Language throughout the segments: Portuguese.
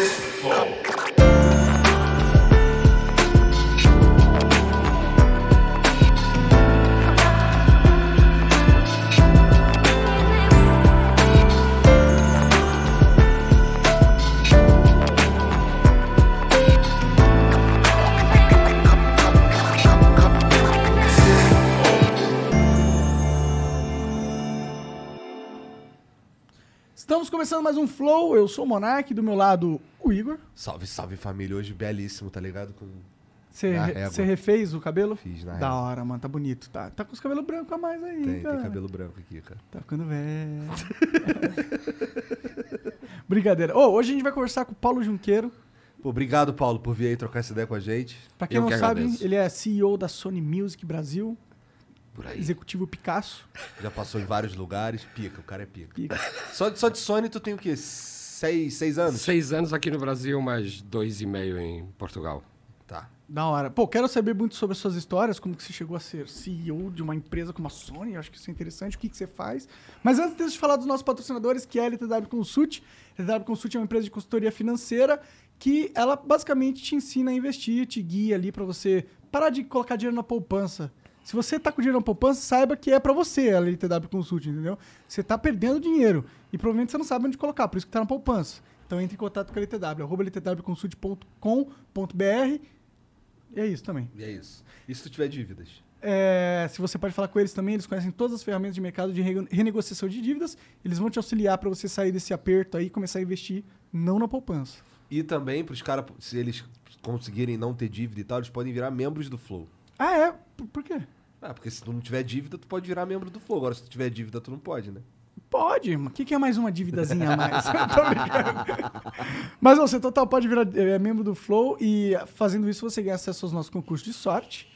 Estamos começando mais um Flow. Eu sou o Monark, do meu lado o Igor. Salve, salve família. Hoje belíssimo, tá ligado? Você re- refez o cabelo? Fiz na Da régua. hora, mano. Tá bonito, tá? Tá com os cabelos brancos a mais aí, Tem, cara. tem cabelo branco aqui, cara. Tá ficando velho. Brincadeira. Ô, hoje a gente vai conversar com o Paulo Junqueiro. Pô, obrigado, Paulo, por vir aí trocar essa ideia com a gente. Pra quem Eu não que sabe, agradeço. ele é CEO da Sony Music Brasil, Por aí. executivo Picasso. Já passou em vários lugares. Pica, o cara é pica. Pica. Só, só de Sony tu tem o quê? Seis, seis anos? Seis anos aqui no Brasil, mais dois e meio em Portugal. Tá. Da hora. Pô, quero saber muito sobre as suas histórias, como que você chegou a ser CEO de uma empresa como a Sony, acho que isso é interessante, o que, que você faz. Mas antes de falar dos nossos patrocinadores, que é a LTW Consult. A LTW Consult é uma empresa de consultoria financeira que ela basicamente te ensina a investir, te guia ali pra você parar de colocar dinheiro na poupança. Se você tá com dinheiro na poupança, saiba que é pra você a LTW Consult, entendeu? Você tá perdendo dinheiro e provavelmente você não sabe onde colocar, por isso que tá na poupança. Então entre em contato com a LTW, arroba ltwconsult.com.br e é isso também. E é isso. E se tu tiver dívidas? É, se você pode falar com eles também, eles conhecem todas as ferramentas de mercado de renegociação de dívidas. Eles vão te auxiliar para você sair desse aperto aí e começar a investir não na poupança. E também pros caras, se eles conseguirem não ter dívida e tal, eles podem virar membros do Flow. Ah, é? Por quê? Ah, porque se tu não tiver dívida, tu pode virar membro do Flow. Agora, se tu tiver dívida, tu não pode, né? Pode, o que, que é mais uma dívidazinha a mais? Mas ó, você total pode virar é, membro do Flow e fazendo isso você ganha acesso aos nossos concursos de sorte.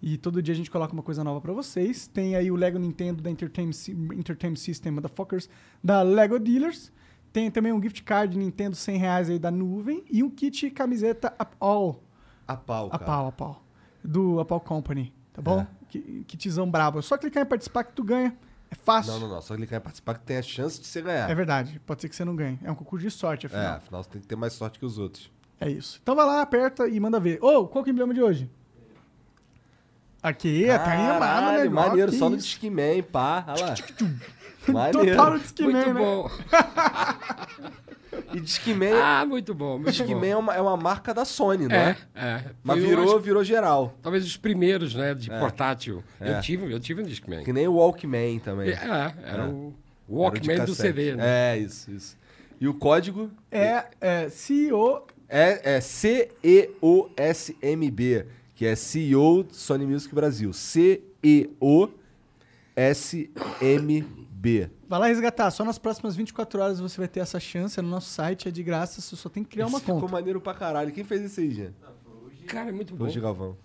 E todo dia a gente coloca uma coisa nova pra vocês. Tem aí o Lego Nintendo da Entertainment, Entertainment System Motherfuckers da Lego Dealers. Tem também um gift card Nintendo 100 reais aí da nuvem e um kit camiseta All. A pau, A cara. pau, a pau. Do Apple Company, tá bom? É. Que, kitzão brabo. É só clicar em participar que tu ganha. É fácil. Não, não, não. Só clicar em participar que tem a chance de você ganhar. É verdade. Pode ser que você não ganhe. É um concurso de sorte, É, afinal. afinal você tem que ter mais sorte que os outros. É, isso. Então vai lá, aperta e manda ver. Ô, qual que é o emblema de hoje? Aqui, tá animado, Caralho, né? Maneiro, Que só no. Discman, pá. Olha lá. Maneiro. Total no Discman, muito né? bom. E Discman, Ah, muito bom, muito Discman bom. é, uma, é uma marca da Sony, não É, é? é. Mas eu virou, acho, virou geral. talvez os primeiros, né, de portátil. É. Eu tive, eu tive um Discman. Que nem o Walkman também. É, era É. o Era o de Walkman do cassete. CD, né? É, isso, isso. E o código É, é CEO. é, é CEOSMB, que é CEO Sony Music Brasil. CEOSMB. Vai lá resgatar. Só nas próximas 24 horas você vai ter essa chance. No nosso site, é de graça. Você só tem que criar uma Esse Ficou conta. maneiro pra caralho. Quem fez isso aí, Jean? Cara, é muito bom. Hoje, Galvão.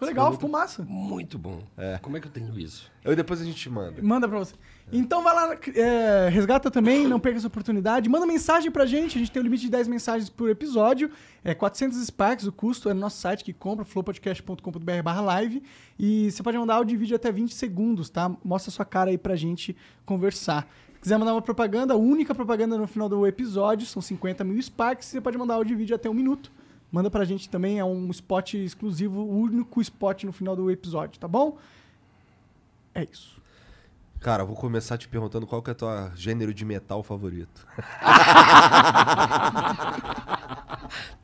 Ficou legal, ficou massa. Muito bom. É. Como é que eu tenho isso? Eu depois a gente manda. Manda pra você. Então vai lá, é, resgata também, não perca essa oportunidade. Manda mensagem pra gente, a gente tem um limite de 10 mensagens por episódio. É 400 Sparks, o custo é no nosso site que compra, flowpodcast.com.br barra live. E você pode mandar áudio e vídeo até 20 segundos, tá? Mostra sua cara aí pra gente conversar. Se quiser mandar uma propaganda, a única propaganda no final do episódio, são 50 mil Sparks, você pode mandar áudio e vídeo até um minuto. Manda pra gente também, é um spot exclusivo, o único spot no final do episódio, tá bom? É isso. Cara, eu vou começar te perguntando qual que é o teu gênero de metal favorito.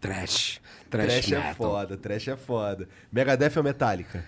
Trash. Trash, Trash é metal. foda, trash é foda. Megadeth ou Metallica?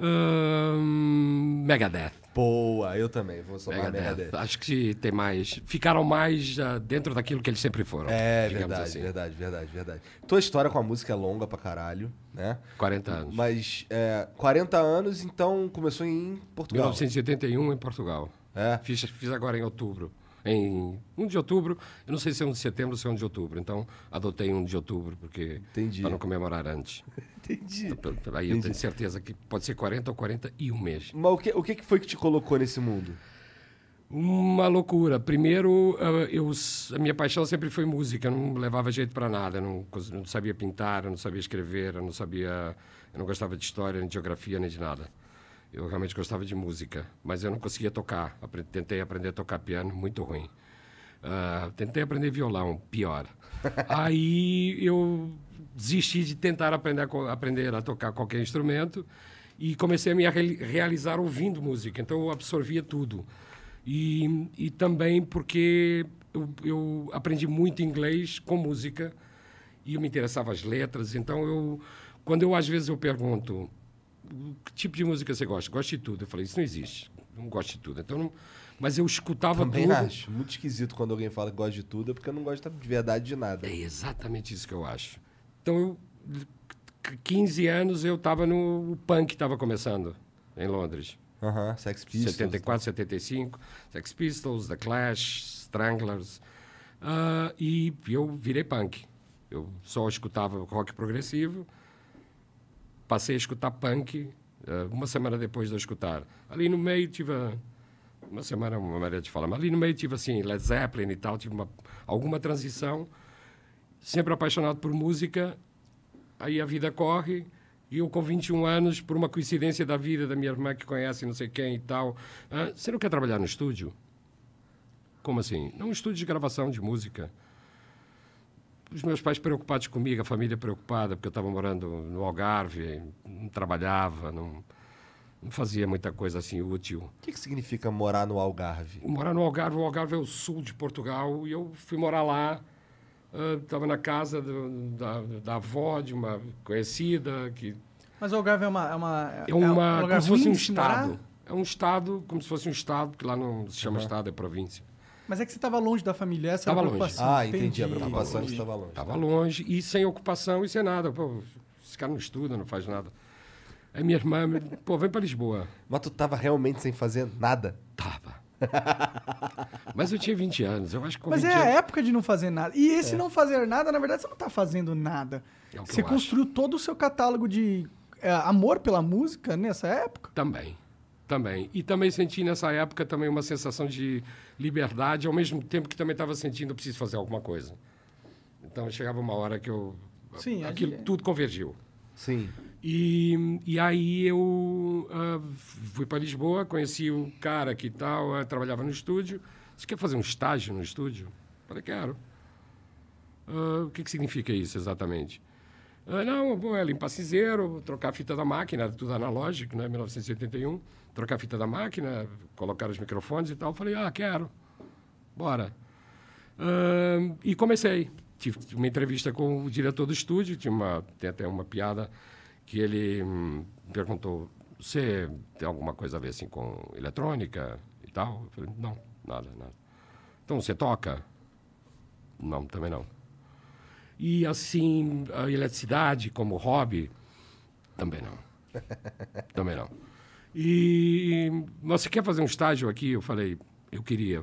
Ahn, Megadeth. Boa, eu também, vou somar Megadeth. Megadeth. Acho que tem mais. Ficaram mais ah, dentro daquilo que eles sempre foram. É, verdade, assim. verdade, verdade, verdade. Tua história com a música é longa pra caralho, né? 40 anos. Mas é, 40 anos, então começou em Portugal. 1981 em Portugal. É? Fiz, fiz agora em outubro. Em 1 de outubro, eu não sei se é 1 de setembro ou se é 1 de outubro. Então, adotei 1 de outubro, porque Entendi. para não comemorar antes. Entendi. Aí eu tenho certeza que pode ser 40 ou 41 meses. Mas o que, o que foi que te colocou nesse mundo? Uma loucura. Primeiro, ah, eu, a minha paixão sempre foi música. Eu não levava jeito para nada. Eu não, não sabia pintar, eu não sabia escrever, eu não sabia... Eu não gostava de história, nem de geografia, nem de nada. Eu realmente gostava de música, mas eu não conseguia tocar. Apre- Tentei aprender a tocar piano, muito ruim. Ah, tentei aprender violão, pior. Aí eu desisti de tentar aprender a, aprender a tocar qualquer instrumento e comecei a me reali- realizar ouvindo música. Então eu absorvia tudo. E, e também porque eu, eu aprendi muito inglês com música e eu me interessava as letras. Então eu, quando eu às vezes eu pergunto que tipo de música você gosta? Gosto de tudo. Eu falei, isso não existe. Não gosto de tudo. Então, não- mas eu escutava Também tudo. acho. Muito esquisito quando alguém fala que gosta de tudo, é porque não gosta de verdade de nada. É exatamente isso que eu acho. Então, eu, c- 15 anos eu estava no o punk estava começando em Londres. Aham, Sex Pistols. 74, 75, Sex Pistols, The Clash, Stranglers. Ah, e eu virei punk. Eu só escutava rock progressivo. Passei a escutar punk ah, uma semana depois de eu escutar. Ali no meio tive uma semana, uma maneira de falar, mas ali no meio tive assim Led Zeppelin e tal, tive uma, alguma transição. Sempre apaixonado por música. Aí a vida corre. E eu, com 21 anos, por uma coincidência da vida, da minha irmã que conhece não sei quem e tal, ah, você não quer trabalhar no estúdio? Como assim? Não, um estúdio de gravação de música. Os meus pais preocupados comigo, a família preocupada, porque eu estava morando no Algarve, não trabalhava, não, não fazia muita coisa assim útil. O que, que significa morar no Algarve? Morar no Algarve, o Algarve é o sul de Portugal, e eu fui morar lá. Estava na casa do- da, da avó de uma conhecida, que Mas o Algarve é uma. É, uma, é uma um como se fosse um estado. É um estado, como se fosse um estado, porque lá não se chama estado, é província. Mas é que você estava longe da família, essa Tava era a longe. preocupação. Ah, entendi. A Entendi. preocupação é que estava longe. Estava longe e sem ocupação e sem nada. Pô, esse cara não estuda, não faz nada. Aí minha irmã, me- pô, vem para Lisboa. Mas tu tava realmente sem fazer nada? Tava. Mas eu tinha 20 anos. Eu acho que Mas 20 é a anos... época de não fazer nada. E esse não fazer nada, na verdade, você não tá fazendo nada. É você construiu todo o seu catálogo de é, amor pela música nessa época? Também. Também. E também senti nessa época também uma sensação de liberdade, ao mesmo tempo que também estava sentindo eu preciso fazer alguma coisa. Então chegava uma hora que eu. Sim, aquilo é- tudo convergiu. Sim. E, e aí eu ah, fui para Lisboa, conheci o cara que tal, ah, trabalhava no estúdio. Você quer fazer um estágio no estúdio? Falei, quero. Ah, o que, que significa isso exatamente? Ah, não, bom, é limpar cinzeiro, trocar a fita da máquina, tudo analógico, né? 1981. Trocar a fita da máquina, colocar os microfones e tal. Falei, ah, quero. Bora. Ah, e comecei. Tive uma entrevista com o diretor do estúdio, tinha uma, tem até uma piada que ele hum, perguntou: Você tem alguma coisa a ver assim com eletrônica e tal? Eu falei: Não, nada, nada. Então você toca? Não, também não. E assim, a eletricidade como hobby? Também não. também não. E você quer fazer um estágio aqui? Eu falei: Eu queria.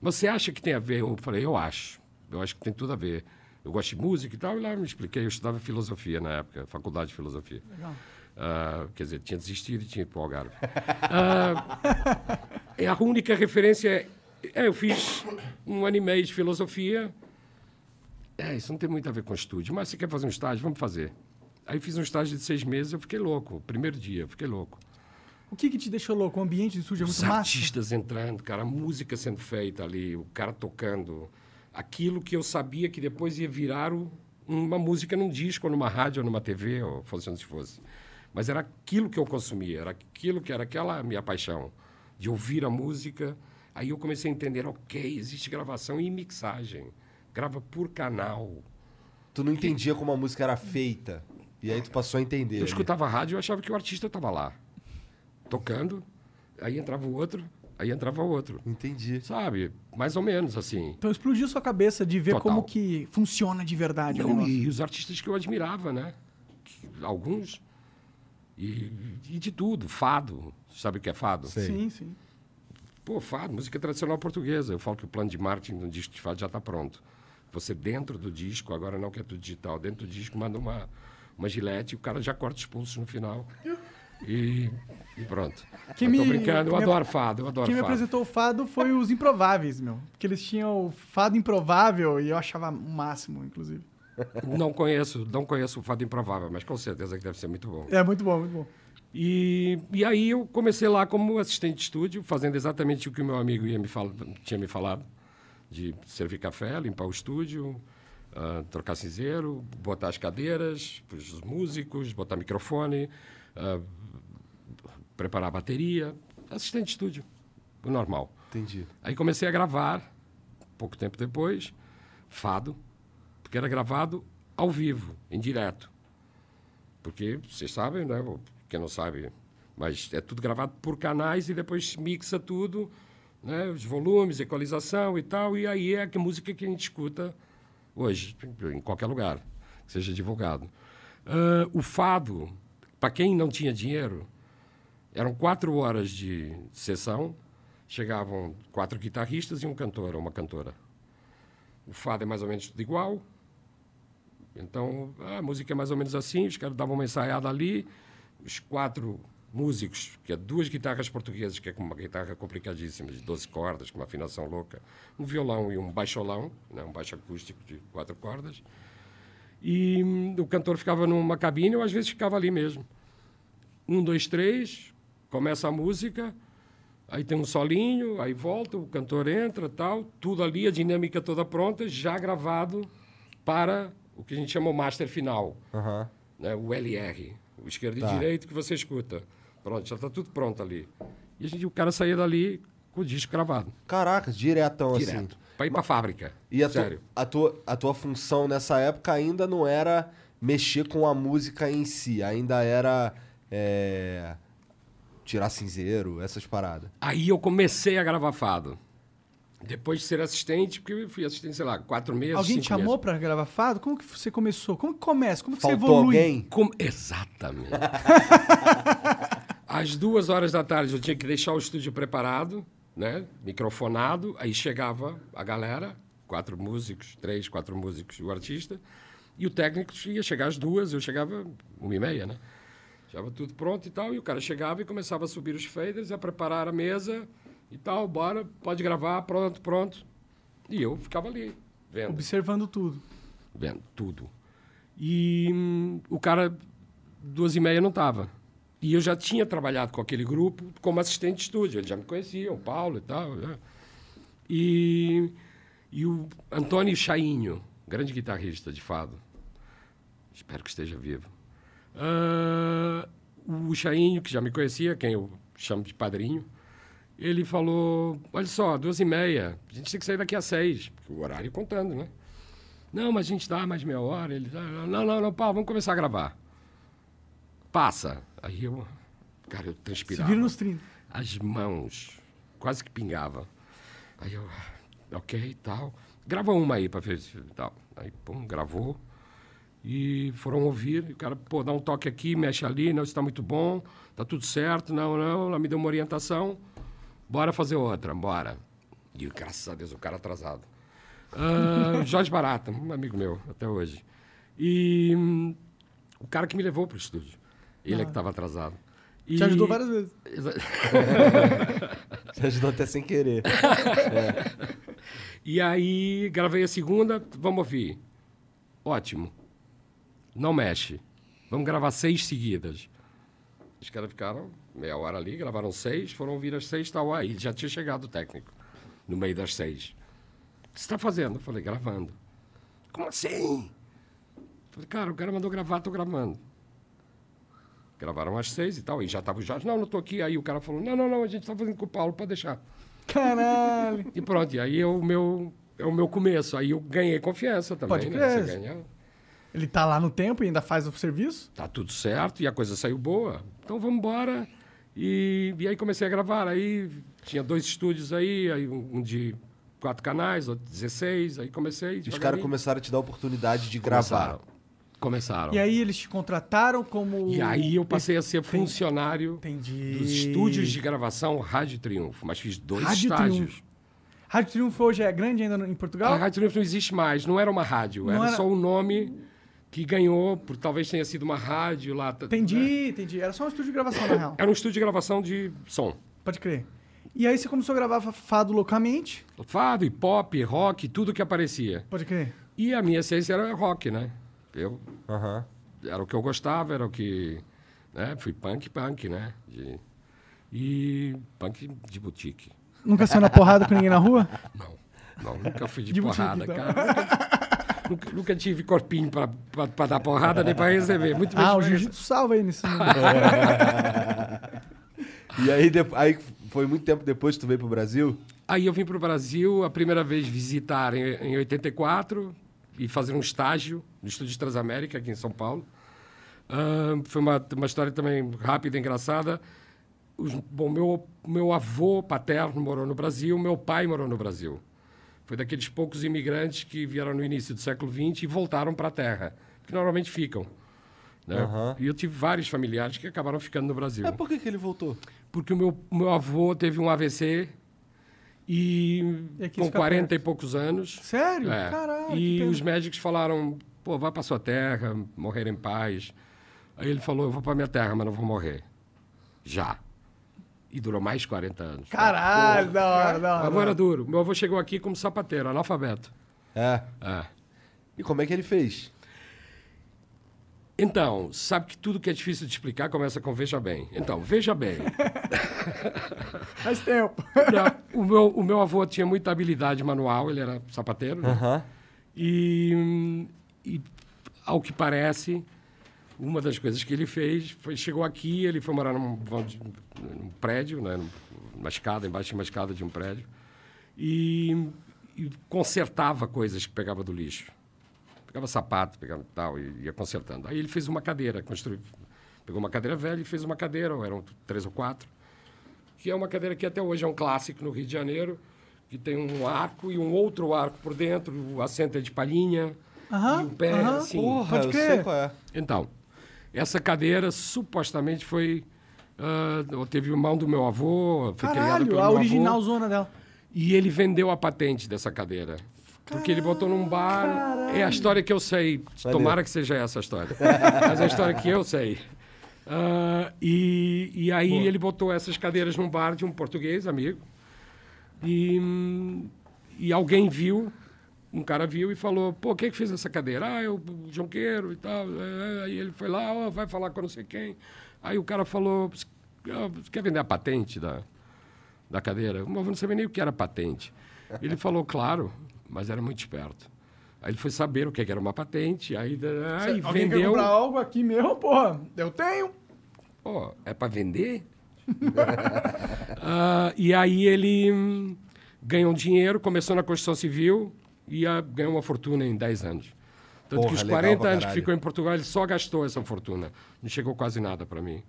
Você acha que tem a ver? Eu falei: Eu acho. Eu acho que tem tudo a ver. Eu gosto de música e tal, e lá me expliquei. Eu estudava filosofia na época, faculdade de filosofia. Ah, quer dizer, tinha desistido e tinha ido para o Algarve. É a única referência. é- É, eu fiz um ano e meio de filosofia. É, isso não tem muito a ver com estúdio, mas você quer fazer um estágio? Vamos fazer. Aí fiz um estágio de seis meses, eu fiquei louco. Primeiro dia, eu fiquei louco. O que, que te deixou louco? O ambiente de estúdio é Os muito massa? artistas entrando, cara, a música sendo feita ali, o cara tocando. Aquilo que eu sabia que depois ia virar o- uma música num disco, ou numa rádio, ou numa TV, ou fosse onde fosse. Mas era aquilo que eu consumia, era aquilo que era aquela minha paixão, de ouvir a música. Aí eu comecei a entender, ok, existe gravação e mixagem. Grava por canal. Tu não entendia como a música era feita. E aí tu passou a entender. Eu ali. escutava a rádio e achava que o artista estava lá, tocando, aí entrava o outro, aí entrava o outro. Entendi. Sabe? Mais ou menos assim. Então explodiu sua cabeça de ver Total. como que funciona de verdade Não, e os artistas que eu admirava, né? Alguns. E, e de tudo. Fado. Sabe o que é fado? Sim, sim. Pô, fado, música tradicional portuguesa. Eu falo que o plano de marketing do disco de fado já está pronto. Você dentro do disco, agora não que é tudo digital, dentro do disco manda uma, uma gilete e o cara já corta os pulsos no final. E, e pronto. Quem Mas tô me- brincando, eu me- adoro fado, eu adoro Quem me fado. apresentou o fado foi os improváveis, meu. Porque eles tinham o fado improvável e eu achava o máximo, inclusive. Não conheço, não conheço o fado improvável, mas com certeza que deve ser muito bom. É muito bom, muito bom. E, e aí eu comecei lá como assistente de estúdio, fazendo exatamente o que o meu amigo ia me fala, tinha me falado, de servir café, limpar o estúdio, ah, trocar cinzeiro, botar as cadeiras para os músicos, botar microfone, ah, preparar a bateria, assistente de estúdio, o normal. Entendi. Aí comecei a gravar, pouco tempo depois, fado, porque era gravado ao vivo, em direto. Porque vocês sabem, né? Quem não sabe, mas é tudo gravado por canais e depois mixa tudo, né? Os volumes, equalização e tal, e aí é a música que a gente escuta hoje, em qualquer lugar, que seja divulgado. Ah, o fado, para quem não tinha dinheiro, eram quatro horas de sessão, chegavam quatro guitarristas e um cantor ou uma cantora. O fado é mais ou menos tudo igual. Então, a música é mais ou menos assim, os caras davam uma ensaiada ali, os quatro músicos, que é duas guitarras portuguesas, que é uma guitarra complicadíssima, de 12 cordas, com uma afinação louca, um violão e um baixolão, né, um baixo acústico de quatro cordas. E hum, o cantor ficava numa cabine, ou às vezes ficava ali mesmo. Um, dois, três, começa a música, aí tem um solinho, aí volta, o cantor entra, tal, tudo ali, a dinâmica toda pronta, já gravado para o que a gente chama o master final, Aham. né? o LR, o esquerdo Tá. e direito que você escuta. Pronto, já está tudo pronto ali. E a gente, o cara saía dali com o disco gravado, Caraca, diretão assim. direto, para ir para a fábrica. E a, tu- Sério. a, tua, a tua função nessa época ainda não era mexer com a música em si, ainda era é, tirar cinzeiro, essas paradas. Aí eu comecei a gravar fado. Depois de ser assistente, porque eu fui assistente, sei lá, quatro meses, Alguém te chamou meses. pra gravar fado? Como que você começou? Como que começa? Como que você Faltou evolui? alguém? Como- Exatamente. Às duas horas da tarde eu tinha que deixar o estúdio preparado, né? Microfonado. Aí chegava a galera, quatro músicos, três, quatro músicos e o artista. E o técnico ia chegar às duas, eu chegava uma e meia, né? Estava tudo pronto e tal. E o cara chegava e começava a subir os faders, a preparar a mesa e tal. Bora, pode gravar, pronto, pronto. E eu ficava ali, vendo Observando tudo. vendo tudo. E hum, o cara, duas e meia, não estava. E eu já tinha trabalhado com aquele grupo como assistente de estúdio. Eles já me conheciam, o Paulo e tal. né? E, e o Antônio Chainho, grande guitarrista de fado. Espero que esteja vivo. Ah, o Chainho, que já me conhecia, quem eu chamo de padrinho, ele falou: Olha só, duas e meia, a gente tem que sair daqui às seis. porque O horário contando, né? Não, mas a gente dá mais meia hora. Ele, "Ah, não, não, não, Paulo, vamos começar a gravar. Passa. Aí eu, cara, eu Se transpirava. vira nos 30. As mãos quase que pingava. Aí eu, ok e tal. Grava uma aí para ver se tal. Aí, pum, gravou. E foram ouvir. E o cara, pô, dá um toque aqui, mexe ali, não, está muito bom, tá tudo certo, não, não. Ela me deu uma orientação. Bora fazer outra, bora. E graças a Deus, o cara atrasado. Ah, Jorge Barata, um amigo meu, até hoje. E hum, o cara que me levou para o estúdio. Ele é que estava atrasado. E... Te ajudou várias vezes. Você ajudou até sem querer. E aí gravei a segunda, vamos ouvir. Ótimo. Não mexe. Vamos gravar seis seguidas. Os caras ficaram meia hora ali, gravaram seis, foram ouvir as seis, tal. Aí já tinha chegado o técnico, no meio das seis. O que você está fazendo? Eu falei, gravando. Como assim? Eu falei, cara, o cara mandou gravar, estou gravando. Gravaram às seis e tal, e já estava o Jorge, não, não estou aqui. Aí o cara falou, não, não, não, a gente está fazendo com o Paulo, pode deixar. Caralho. E pronto, e aí é o meu, é o meu começo. Aí eu ganhei confiança também, Pode né? Você ganha, Ele tá lá no tempo e ainda faz o serviço? tá tudo certo e a coisa saiu boa. Então vamos embora. E, e aí comecei a gravar. Aí tinha dois estúdios aí, aí um, de quatro canais, outro de 16. Aí comecei. Os caras começaram a te dar a oportunidade de Começaram. gravar. Começaram. E aí eles te contrataram como. E aí eu passei a ser funcionário Entendi. dos estúdios de gravação Rádio Triunfo, mas fiz dois Rádio estágios. Triunfo. Rádio Triunfo hoje é grande ainda em Portugal? A Rádio Triunfo não existe mais, não era uma rádio, Não era, era- só o nome que ganhou, por talvez tenha sido uma rádio lá. Entendi, né? entendi. Era só um estúdio de gravação, na real. Era um estúdio de gravação de som. Pode crer. E aí você começou a gravar fa- fado loucamente? Fado, pop, rock, tudo que aparecia. Pode crer. E a minha essência era rock, né? Eu, Aham. era o que eu gostava, era o que. Né? Fui punk, punk, né? De- e punk de boutique. Nunca saiu na porrada com ninguém na rua? Não, não, nunca fui de, De boutique, porrada, então. cara. Nunca, nunca- nunca tive corpinho pra, pra, pra dar porrada nem pra receber. Muito Ah, menos o jiu-jitsu salva aí nesse mundo. E aí, de- aí foi muito tempo depois que tu veio pro Brasil? Aí eu vim para o Brasil, a primeira vez visitar em, em 84 e fazer um estágio no Estúdio Transamérica, aqui em São Paulo. Ah, foi uma, uma história também rápida, engraçada. Os- bom, meu, meu avô paterno morou no Brasil, meu pai morou no Brasil. Foi daqueles poucos imigrantes que vieram no início do século XX e voltaram para a terra, que normalmente ficam. né? Aham. E eu tive vários familiares que acabaram ficando no Brasil. Mas por que, que ele voltou? Porque o meu, meu avô teve um AVC e, E aqui com fica 40 perto. e poucos anos. Sério? É. Caralho. E os médicos falaram, pô, vai para sua terra, morrer em paz. Aí ele falou, eu vou para minha terra, mas não vou morrer. Já. E durou mais 40 anos. Caralho, da hora, da hora. avô era duro. Meu avô chegou aqui como sapateiro, analfabeto. É. É. E como é que ele fez? Então, sabe que tudo que é difícil de explicar começa com veja bem. Então, veja bem. Faz tempo. O, meu, o meu avô tinha muita habilidade manual, ele era sapateiro. né? Aham. E, e, ao que parece, uma das coisas que ele fez foi chegou aqui, ele foi morar num, num prédio, né, numa escada, embaixo de uma escada de um prédio, e, e consertava coisas que pegava do lixo. Pegava sapato, pegava tal, e ia consertando. Aí ele fez uma cadeira, construiu, pegou uma cadeira velha e fez uma cadeira, ou eram três ou quatro, que é uma cadeira que até hoje é um clássico no Rio de Janeiro, que tem um arco e um outro arco por dentro, o assento é de palhinha, Aham, e o pé, aham. assim. Porra, Pode crer. é. Então, essa cadeira supostamente foi... ah, teve o mão do meu avô, foi criada Caralho, pelo a meu original avô, zona dela. e ele vendeu a patente dessa cadeira. Porque ele botou num bar. É a história que eu sei. Tomara que seja essa a história. Mas é a história que eu sei. Ah, e, e aí ele botou essas cadeiras num bar de um português, amigo. E, e alguém viu, um cara viu e falou, pô, quem é que fez essa cadeira? Ah, eu, o Jonqueiro e tal. É, Aí ele foi lá, ó, vai falar com não sei quem. Aí o cara falou, "Ah, você quer vender a patente da, da cadeira? Avô não sabia nem o que era patente. Ele falou, claro, mas era muito esperto. Aí ele foi saber o que era uma patente, aí, aí Alguém quer vendeu. comprar algo aqui meu, porra? Eu tenho. Pô, é para vender? Ah, e aí ele hum, ganhou um dinheiro, começou na construção civil e ah, ganhou uma fortuna em 10 anos. Tanto Porra, que os legal 40 pra anos que ficou em Portugal, ele só gastou essa fortuna. Não chegou quase nada para mim.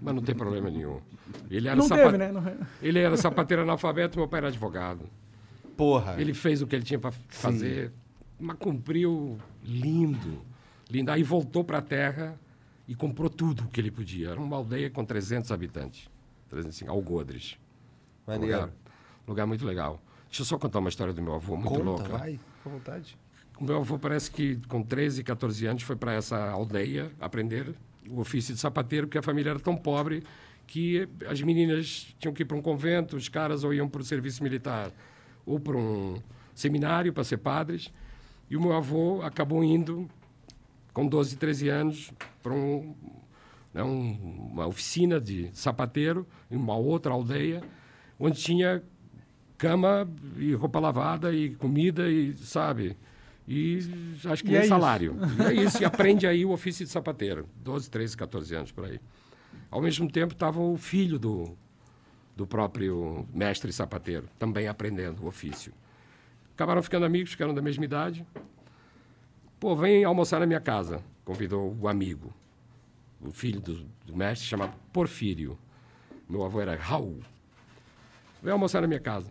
Mas não tem problema nenhum. Ele era, Não sapa- teve, né? Não- ele era sapateiro analfabeto, meu pai era advogado. Porra. Ele fez o que ele tinha para fazer, mas cumpriu lindo. Lindo. Aí voltou para a terra e comprou tudo o que ele podia. Era uma aldeia com 300 habitantes. 305, Algodres. Um lugar, lugar muito legal. Deixa eu só contar uma história do meu avô, muito Conta, louca. vai. Com vontade. O meu avô parece que com 13, 14 anos foi para essa aldeia aprender o ofício de sapateiro, porque a família era tão pobre que as meninas tinham que ir para um convento, os caras ou iam para o serviço militar ou para um seminário para ser padres. E o meu avô acabou indo com 12, 13 anos para um, né, um- uma oficina de sapateiro em uma outra aldeia, onde tinha cama e roupa lavada e comida e sabe e acho que E é isso. salário e é isso e aprende aí o ofício de sapateiro 12, 13, 14 anos por aí ao mesmo tempo estava o filho do do próprio mestre sapateiro também aprendendo o ofício acabaram ficando amigos ficaram da mesma idade pô vem almoçar na minha casa convidou o amigo o filho do, do mestre chamado Porfírio meu avô era Raul Vem almoçar na minha casa.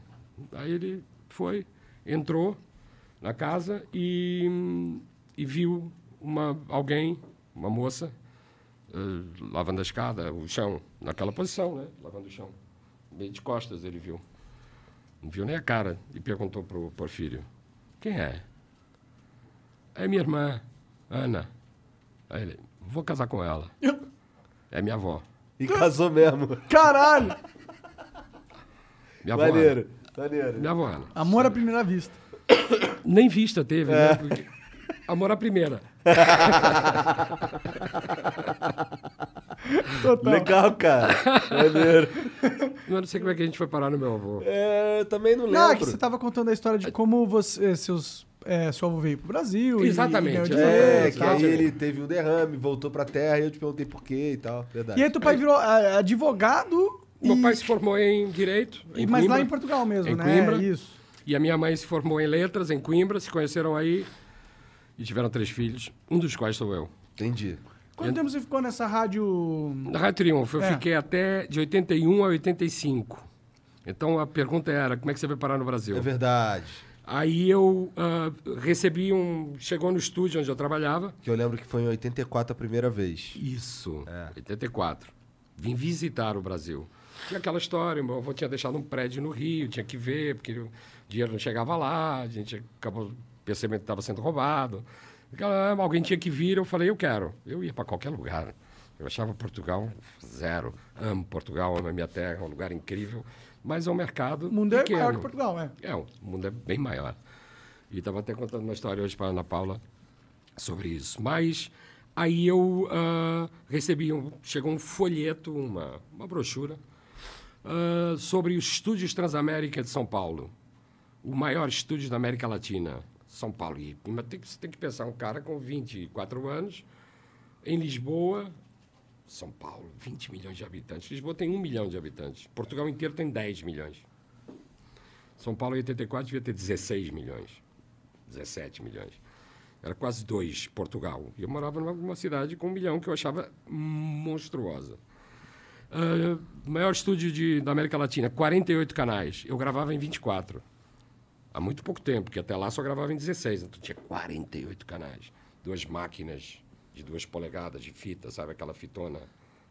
Aí ele foi, entrou na casa e, e viu uma, alguém, uma moça, eh, lavando a escada, o chão, naquela posição, né? Lavando o chão. Meio de costas ele viu. Não viu nem a cara. E perguntou pro Porfírio: Quem é? É minha irmã, Ana. Aí ele: Vou casar com ela. É minha avó. E casou mesmo. Caralho! Minha avó. Ana. Maneiro, maneiro. Minha avó. Ana. Amor à primeira vista. Nem vista teve, né? Porque- Amor à primeira. Total. Legal, cara. Maneiro. Eu não sei como é que a gente foi parar no meu avô. É, eu também não Não, é que lembro. você tava contando a história de como você, seus, é, seu avô veio pro Brasil. Exatamente, E, é, É, que aí ele teve um derrame, voltou pra terra e eu te perguntei por quê e tal. Verdade. E aí teu pai virou ah, advogado. Meu e- pai se formou em Direito, em mas lá Coimbra. em Portugal mesmo, Em né? Coimbra. Isso. E a minha mãe se formou em Letras, em Coimbra, se conheceram aí e tiveram três filhos, um dos quais sou eu. Entendi. Quanto tempo você ficou nessa rádio? Na Rádio Triunfo, eu É. fiquei até de 81 a 85. Então a pergunta era, como é que você veio parar no Brasil? É verdade. Aí eu ah, recebi um... Chegou no estúdio onde eu trabalhava. Que eu lembro que foi em 84 a primeira vez. Isso, É. 84. Vim visitar o Brasil. Tinha aquela história, meu avô tinha deixado um prédio no Rio, tinha que ver, porque o dinheiro não chegava lá, a gente acabou percebendo que estava sendo roubado. Aquela- Alguém tinha que vir, eu falei, eu quero. Eu ia para qualquer lugar. Eu achava Portugal zero. Amo Portugal, amo a minha terra, é um lugar incrível. Mas é um mercado O mundo pequeno. é maior que Portugal, é. É, o mundo é bem maior. E estava até contando uma história hoje para a Ana Paula sobre isso. Mas aí eu ah, recebi, um, chegou um folheto, uma, uma brochura, ah, sobre os estúdios Transamérica de São Paulo. O maior estúdio da América Latina, São Paulo. E tem que- você tem que pensar, um cara com 24 anos, em Lisboa, São Paulo, 20 milhões de habitantes. Lisboa tem 1 milhão de habitantes. Portugal inteiro tem 10 milhões. São Paulo, em 84, devia ter 16 milhões. 17 milhões. Era quase dois Portugal. E eu morava numa, numa cidade com um milhão que eu achava monstruosa. Ah, maior estúdio de, da América Latina, 48 canais. Eu gravava em 24. Há muito pouco tempo, porque até lá só gravava em 16. Então tinha 48 canais. Duas máquinas de duas polegadas de fita, sabe? Aquela fitona.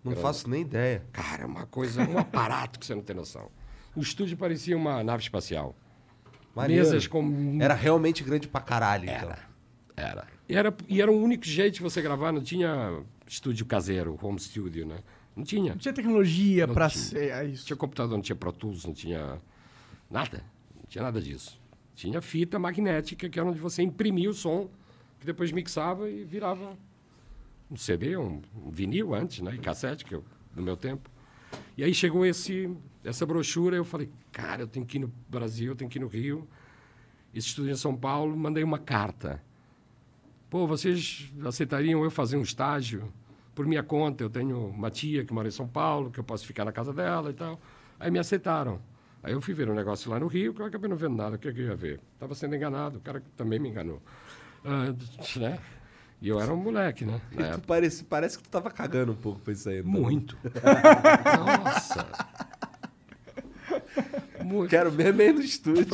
Não grande. faço nem ideia. Cara, uma coisa, um aparato que você não tem noção. O estúdio parecia uma nave espacial. Maneiro. Mesas com. Era realmente grande pra caralho, então. Era. E era, e era o único jeito de você gravar, não tinha estúdio caseiro, home studio, né? Não tinha. Não tinha tecnologia Não pra tinha. ser é Não isso. tinha computador, não tinha Pro Tools, não tinha nada. Não tinha nada disso. Tinha fita magnética, que era onde você imprimia o som, que depois mixava e virava um CD, um, um vinil antes, né? E cassete, que eu, no meu tempo. E aí chegou esse, essa brochura, eu falei, cara, eu tenho que ir no Brasil, eu tenho que ir no Rio. Estúdio em São Paulo, mandei uma carta. Pô, vocês aceitariam eu fazer um estágio por minha conta? Eu tenho uma tia que mora em São Paulo, que eu posso ficar na casa dela e tal. Aí me aceitaram. Aí eu fui ver um negócio lá no Rio, que eu acabei não vendo nada. O que, que eu ia ver? Estava sendo enganado, o cara também me enganou. Ah, né? E eu era um moleque, né? Parece, parece que tu tava cagando um pouco pra isso aí. então. Muito. Nossa. Muito. Quero mesmo ir no estúdio.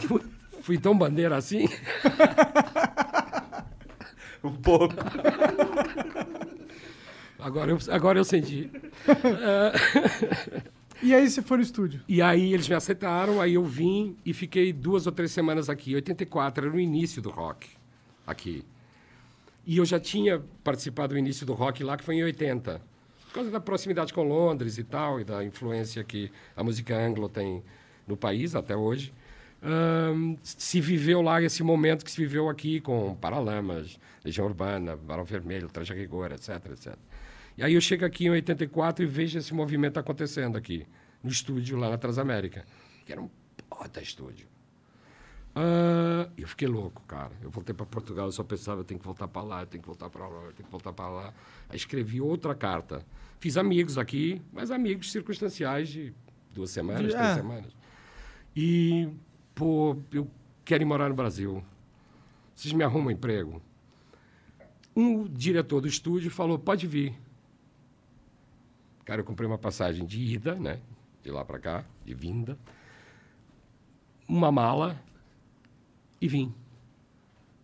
Fui, fui tão bandeira assim. um pouco. Agora eu, agora eu senti. E aí você foi no estúdio? E aí eles me aceitaram, aí eu vim e fiquei duas ou três semanas aqui. 84 era o início do rock aqui. E eu já tinha participado do início do rock lá, que foi em 80. Por causa da proximidade com Londres e tal, e da influência que a música anglo tem no país até hoje. Ahn, se viveu lá esse momento que se viveu aqui com Paralamas, Legião Urbana, Barão Vermelho, Traje Rigor, etc, etc. E aí eu chego aqui em 84 e vejo esse movimento acontecendo aqui, no estúdio lá na Transamérica, que era um puta estúdio. Ah, eu fiquei louco, cara. Eu voltei para Portugal, eu só pensava, eu tenho que voltar para lá, eu tenho que voltar para lá, eu tenho que voltar para lá. Aí escrevi outra carta. Fiz amigos aqui, mas amigos circunstanciais de duas semanas, três ah. semanas. E, pô, eu quero ir morar no Brasil. Vocês me arrumam um emprego? Um diretor do estúdio falou, pode vir. Cara, eu comprei uma passagem de ida, né? De lá para cá, de vinda. Uma mala e vim.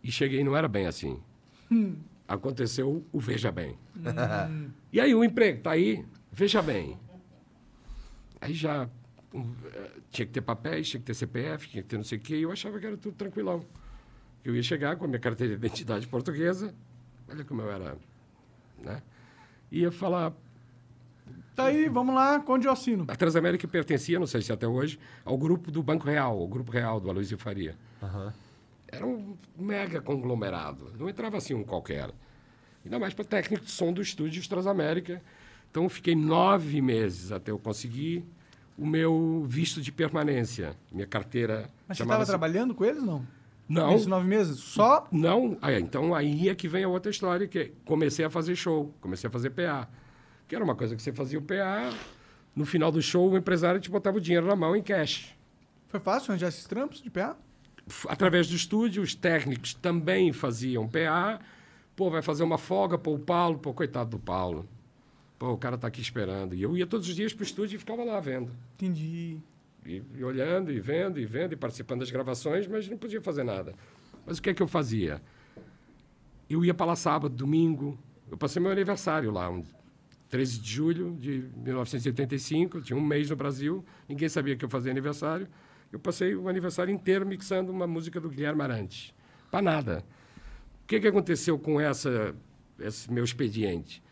E cheguei, não era bem assim. aconteceu o Veja Bem. E aí o emprego tá aí, veja bem. Aí já um, eh, tinha que ter papéis, tinha que ter CPF, tinha que ter não sei o quê, e eu achava que era tudo tranquilão. Eu ia chegar com a minha carteira de identidade portuguesa, olha como eu era, né? Ia falar, Tá aí, vamos lá, onde eu assino? a Transamérica pertencia, não sei se até hoje, ao grupo do Banco Real, o Grupo Real do Aloysio Faria. Era um mega conglomerado. Não entrava assim um qualquer. Ainda mais para técnico de som do estúdio Transamérica. Então, fiquei nove meses até eu conseguir o meu visto de permanência. Minha carteira Mas você estava trabalhando com eles, não? Não. Nesses nove meses? Só? Não, ah, então aí é que vem a outra história, que é, comecei a fazer show, comecei a fazer PA. Que era uma coisa que você fazia o PA, no final do show o empresário te botava o dinheiro na mão em cash. Foi fácil arranjar esses trampos de PA? Através do estúdio, os técnicos também faziam PA. Pô, vai fazer uma folga, pô, o Paulo, pô, coitado do Paulo. Pô, o cara tá aqui esperando. E eu ia todos os dias pro estúdio e ficava lá vendo. Entendi. E, e olhando, e vendo, e vendo, e participando das gravações, mas não podia fazer nada. Mas o que é que eu fazia? Eu ia para lá sábado, domingo. Eu passei meu aniversário lá, um 13 de julho de 1985. Tinha um mês no Brasil, ninguém sabia que eu fazia aniversário. Eu passei o aniversário inteiro mixando uma música do Guilherme Arantes. Para nada. O que, que aconteceu com essa, esse meu expediente?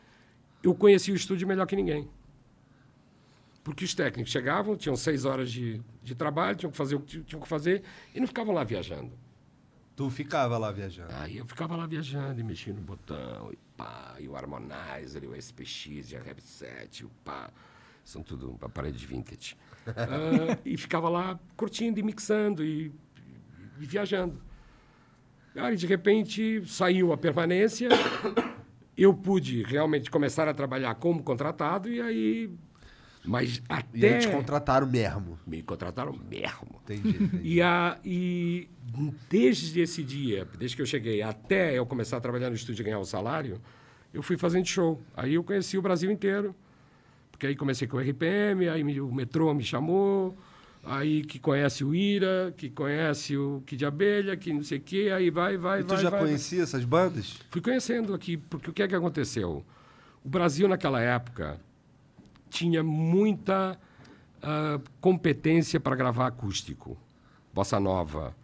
Eu conheci o estúdio melhor que ninguém. Porque os técnicos chegavam, tinham seis horas de, de trabalho, tinham que fazer o que tinham que fazer e não ficavam lá viajando. Tu ficava lá viajando. Aí eu ficava lá viajando e mexendo no botão, pá, e o Harmonizer, e o SPX, e a Rev 7, e o pá. São tudo aparelhos de vintage. Ah, e ficava lá curtindo e mixando e, e viajando. Aí, de repente, saiu a permanência, eu pude realmente começar a trabalhar como contratado e aí... Mas E até... te contrataram mesmo. Me contrataram mesmo. Entendi. entendi. E, a, e desde esse dia, desde que eu cheguei até eu começar a trabalhar no estúdio e ganhar o salário, eu fui fazendo show. Aí eu conheci o Brasil inteiro. Porque aí comecei com o RPM, aí me- o metrô me chamou, aí que conhece o Ira, que conhece o Kid de Abelha, que não sei o quê, aí vai, vai, E tu vai. já vai, vai. conhecia essas bandas? Fui conhecendo aqui, porque o que é que aconteceu? O Brasil, naquela época, tinha muita ah, competência para gravar acústico. Bossa nova,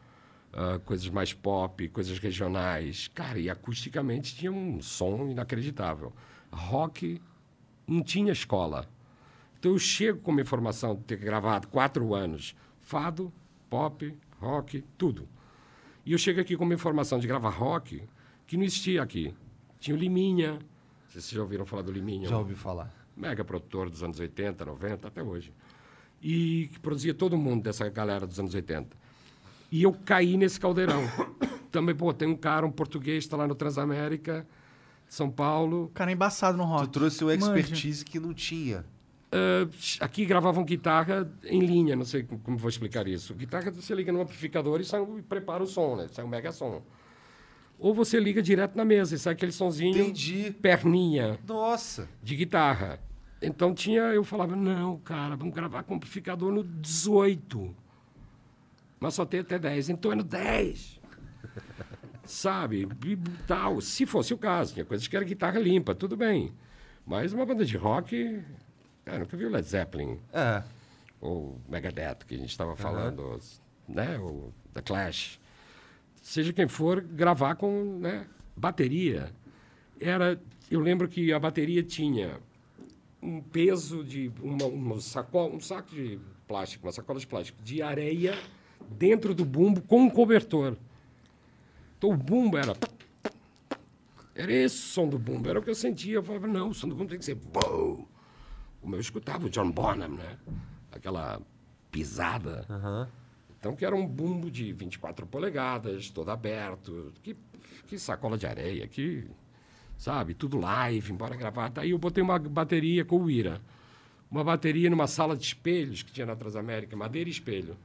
ah, coisas mais pop, coisas regionais. Cara, e acusticamente tinha um som inacreditável. Rock não tinha escola. Então eu chego com uma informação de ter gravado quatro anos fado, pop, rock, tudo. E eu chego aqui com uma informação de gravar rock que não existia aqui. Tinha o Liminha. Vocês já ouviram falar do Liminha. Já ouvi falar. Mega produtor dos anos 80, 90, até hoje. E que produzia todo mundo dessa galera dos anos 80. E eu caí nesse caldeirão. Também, pô, tem um cara, um português, está lá no Transamérica, São Paulo. Cara, é embaçado no rock. Tu trouxe um Manja. expertise que não tinha. Ah, aqui gravavam guitarra em linha, não sei como, como vou explicar isso. Guitarra você liga no amplificador e, sai, e prepara o som, né? Sai um mega som. Ou você liga direto na mesa e sai aquele sonzinho. Entendi. Perninha Nossa. de guitarra. Então tinha, eu falava, não, cara, vamos gravar com amplificador no 18. Mas só tem até 10, então é no 10. Sabe? E tal. Se fosse o caso, tinha coisas que era guitarra limpa, tudo bem. Mas uma banda de rock. Cara, nunca viu Led Zeppelin É. ou Megadeth, que a gente estava falando, os- né? O The Clash. Seja quem for, gravar com né, bateria. Era, eu lembro que a bateria tinha um peso de uma, uma sacola, um saco de plástico, uma sacola de plástico de areia dentro do bumbo com um cobertor. Então o bumbo era era esse o som do bumbo, era o que eu sentia. Eu falava, não, o som do bumbo tem que ser bow. Como eu escutava o John Bonham, né? Aquela pisada. Então, que era um bumbo de 24 polegadas, todo aberto. Que, que sacola de areia, que, sabe, tudo live, embora gravata. Aí eu botei uma bateria com o Ira. Uma bateria numa sala de espelhos que tinha na Transamérica, madeira e espelho.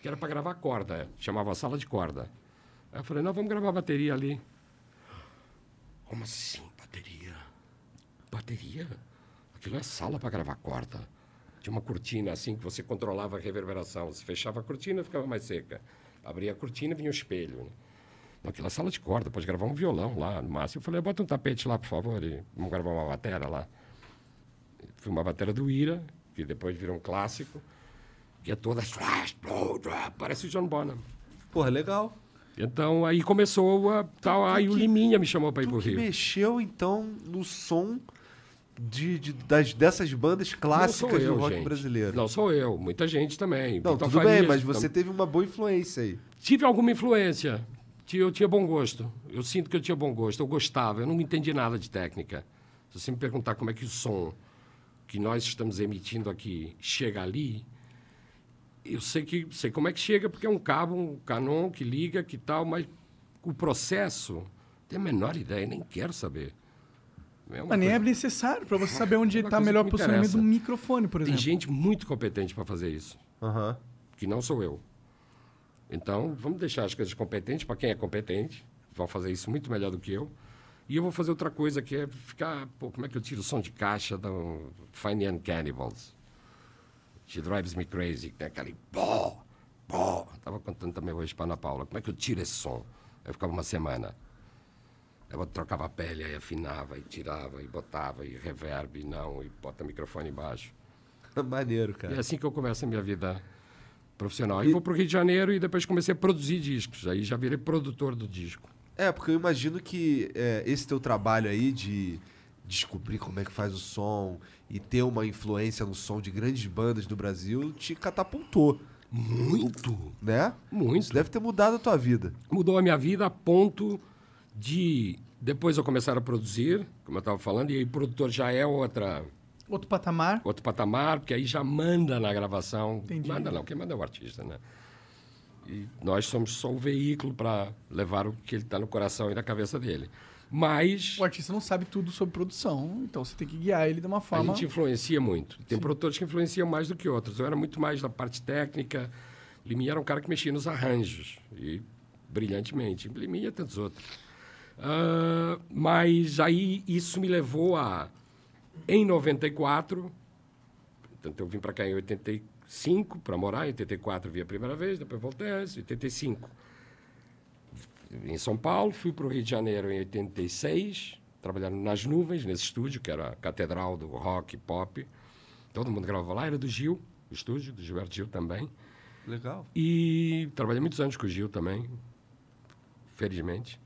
Que era para gravar corda, chamava sala de corda. Aí eu falei, não, vamos gravar bateria ali. Como assim, bateria? Bateria? Aquilo é sala para gravar corda. Tinha uma cortina assim que você controlava a reverberação. Você fechava a cortina, ficava mais seca. Abria a cortina, vinha o espelho. né? Naquela sala de corda, pode gravar um violão lá, no máximo. Eu falei, bota um tapete lá, por favor, e vamos gravar uma bateria lá. Foi uma bateria do Ira, que depois virou um clássico, que é toda... Parece o John Bonham. Porra, legal. Então, aí começou a... Tal, aí o Liminha me chamou para ir pro Rio. mexeu, então, no som de, de- das, dessas bandas clássicas eu, do rock gente. brasileiro. Não sou eu, muita gente também. Não, Vitor tudo bem, Farias, mas você tam- teve uma boa influência aí. Tive alguma influência. Eu tinha bom gosto. Eu sinto que eu tinha bom gosto. Eu gostava. Eu não entendi nada de técnica. Se você me perguntar como é que o som que nós estamos emitindo aqui chega ali, eu sei que sei como é que chega porque é um cabo, um canon que liga, que tal, mas o processo tenho a menor ideia, nem quero saber. É Mas nem é coisa- necessário pra você saber onde Uma tá coisa melhor me posicionamento do microfone, por Tem exemplo. gente muito competente para fazer isso. Que não sou eu. Então, vamos deixar as coisas competentes para quem é competente, vão fazer isso muito melhor do que eu. E eu vou fazer outra coisa que é ficar, pô, como é que eu tiro o som de caixa do Fine and Cannibals? She Drives Me Crazy, que tem aquele pó, pó. Estava contando também hoje para Ana Paula, como é que eu tiro esse som? Eu ficava uma semana. Eu trocava a pele, aí afinava, e tirava, e botava, e reverb, e não, e bota o microfone embaixo. Maneiro, E cara. é assim que eu começo a minha vida profissional. Aí vou para o Rio de Janeiro e depois comecei a produzir discos. Aí já virei produtor do disco. É, porque eu imagino que é, esse teu trabalho aí de descobrir como é que faz o som e ter uma influência no som de grandes bandas do Brasil te catapultou, Muito! né? Muito. Isso deve ter mudado a tua vida. Mudou a minha vida a ponto de depois eu começar a produzir, como eu estava falando, e aí produtor já é outra, Outro patamar. outro patamar, porque aí já manda na gravação. Entendi. Manda não, quem manda é o artista, né? E nós somos só o veículo para levar o que ele está no coração e na cabeça dele. Mas O artista não sabe tudo sobre produção, então você tem que guiar ele de uma A forma. gente influencia muito. Tem produtores que influenciam mais do que outros. Eu era muito mais da parte técnica. Liminha era um cara que mexia nos arranjos, e brilhantemente. Liminha e tantos outros. Ah, mas aí isso me levou a, em 94, portanto eu vim para cá em 85 para morar, em 84 vi a primeira vez, depois voltei antes, 85 em São Paulo, fui para o Rio de Janeiro em 86, trabalhando nas nuvens, nesse estúdio, que era a catedral do rock pop. Todo mundo gravava lá, era do Gil, o estúdio, do Gilberto Gil também. Legal. E trabalhei muitos anos com o Gil também, felizmente.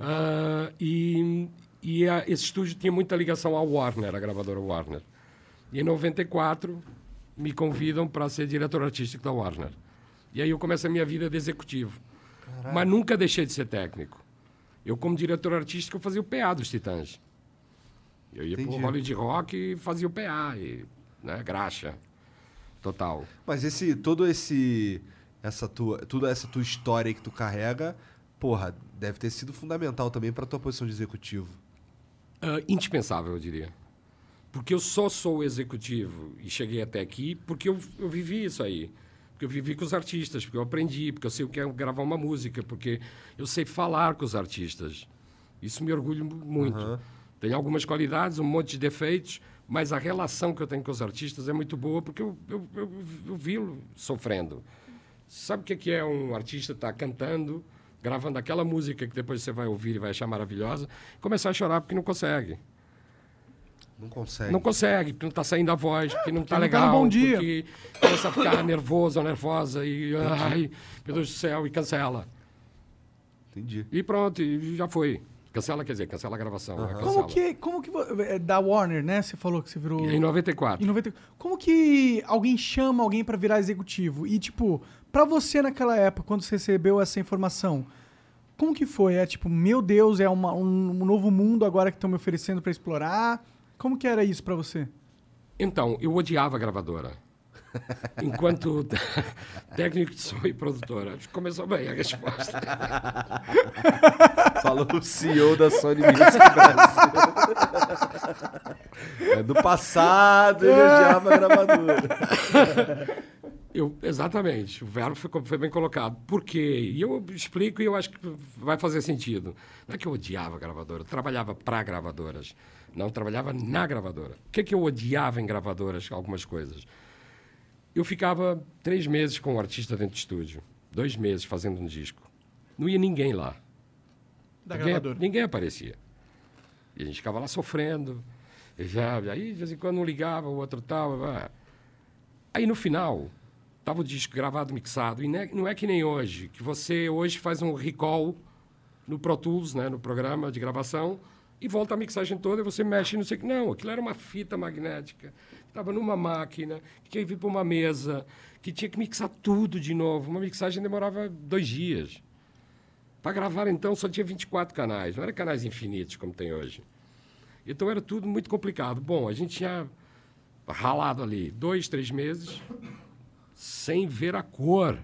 Ah, e e a- esse estúdio tinha muita ligação à Warner, a gravadora Warner. E em 94 me convidam para ser diretor artístico da Warner. E aí eu começo a minha vida de executivo. Mas nunca deixei de ser técnico. Eu, como diretor artístico, eu fazia o PA dos Titãs. Eu ia para o Entendi. Hollywood Rock e fazia o PA, e, né, graxa. Total. Mas esse todo esse essa tua toda essa tua história que tu carrega, porra, deve ter sido fundamental também pra tua posição de executivo. Ah, indispensável, eu diria. Porque eu só sou executivo e cheguei até aqui porque eu, eu vivi isso aí. Porque eu vivi com os artistas, porque eu aprendi, porque eu sei o que é gravar uma música, porque eu sei falar com os artistas. Isso me orgulho mu- muito. Tem algumas qualidades, um monte de defeitos, mas a relação que eu tenho com os artistas é muito boa porque eu, eu, eu, eu vi-lo sofrendo. Sabe o que é que é um artista estar cantando, gravando aquela música que depois você vai ouvir e vai achar maravilhosa, começar a chorar porque não consegue. Não consegue. Não consegue, porque não está saindo a voz, porque não está não tá legal, no bom dia. porque começa a ficar nervoso ou nervosa e, ai, meu Deus do céu, e cancela. Entendi. E pronto, e já foi. Cancela, quer dizer, cancela a gravação. Como cancela. que, como que é, da Warner, né? Você falou que você virou em 94. em 90. Como que alguém chama alguém pra virar executivo? E tipo, pra você naquela época, quando você recebeu essa informação, como que foi? É tipo, meu Deus, é uma- um, um novo mundo agora que estão me oferecendo pra explorar? Como que era isso pra você? Então, eu odiava a gravadora. Enquanto técnico de som e produtora. Começou bem a resposta. Falou o CEO da Sony Music Brasil. é do passado, ele odiava a gravadora. Eu, exatamente, o verbo foi, foi bem colocado. Por quê? E eu explico e eu acho que vai fazer sentido. Não é que eu odiava a gravadora, eu trabalhava para gravadoras, não trabalhava na gravadora. O que, é que eu odiava em gravadoras? Algumas coisas. Eu ficava três meses com o artista dentro do estúdio, dois meses fazendo um disco. Não ia ninguém lá. Da ninguém, gravadora. ninguém aparecia. E a gente ficava lá sofrendo. E já, aí, de vez em quando, um ligava, o outro tal. Aí, no final, estava o disco gravado, mixado. E não é, não é que nem hoje, que você hoje faz um recall no Pro Tools, né, no programa de gravação, e volta a mixagem toda e você mexe não sei o que. Não, aquilo era uma fita magnética, estava numa máquina, que tinha que vir para uma mesa, que tinha que mixar tudo de novo. Uma mixagem demorava dois dias. Para gravar, então, só tinha 24 canais, não era canais infinitos como tem hoje. Então era tudo muito complicado. Bom, a gente tinha ralado ali dois, três meses sem ver a cor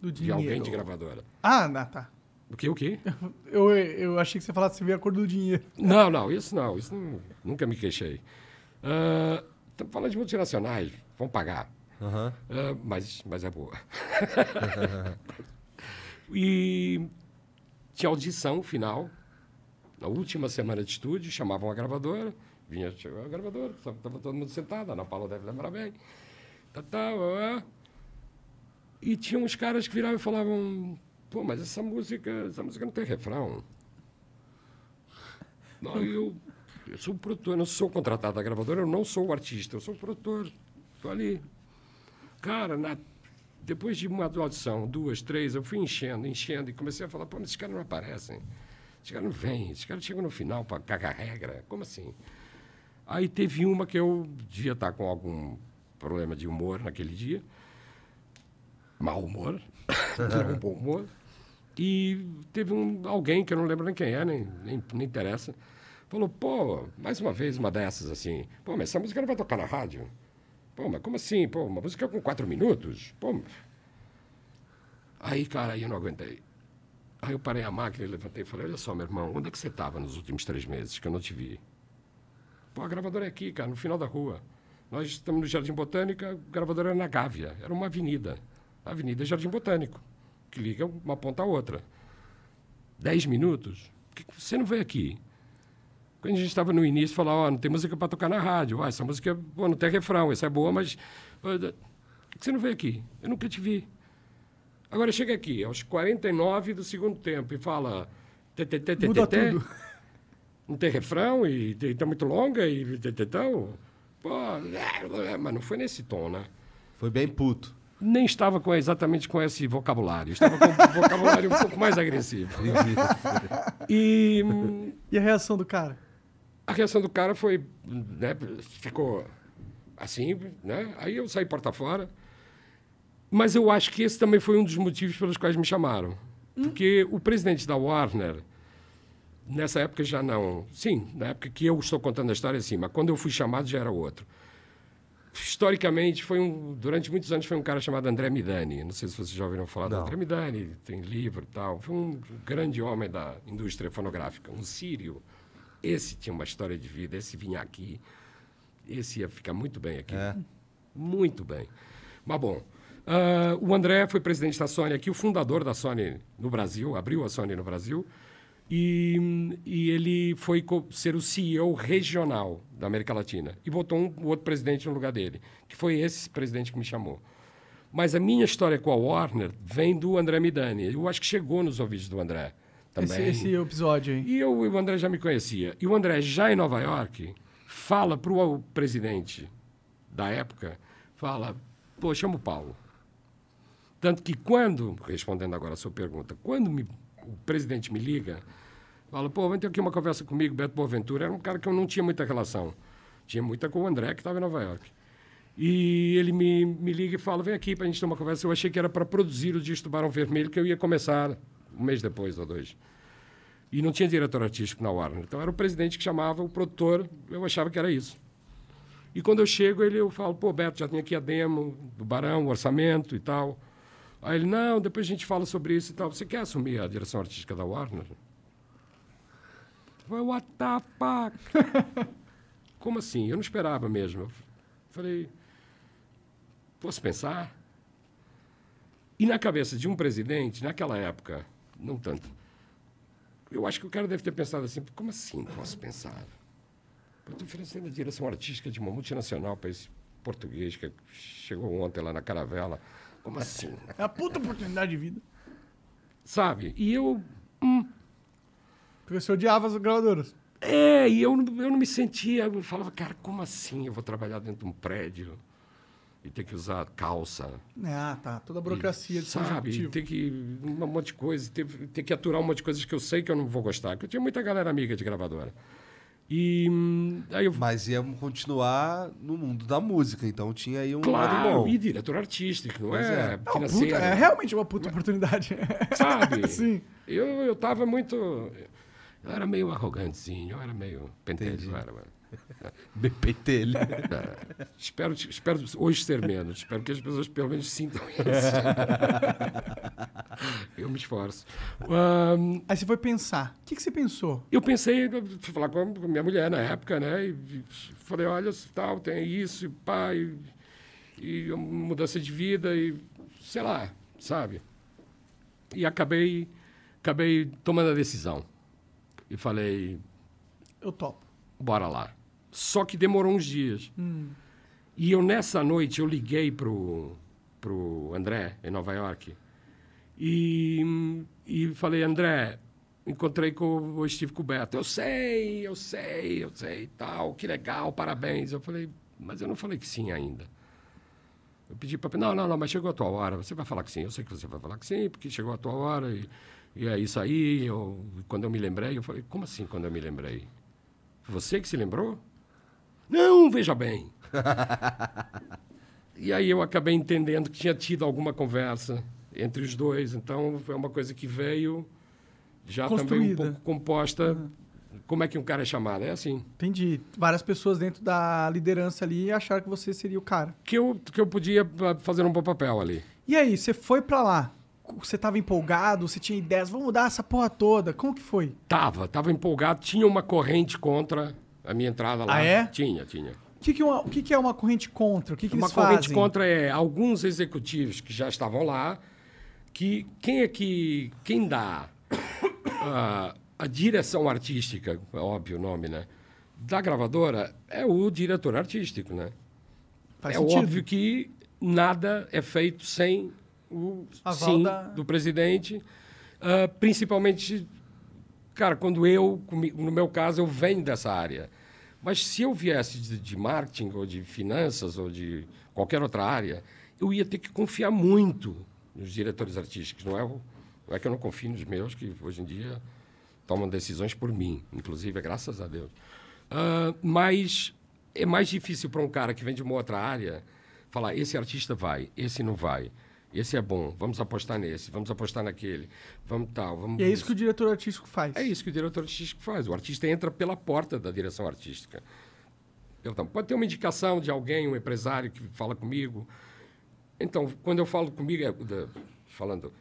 Do de dinheiro. alguém de gravadora. Ah, não, tá. O que, o quê? Eu, eu achei que você falasse que você vê a cor do dinheiro. Não, não, isso não, isso não- nunca me queixei. Estamos falando de multinacionais, vão pagar. Ah, mas, mas é boa. e tinha audição final, na última semana de estúdio, chamavam a gravadora, vinha, a gravadora, estava todo mundo sentado, a Ana Paula deve lembrar bem. Tá, tá, ué. E tinha uns caras que viravam e falavam, pô, mas essa música, essa música não tem refrão. Não, eu, eu sou o produtor, eu não sou contratado da gravadora, eu não sou o artista, eu sou o produtor. Estou ali. Cara, na- depois de uma audição, duas, três, eu fui enchendo, enchendo, e comecei a falar, pô, mas esses caras não aparecem. Esses caras não vêm, esses caras chegam no final para cagar regra. Como assim? Aí teve uma que eu devia estar com algum problema de humor naquele dia. Mau humor, não um bom humor. E teve um, alguém, que eu não lembro nem quem é, nem, nem, nem interessa, falou, pô, mais uma vez uma dessas assim, pô, mas essa música não vai tocar na rádio? Pô, mas como assim? Pô, uma música com quatro minutos? Pô. Aí, cara, aí eu não aguentei. Aí eu parei a máquina e levantei e falei, olha só, meu irmão, onde é que você estava nos últimos três meses que eu não te vi? Pô, a gravadora é aqui, cara, no final da rua. Nós estamos no Jardim Botânica, a gravadora era na Gávea, era uma avenida. A Avenida Jardim Botânico, que liga uma ponta à outra. Dez minutos? Por que você não veio aqui? Quando a gente estava no início, falava, ó, não tem música para tocar na rádio. Ah, essa música pô, não tem refrão, essa é boa, mas... Por que você não veio aqui? Eu nunca te vi. Agora chega aqui, aos 49 do segundo tempo, e fala... Muda tudo. Não tem refrão e está muito longa e Pô, é, mas não foi nesse tom, né? Foi bem puto. Nem estava com, exatamente com esse vocabulário. Estava com um vocabulário um pouco mais agressivo. E E a reação do cara? A reação do cara foi, né, ficou assim, né? Aí eu saí porta fora. Mas eu acho que esse também foi um dos motivos pelos quais me chamaram. Porque o presidente da Warner, nessa época já não. Sim, na época que eu estou contando a história, sim, mas quando eu fui chamado já era outro. Historicamente, foi um, durante muitos anos foi um cara chamado André Midani. Não sei se vocês já ouviram falar do André Midani, tem livro e tal. Foi um grande homem da indústria fonográfica, um sírio. Esse tinha uma história de vida, esse vinha aqui. Esse ia ficar muito bem aqui. Muito bem. Mas, bom, ah, o André foi presidente da Sony aqui, o fundador da Sony no Brasil, abriu a Sony no Brasil. E, e ele foi ser o CEO regional da América Latina. E botou um outro presidente no lugar dele, que foi esse presidente que me chamou. Mas a minha história com a Warner vem do André Midani. Eu acho que chegou nos ouvidos do André também. esse episódio aí. E eu, o André já me conhecia. E o André, já em Nova York, fala para o presidente da época, fala, pô, chama o Paulo. Tanto que quando, respondendo agora a sua pergunta, quando me- o presidente me liga, fala, pô, vem ter aqui uma conversa comigo, Beto Boaventura, era um cara que eu não tinha muita relação. Tinha muita com o André, que estava em Nova York. E ele me, me liga e fala, vem aqui para a gente ter uma conversa. Eu achei que era para produzir o disco Barão Vermelho, que eu ia começar um mês depois ou dois. E não tinha diretor artístico na Warner. Então era o presidente que chamava o produtor, eu achava que era isso. E quando eu chego, ele eu falo, pô, Beto, já tem aqui a demo do Barão, o orçamento e tal. Aí ele, não, depois a gente fala sobre isso e tal. Você quer assumir a direção artística da Warner? Falei, what the fuck? Como assim? Eu não esperava mesmo. Eu falei, posso pensar? E na cabeça de um presidente, naquela época, não tanto, eu acho que o cara deve ter pensado assim, como assim posso pensar? Eu estou oferecendo a direção artística de uma multinacional para esse português que chegou ontem lá na Caravela. Como assim? É a puta oportunidade de vida. Sabe? E eu. hum. Porque você odiava as gravadoras. É, e eu, eu não me sentia. Eu falava, cara, como assim eu vou trabalhar dentro de um prédio e ter que usar calça? Ah, tá. Toda a burocracia de Sabe? Ter que. Um monte de coisa, ter, ter que aturar um monte de coisas que eu sei que eu não vou gostar. Porque eu tinha muita galera amiga de gravadora. E hum, aí eu. Mas ia continuar no mundo da música, então tinha aí um lado Claro, bom. e diretor artístico, não é, é. Não, puta, financeiro. é realmente uma puta oportunidade. Sabe? Sim. Eu, eu tava muito. Eu era meio arrogantezinho, eu era meio pentelho. eu Era, Bem pentelho. É, espero, espero hoje ser menos. Espero que as pessoas pelo menos sintam isso. eu me esforço. Ahn, Aí você foi pensar. O que, que você pensou? eu pensei, fui falar com a minha mulher na época, né? E falei, olha, tal, tem isso, e pá, e, e mudança de vida, e sei lá, sabe? E acabei, acabei tomando a decisão. E falei, Eu topo. bora lá. Só que demorou uns dias. E eu, nessa noite, eu liguei pro, pro André, em Nova York, e, e falei, André, encontrei com o Steve Coberto. Eu sei, eu sei, eu sei, e tal, que legal, parabéns. Eu falei, mas eu não falei que sim ainda. Eu pedi para não, não, não, mas chegou a tua hora. Você vai falar que sim. Eu sei que você vai falar que sim, porque chegou a tua hora e, e é isso aí. Eu, quando eu me lembrei, eu falei, como assim quando eu me lembrei? Você que se lembrou? Não, veja bem. e aí eu acabei entendendo que tinha tido alguma conversa entre os dois. Então foi uma coisa que veio já também um Construída. pouco composta. Como é que um cara é chamado? É assim. Entendi. Várias pessoas dentro da liderança ali acharam que você seria o cara. Que eu, que eu podia ah, fazer um bom papel ali. E aí, você foi pra lá? Você tava empolgado? Você tinha ideias? Vamos mudar essa porra toda? Como que foi? Tava, tava empolgado. Tinha uma corrente contra a minha entrada lá. Ah, é? Tinha, tinha. O que, que, é uma, o que, que é uma corrente contra? O que, que uma eles corrente fazem? contra é alguns executivos que já estavam lá, que quem é que quem dá a, a direção artística, é óbvio o nome, né? Da gravadora é o diretor artístico, né? Faz é sentido. óbvio que nada é feito sem o Aval sim da- do presidente, ah, principalmente, cara, quando eu, no meu caso, eu venho dessa área. Mas se eu viesse de, de marketing ou de finanças ou de qualquer outra área, eu ia ter que confiar muito nos diretores artísticos. Não é, não é que eu não confio nos meus, que hoje em dia tomam decisões por mim, inclusive, graças a Deus. Ah, mas é mais difícil para um cara que vem de uma outra área falar: esse artista vai, esse não vai, esse é bom, vamos apostar nesse, vamos apostar naquele, vamos tal, vamos. E é isso que o diretor artístico faz. É isso que o diretor artístico faz. O artista entra pela porta da direção artística. Então, pode ter uma indicação de alguém, um empresário que fala comigo. Então, quando eu falo comigo, é, falando.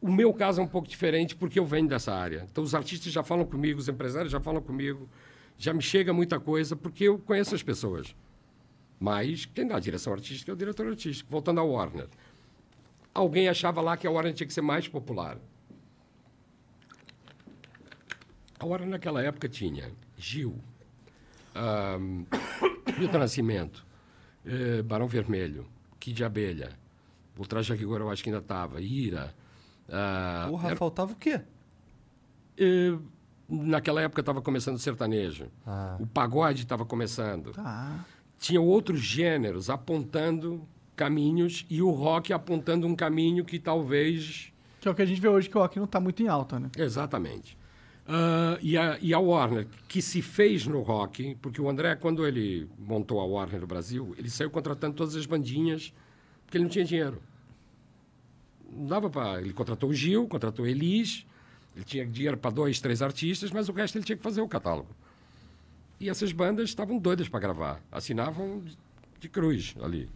O meu caso é um pouco diferente porque eu venho dessa área. Então, os artistas já falam comigo, os empresários já falam comigo, já me chega muita coisa porque eu conheço as pessoas. Mas quem dá a direção artística é o diretor artístico. Voltando ao Warner. Alguém achava lá que a Warner tinha que ser mais popular. A Warner naquela época tinha Gil, ahm, Milton Nascimento, eh, Barão Vermelho, Kid de Abelha, Ultraje Rigor eu acho que ainda estava, Ira. ah, Porra, era- faltava o quê? eh, naquela época estava começando o sertanejo. O pagode estava começando. Tá. Tinha outros gêneros apontando caminhos e o rock apontando um caminho que talvez Que é o que a gente vê hoje, que o rock não tá muito em alta, né? Exatamente. Ah, e, a, e a Warner, que se fez no rock, porque o André, quando ele montou a Warner no Brasil, ele saiu contratando todas as bandinhas, porque ele não tinha dinheiro. Não dava para. Ele contratou o Gil, contratou a Elis, ele tinha dinheiro para dois, três artistas, mas o resto ele tinha que fazer o catálogo. E essas bandas estavam doidas para gravar, assinavam de- cruz ali.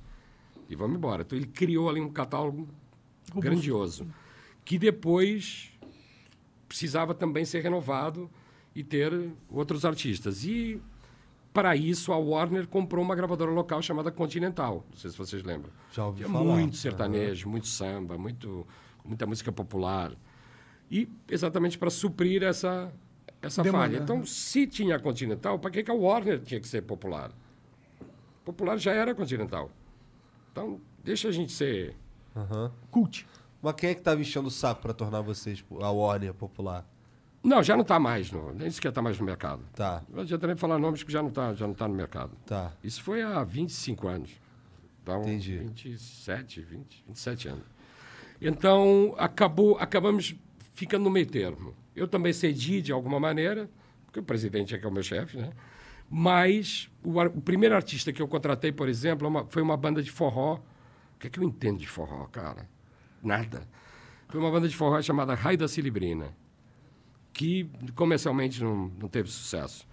E vamos embora. Então ele criou ali um catálogo grandioso, que depois precisava também ser renovado e ter outros artistas. E para isso a Warner comprou uma gravadora local chamada Continental. Não sei se vocês lembram. Já ouvi é falar. muito sertanejo, muito samba, muito, muita música popular. E exatamente para suprir essa, essa Demanda, falha. Então, se tinha a Continental, para que, que a Warner tinha que ser popular? Popular já era Continental. Então, deixa a gente ser. Cult. Mas quem é que tava enchendo o saco pra tornar vocês a Warner popular? Não, já não está mais, no, nem sequer está mais no mercado. Tá, Não adianta nem falar nomes que já não está já não tá no mercado. tá. Isso foi há 25 anos. Então, Entendi. 27, 20, 27 anos. Então, acabou, acabamos ficando no meio termo. Eu também cedi de alguma maneira, porque o presidente é que é o meu chefe, né? Mas o, o primeiro artista que eu contratei, por exemplo, é uma- foi uma banda de forró. O que é que eu entendo de forró, cara? Nada. Foi uma banda de forró chamada Raio da Cilibrina, que comercialmente não, não teve sucesso.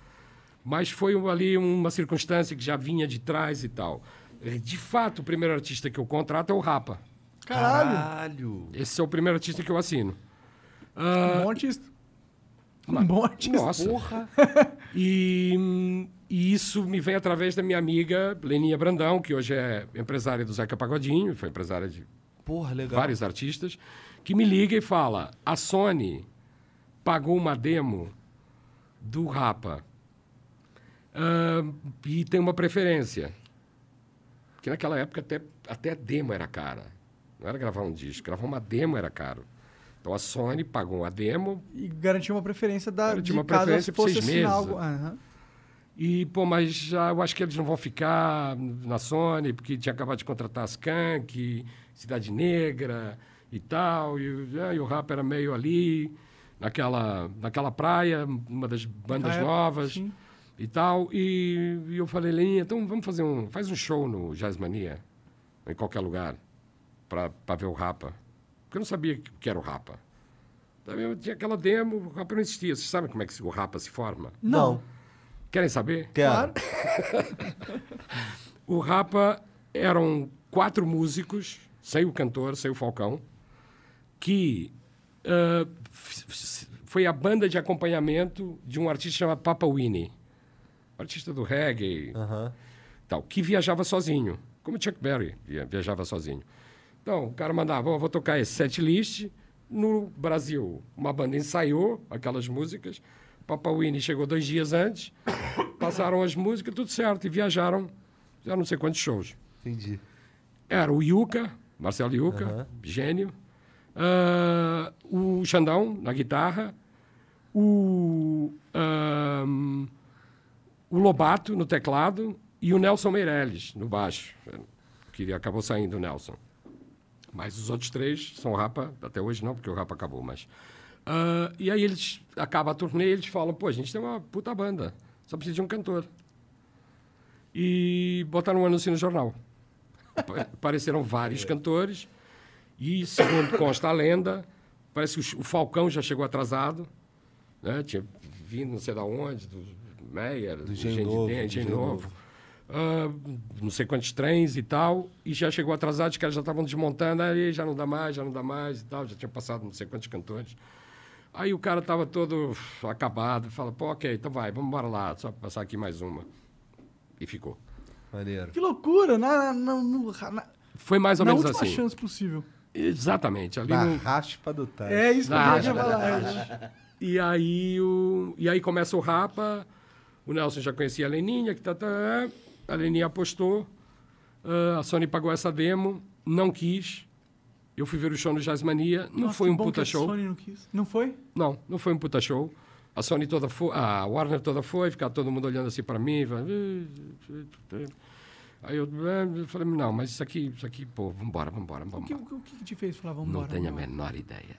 Mas foi ali uma circunstância que já vinha de trás e tal. De fato, o primeiro artista que eu contrato é o Rapa. Caralho. Caralho. Esse é o primeiro artista que eu assino. Um bom artista. Um bom artista. Nossa. E, hum, e isso me vem através da minha amiga Leninha Brandão, que hoje é empresária do Zeca Pagodinho, foi empresária de Porra, legal. vários artistas, que me liga e fala: a Sony pagou uma demo do Rapa ah, e tem uma preferência. Porque naquela época até, até demo era cara. Não era gravar um disco, gravar uma demo era caro. Então a Sony pagou a demo E garantiu uma preferência da Garantiu uma preferência por seis meses. algo. Aham. E, pô, mas já, eu acho que eles não vão ficar na Sony, porque tinha acabado de contratar as Skank, Cidade Negra e tal. E, o- e o rap era meio ali, naquela, naquela praia, uma das bandas época, novas sim. e tal. E, e eu falei, Leninha, então vamos fazer um. Faz um show no Jazz Mania, em qualquer lugar, para ver o Rapa. Porque eu não sabia que- que era o Rapa. Então, eu tinha aquela demo, o Rapa não existia. Vocês sabem como é que o Rapa se forma? Não. Querem saber? Quero. O Rapa eram quatro músicos, sem o cantor, sem o Falcão, que f- foi a banda de acompanhamento de um artista chamado Papa Winnie, artista do reggae, Aham. tal, que viajava sozinho, como Chuck Berry via- viajava sozinho. Então, o cara mandava, "Ó, vou tocar esse set list. No Brasil, uma banda ensaiou aquelas músicas. Papa Winnie chegou dois dias antes, passaram as músicas, tudo certo, e viajaram, já não sei quantos shows. Entendi. Era o Yuca, Marcelo Yuca, gênio. Ah, o Xandão, na guitarra. O, ahm, o Lobato, no teclado. E o Nelson Meirelles, no baixo. Que acabou saindo o Nelson. Mas os outros três são Rapa, até hoje não, porque o Rapa acabou, mas... Ah, e aí eles, acaba a turnê e eles falam, pô, a gente tem uma puta banda, só precisa de um cantor. E botaram um anúncio no jornal. Pa- Apareceram vários cantores e, segundo consta a lenda, parece que o o Falcão já chegou atrasado, né? tinha vindo não sei da onde, do Meyer, do Novo, do Engenho Novo. Ah, não sei quantos trens e tal, e já chegou atrasado, os caras já estavam desmontando, aí já não dá mais, já não dá mais e tal, já tinha passado não sei quantos cantores. Aí o cara estava todo acabado, fala, pô, ok, então vai, vamos embora lá, só passar aqui mais uma. E ficou. Maneiro. Que loucura. Na, na, no- na, Foi mais ou na menos última assim. chance possível. Exatamente, ali Na no, raspa do Tati. É isso que eu Na queria falar. E aí, o, e aí começa o Rapa, o Nelson já conhecia a Leninha, que tá, tá, a Leninha apostou, ah, a Sony pagou essa demo, não quis. Eu fui ver o show no Jazzmania, não Nossa, foi um puta a show. Sony não quis. Não foi? Não, não foi um puta show. A Sony toda foi, a Warner toda foi, ficar todo mundo olhando assim para mim. Aí eu, eh, eu falei, não, mas isso aqui, isso aqui, pô, vambora, vambora, O vambora. que, o que te fez falar, vamos Não tenho a vamos embora? menor ideia.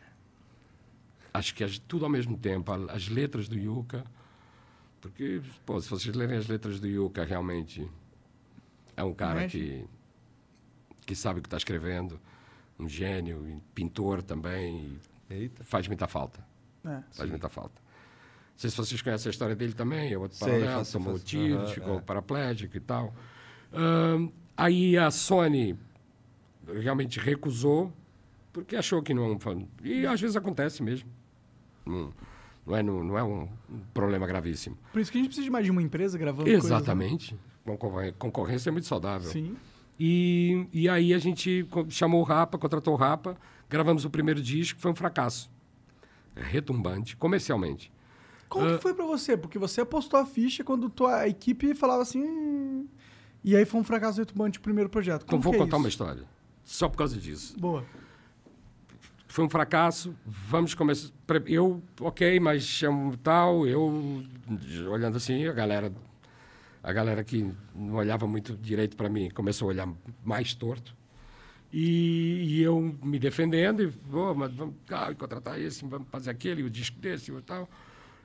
Acho que tudo ao mesmo tempo. a- As letras do Yuka. Porque, pô, se vocês lerem as letras do Yuka, realmente é um cara que, que sabe o que está escrevendo. Um gênio, pintor também. Eita. Faz muita falta. É. Faz muita falta. Não sei se vocês conhecem a história dele também. É outro Sei, paralelo, faço- tomou faço- tiros, ficou é. paraplégico e tal. Aí a Sony realmente recusou, porque achou que não é. E às vezes acontece mesmo. Não, não, é, não, não é um problema gravíssimo. Por isso que a gente precisa de mais de uma empresa gravando coisas, né? Concorrência é muito saudável. Sim. E, e aí a gente chamou o Rapa, contratou o Rapa, gravamos o primeiro disco, foi um fracasso. Retumbante, comercialmente. Como Ah. que foi pra você? Porque você apostou a ficha quando tua equipe falava assim... "Hum", E aí foi um fracasso retubante o primeiro projeto. Então Como vou que é contar isso? uma história. Só por causa disso. Boa. foi um fracasso, vamos começar. Eu, ok, mas chamo tal, eu, olhando assim, a galera, a galera que não olhava muito direito para mim começou a olhar mais torto. E, e eu me defendendo, e, "Pô, mas vamos ah, contratar esse, vamos fazer aquele, o disco desse e tal.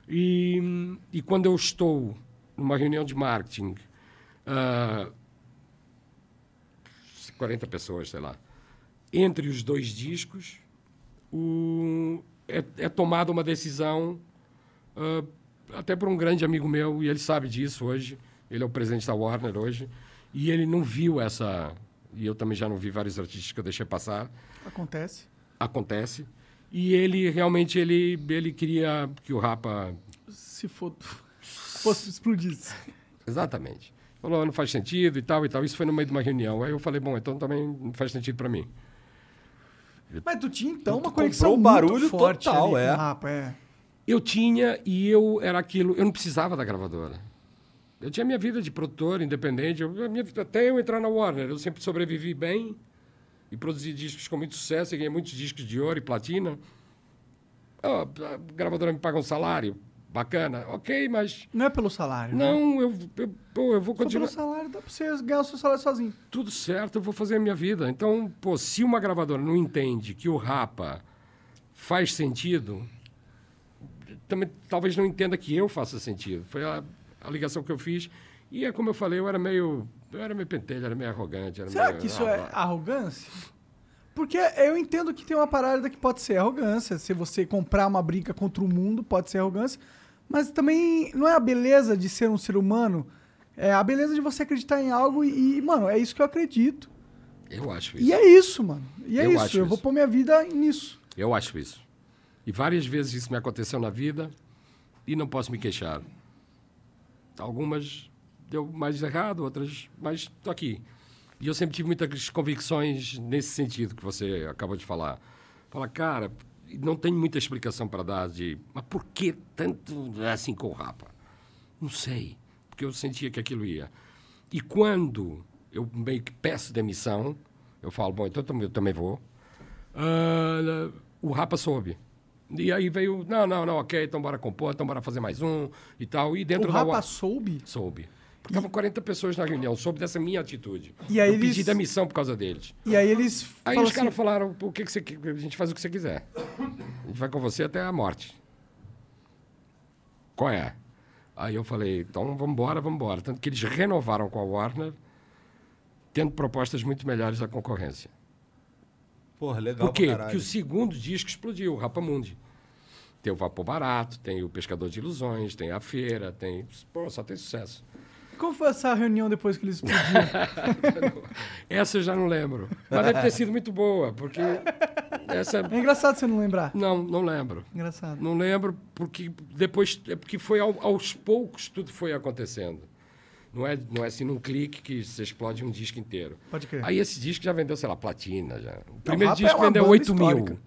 E, e quando eu estou numa reunião de marketing, ah, 40 pessoas, sei lá, entre os dois discos, o- é, é tomada uma decisão, ah, até por um grande amigo meu, e ele sabe disso hoje, ele é o presidente da Warner hoje, e ele não viu essa, e eu também já não vi vários artistas que eu deixei passar, Acontece. acontece, e ele realmente, ele, ele queria que o Rapa Se for... fosse explodisse. Exatamente. Falou, não faz sentido e tal e tal. Isso foi no meio de uma reunião. Aí eu falei, bom, então também não faz sentido para mim. Mas tu tinha, então, Tu uma conexão o barulho muito forte total, ali é. com o Rapa, é. Eu tinha e eu era aquilo. Eu não precisava da gravadora. Eu tinha minha vida de produtor independente. Eu, minha até eu entrar na Warner, eu sempre sobrevivi bem e produzi discos com muito sucesso. E ganhei muitos discos de ouro e platina. Ah, a gravadora me paga um salário bacana, ok, mas Não é pelo salário. né? não, eu, eu, pô, eu vou Só pelo continuar. salário, dá pra você ganhar o seu salário sozinho. tudo certo, eu vou fazer a minha vida. Então, pô, se uma gravadora não entende que o Rapa faz sentido, também talvez não entenda que eu faça sentido. Foi a, a ligação que eu fiz. E é como eu falei, eu era meio. Eu era meio pentelho, era meio arrogante. Era Será meio, que isso ah, é arrogância? Porque eu entendo que tem uma parada que pode ser arrogância. Se você comprar uma briga contra o mundo, pode ser arrogância. Mas também não é a beleza de ser um ser humano. É a beleza de você acreditar em algo e, e, mano, é isso que eu acredito. Eu acho isso. E é isso, mano. E é Eu isso. Eu vou isso. pôr minha vida nisso. Eu acho isso. E várias vezes isso me aconteceu na vida e não posso me queixar. Algumas deu mais errado, outras, mas estou aqui. E eu sempre tive muitas convicções nesse sentido que você acabou de falar. Fala, cara, não tem muita explicação para dar de, mas por que tanto assim com o Rapa? Não sei, porque eu sentia que aquilo ia. E quando eu meio que peço demissão, eu falo, bom, então eu também- vou. Ah, o Rapa soube. E aí veio, não, não, não, ok, então bora compor, então bora fazer mais um e tal. E dentro o da Rapa soube. soube. Porque estavam 40 pessoas na reunião, soube dessa minha atitude. E aí eu pedi eles- demissão por causa deles. E aí eles Aí os caras assim, falaram, o que, que você? A gente faz o que você quiser. A gente vai com você até a morte. Qual é? Aí eu falei, então vamos embora, vamos embora. Tanto que eles renovaram com a Warner, tendo propostas muito melhores da concorrência. Porra, legal Por quê? pra Porque o segundo disco explodiu, o Rapamundi. Tem o Vapor Barato, tem o Pescador de Ilusões, tem a Feira, tem... Pô, só tem sucesso. como foi essa reunião depois que eles explodiram? Essa eu já não lembro. Mas deve ter sido muito boa, porque essa... é engraçado você não lembrar. Não, não lembro. Engraçado. Não lembro, porque depois... É porque foi ao- aos poucos tudo foi acontecendo. Não é, não é assim num clique que você explode um disco inteiro. Pode crer. Aí esse disco já vendeu, sei lá, platina. Já. O primeiro é disco uma vendeu banda 8 mil. histórica.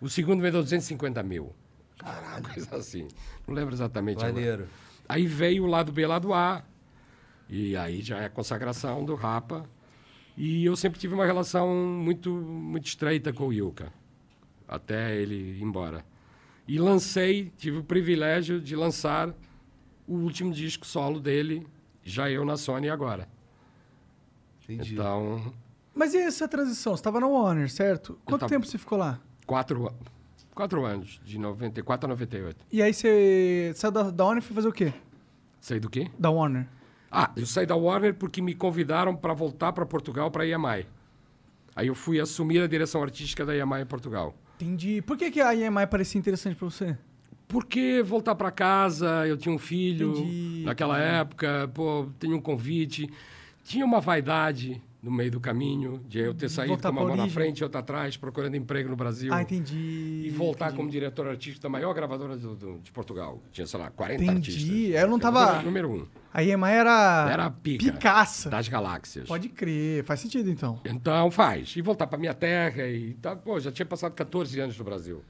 O segundo vendeu 250 mil. Caralho. Coisa assim. Não lembro exatamente. agora. Maneiro. Aí veio o lado B o lado A. E aí já é a consagração do Rapa. E eu sempre tive uma relação muito, muito estreita com o Yuka. Até ele ir embora. E lancei, tive o privilégio de lançar o último disco solo dele, já eu na Sony agora. Entendi. Então, Mas e essa transição? Você tava na Warner, certo? Quanto tava- tempo você ficou lá? quatro, quatro anos, de 94 a 98. E aí você saiu da, da Warner e foi fazer o quê? Sei do quê? Da Warner. Ah, eu saí da Warner porque me convidaram para voltar para Portugal para a EMI. Aí eu fui assumir a direção artística da EMI em Portugal. Entendi. Por que, que a EMI parecia interessante pra você? Porque voltar para casa, eu tinha um filho Entendi, naquela época, pô, tinha um convite. Tinha uma vaidade no meio do caminho de eu ter saído voltar com uma mão na frente e outra atrás, procurando emprego no Brasil. Ah, entendi. E voltar entendi. como diretor artístico da maior gravadora do- do- de Portugal. Tinha, sei lá, 40 Entendi. artistas. Eu não tava- Gravadora Número um. A EMI era... Era pica. Picaça. Das galáxias. Pode crer. Faz sentido, então. Então faz. E voltar para minha terra e tá, pô, já tinha passado 14 anos no Brasil.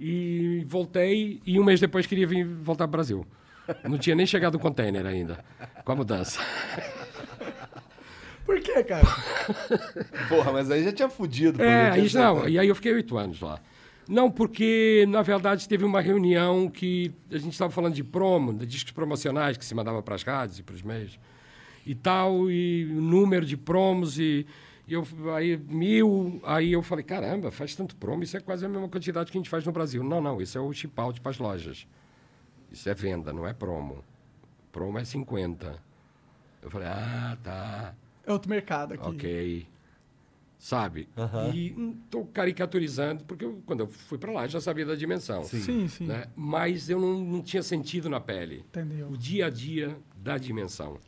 E voltei e um mês depois queria vir voltar para o Brasil. Não tinha nem chegado o container ainda, com a mudança. Por quê, cara? Porra, mas aí já tinha fudido. É, aí, não, certeza. e aí eu fiquei oito anos lá. Não, porque, na verdade, teve uma reunião que a gente estava falando de promo, de discos promocionais que se mandava para as rádios e para os meios e tal, e o número de promos, e, e eu, aí mil, aí eu falei, caramba, faz tanto promo, isso é quase a mesma quantidade que a gente faz no Brasil. Não, não, isso é o chip out para as lojas. Isso é venda, não é promo. Promo é 50. Eu falei, ah, tá. É outro mercado aqui. Ok. Sabe? E estou caricaturizando, porque eu, quando eu fui para lá já sabia da dimensão. Sim, sim. Né? Mas eu não, não tinha sentido na pele. Entendeu. O dia a dia da dimensão.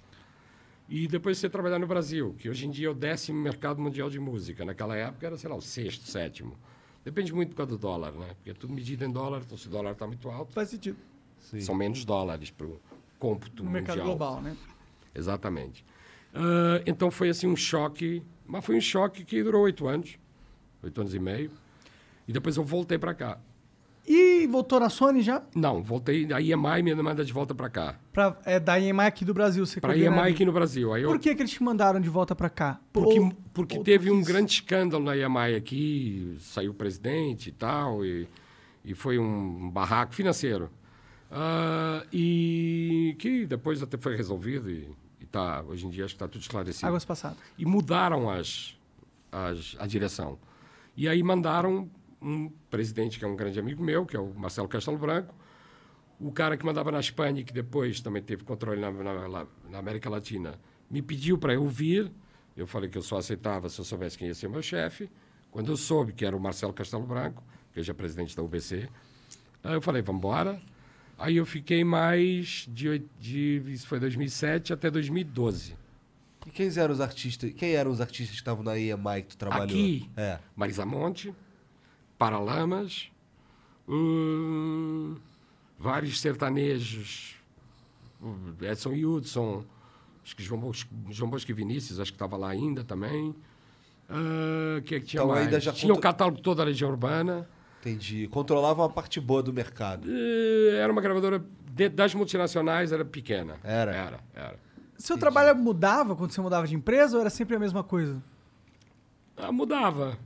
E depois você trabalhar no Brasil, que hoje em dia é o décimo mercado mundial de música. Naquela época era, sei lá, o sexto, sétimo. Depende muito por causa do dólar, né? Porque é tudo medido em dólar, então se o dólar está muito alto, Faz sentido. são menos dólares para o cômputo No mundial. mercado global, né? Exatamente. Ah, então foi assim um choque, mas foi um choque que durou oito anos, oito anos e meio. E depois eu voltei para cá. E voltou na Sony já? Não, voltei, a EMI me manda de volta para cá. Pra, é da EMI aqui do Brasil. Você Para EMI aqui no Brasil. Aí eu, Por que, que eles te mandaram de volta pra cá? porque Ou- porque ou teve um grande escândalo na EMI aqui, saiu o presidente e tal, e, e foi um barraco financeiro. Ah, e que depois até foi resolvido e, e tá, hoje em dia acho que está tudo esclarecido. Águas passadas. e mudaram as, as, a direção. E aí mandaram um presidente que é um grande amigo meu, que é o Marcelo Castelo Branco, o cara que mandava na Espanha, que depois também teve controle na, na- na América Latina, me pediu para eu vir. Eu falei que eu só aceitava se eu soubesse quem ia ser meu chefe. Quando eu soube que era o Marcelo Castelo Branco, que hoje é presidente da UBC, aí eu falei, vamos embora. Aí eu fiquei mais de, de isso foi 2007 até 2012. E quem eram os artistas? Quem eram os artistas que estavam na EMI que tu trabalhou? Aqui, É. Marisa Monte, Paralamas, hum, vários sertanejos, Edson Hudson, acho que João Bosco, João Bosco e Vinícius, acho que estava lá ainda também. Ah, que é que tinha Então mais? ainda já tinha o catálogo toda a Legião Urbana. Entendi. Controlava uma parte boa do mercado. Eh, Era uma gravadora de- das multinacionais, era pequena. Era? Era, era. Seu trabalho mudava quando você mudava de empresa ou era sempre a mesma coisa? Ah, mudava.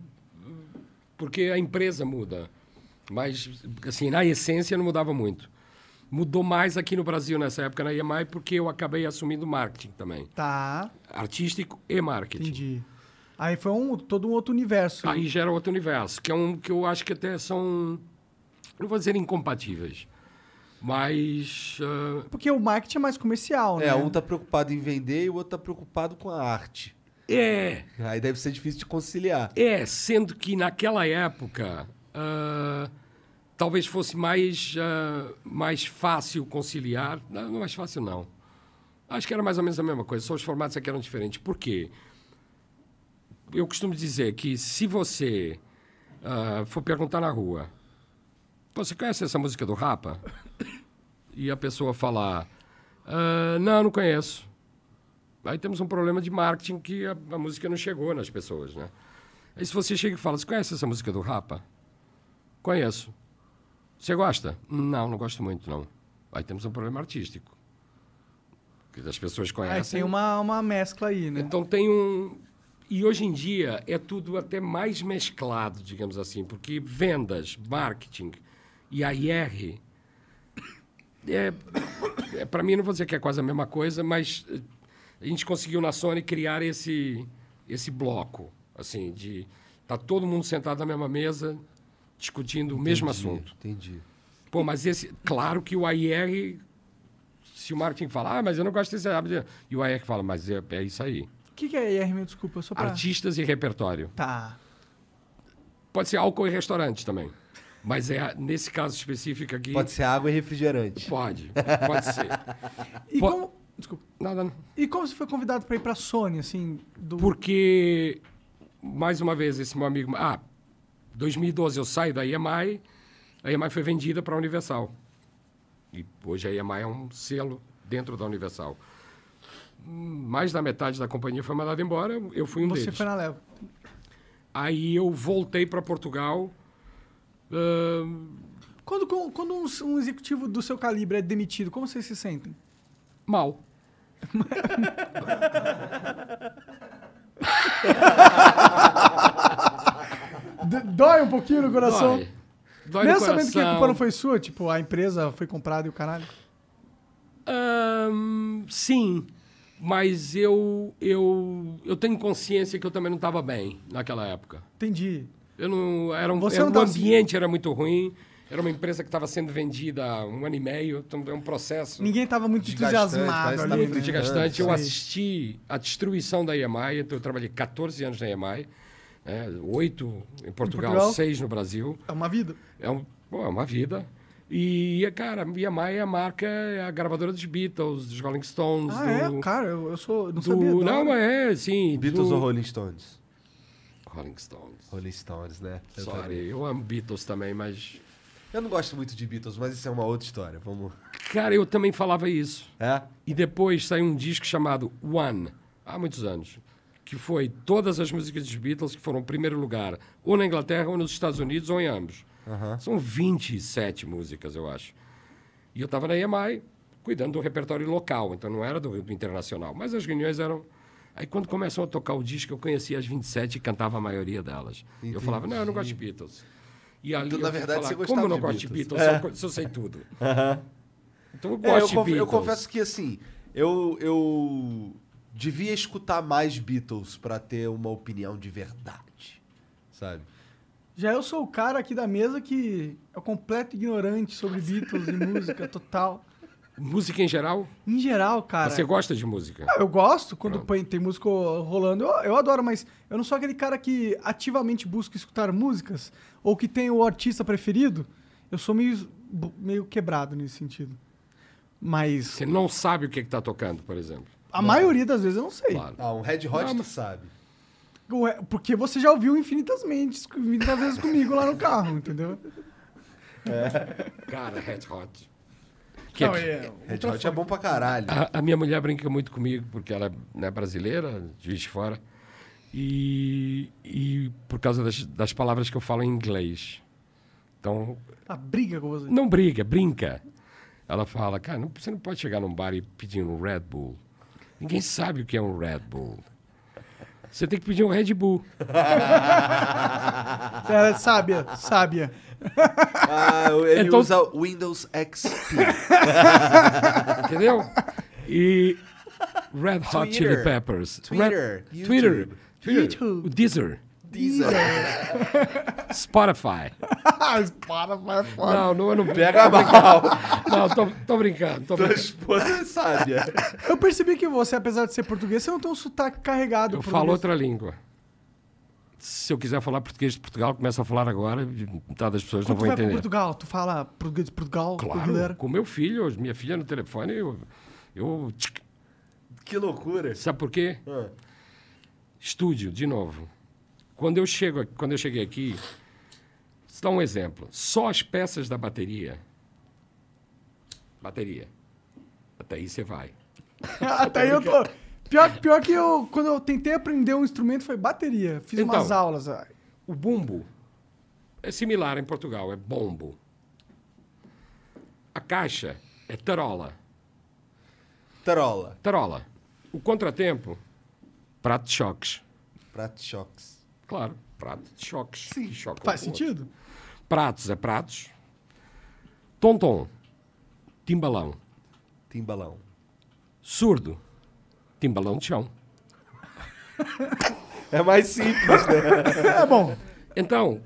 Porque a empresa muda. Mas, assim, na essência não mudava muito. Mudou mais aqui no Brasil nessa época na EMI porque eu acabei assumindo marketing também. Tá, Artístico e marketing. entendi. Aí foi um, todo um outro universo. Aí gera outro universo, que é um que eu acho que até são, não vou dizer incompatíveis, mas ah, Porque o marketing é mais comercial, né? É, um tá preocupado em vender e o outro tá preocupado com a arte. É, Aí deve ser difícil de conciliar. É, sendo que naquela época ah, talvez fosse mais, ah, mais fácil conciliar. Não, não é mais fácil, não. Acho que era mais ou menos a mesma coisa, só os formatos aqui eram diferentes. Por quê? Eu costumo dizer que se você ah, for perguntar na rua, você conhece essa música do Rapa? E a pessoa falar, "Ah, não, não conheço. Aí temos um problema de marketing que a, a música não chegou nas pessoas, né? Aí se você chega e fala, você conhece essa música do Rapa? Conheço. Você gosta? Não, não gosto muito, não. Aí temos um problema artístico. Que as pessoas Aí conhecem. tem uma, uma mescla aí, né? Então tem um. E hoje em dia é tudo até mais mesclado, digamos assim, porque vendas, marketing e a IR. É, é, Para mim, não vou dizer que é quase a mesma coisa, mas eh, a gente conseguiu na Sony criar esse, esse bloco, assim, de. Tá todo mundo sentado na mesma mesa, discutindo o mesmo Entendi, assunto. Entendi. Pô, mas esse. Claro que o AIR. Se o marketing fala, ah, mas eu não gosto desse. E o AIR fala, mas é, é isso aí. O que, que é IR, meu desculpa? Só pra... Artistas e repertório. Tá. Pode ser álcool e restaurante também. Mas é nesse caso específico aqui. Pode ser água e refrigerante. Pode. Pode ser. E Po- como... Desculpa. Nada. não. E como você foi convidado pra ir pra Sony, assim? Do... Porque, mais uma vez, esse meu amigo. Ah, 2012 eu saio da EMI, a EMI foi vendida para a Universal. E hoje a EMI é um selo dentro da Universal. Mais da metade da companhia foi mandada embora, eu fui um Você deles. foi na leva. Aí eu voltei para Portugal. Quando, quando quando um, um executivo do seu calibre é demitido, como vocês se sentem? Mal. Dói um pouquinho no coração. Dói. Dói Mesmo no sabendo que a culpa não foi sua, tipo, a empresa foi comprada e o caralho. Ahn, sim, mas eu, eu, eu tenho consciência que eu também não estava bem naquela época. Entendi. Eu não, era um, era- o ambiente era muito ruim. Era uma empresa que estava sendo vendida há um ano e meio, então é um processo Ninguém tava muito entusiasmado ali. tava né? muito desgastante. Eu assisti a destruição da EMI, então eu trabalhei 14 anos na EMI, né, oito em Portugal, Portugal. seis no Brasil. É uma vida. É, um, pô, é uma vida. E, cara, a EMI é a marca, é a gravadora dos Beatles, dos Rolling Stones. Ah, do, é? Cara, eu, eu sou. Não do- sabia. Não, é, sim. Beatles do, ou Rolling Stones? Rolling Stones. Rolling Stones, né? Eu também. Sorry, eu amo Beatles também, mas... Eu não gosto muito de Beatles, mas isso é uma outra história. Vamos. Cara, eu também falava isso. É? E depois saiu um disco chamado One, há muitos anos, que foi todas as músicas dos Beatles que foram em primeiro lugar, ou na Inglaterra, ou nos Estados Unidos, ou em ambos. São 27 músicas, eu acho. E eu estava na EMI, cuidando do repertório local, então não era do, do internacional. Mas as reuniões eram. Aí quando começam a tocar o disco, eu conhecia as 27 e cantava a maioria delas. E Eu falava, não, eu não gosto de Beatles. E ali Então, eu na verdade, falar, você como gostava eu não de gosto de Beatles? Beatles, É. se eu, se eu sei tudo. Então eu É, gosto eu, de conf- Beatles. eu confesso que assim, eu, eu devia escutar mais Beatles pra ter uma opinião de verdade. Sabe? Já eu sou o cara aqui da mesa que é o completo ignorante sobre Beatles e música total. Música em geral? Em geral, cara. Você gosta de música? Ah, Eu gosto quando põe- tem música rolando, eu, eu adoro, mas eu não sou aquele cara que ativamente busca escutar músicas ou que tem o artista preferido. Eu sou meio, meio quebrado nesse sentido. Mas Você não sabe o que está tocando, por exemplo. a maioria das vezes eu não sei. Claro. Ah, um Red Hot Não, tu mas- sabe. Ué, Porque você já ouviu infinitas mentes, infinitas vezes comigo lá no carro, entendeu? Cara, Red Hot. Que Não, é- é, Red Hot é bom pra caralho. a, a minha mulher brinca muito comigo, porque ela é brasileira, de Juiz de Fora, e, e por causa das, das palavras que eu falo em inglês. Então, a briga com você. não briga, brinca. Ela fala, cara, não- você não pode chegar num bar e pedir um Red Bull. Ninguém sabe o que é um Red Bull. Você tem que pedir um Red Bull. Ela é sábia, sábia. Ah, ele Então- usa Windows XP. Entendeu? E Red Hot Chili Twitter. Peppers. Twitter. Red, Twitter. YouTube. Twitter. YouTube. O Deezer. Deezer. Spotify. Para, vai fora. Não, não, eu não Pega mal. Não, tô, tô brincando. Tô Tua brincando. esposa é sábia. Eu percebi que você, apesar de ser português, você não tem um sotaque carregado. Eu falo outra língua. Se eu quiser falar português de Portugal, começo a falar agora, metade das pessoas Quando não tu vão entender. Portugal, tu fala português de Portugal com a Claro, galera. com meu filho, minha filha no telefone, eu. eu. Que loucura. sabe por quê? Ah. Estúdio, de novo. Quando eu, chego, quando eu cheguei aqui, vou dar um exemplo. Só as peças da bateria. Bateria. Até aí você vai. Até aí eu tô. Pior, pior que eu, quando eu tentei aprender um instrumento, foi bateria. Fiz Então. umas aulas. O bumbo é similar em Portugal, é bombo. A caixa é tarola. Tarola. Tarola. O contratempo, prato de choques. Prato choques. Claro, prato de choques. Sim, que chocam faz com o outro. sentido? Pratos é pratos. Tom-tom, timbalão. Timbalão. Surdo, timbalão de chão. É mais simples, né? É bom. Então,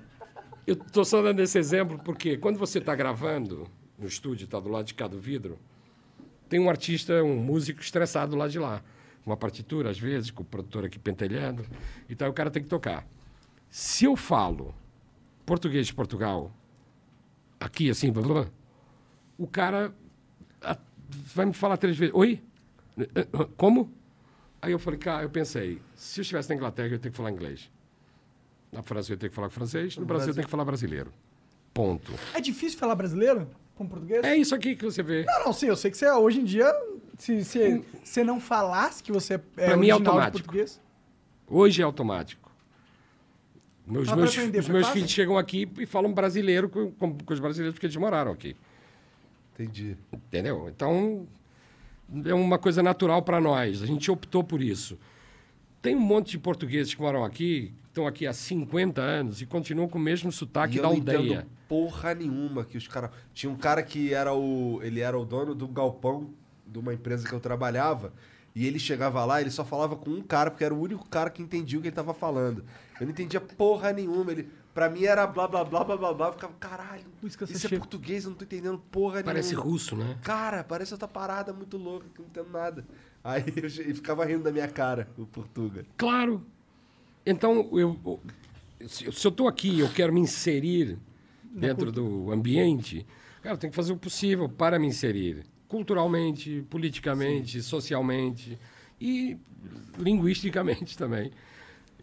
eu estou só dando esse exemplo porque quando você está gravando no estúdio, está do lado de cá do vidro, tem um artista, um músico estressado lá de lá. Uma partitura, às vezes, com o produtor aqui pentelhando. Então o cara tem que tocar. Se eu falo português de Portugal, aqui assim, blá, blá, blá, o cara ah, vai me falar três vezes. Oi? Como? Aí eu falei, cara, eu pensei, se eu estivesse na Inglaterra, eu ia ter que falar inglês. Na França eu ia ter que falar francês, no Brasil eu tenho que falar brasileiro. Ponto. É difícil falar brasileiro com português? É isso aqui que você vê. Não, não, sim, eu sei que você, hoje em dia, se se você não falasse que você é Pra mim é automático. português... Hoje é automático. Meus, meus, aprender, os meus fácil? filhos chegam aqui e falam brasileiro com, com, com os brasileiros porque eles moraram aqui. Entendi. Entendeu? Então, é uma coisa natural para nós. A gente optou por isso. Tem um monte de portugueses que moram aqui, estão aqui há 50 anos e continuam com o mesmo sotaque da não aldeia. porra nenhuma que os caras. Tinha um cara que era o. Ele era o dono do galpão de uma empresa que eu trabalhava. E ele chegava lá, ele só falava com um cara, porque era o único cara que entendia o que ele tava falando. Eu não entendia porra nenhuma. Ele, pra mim era blá blá blá blá blá blá. Eu ficava, caralho, isso é português, eu não tô entendendo porra Parece nenhuma. russo, né? Cara, parece outra parada muito louca, que não entendo nada. Aí eu ele ficava rindo da minha cara, o Portuga. Claro. Então, eu, eu- se se eu estou aqui eu quero me inserir dentro do ambiente, cara, eu tenho que fazer o possível para me inserir. Culturalmente, politicamente, socialmente e linguisticamente também,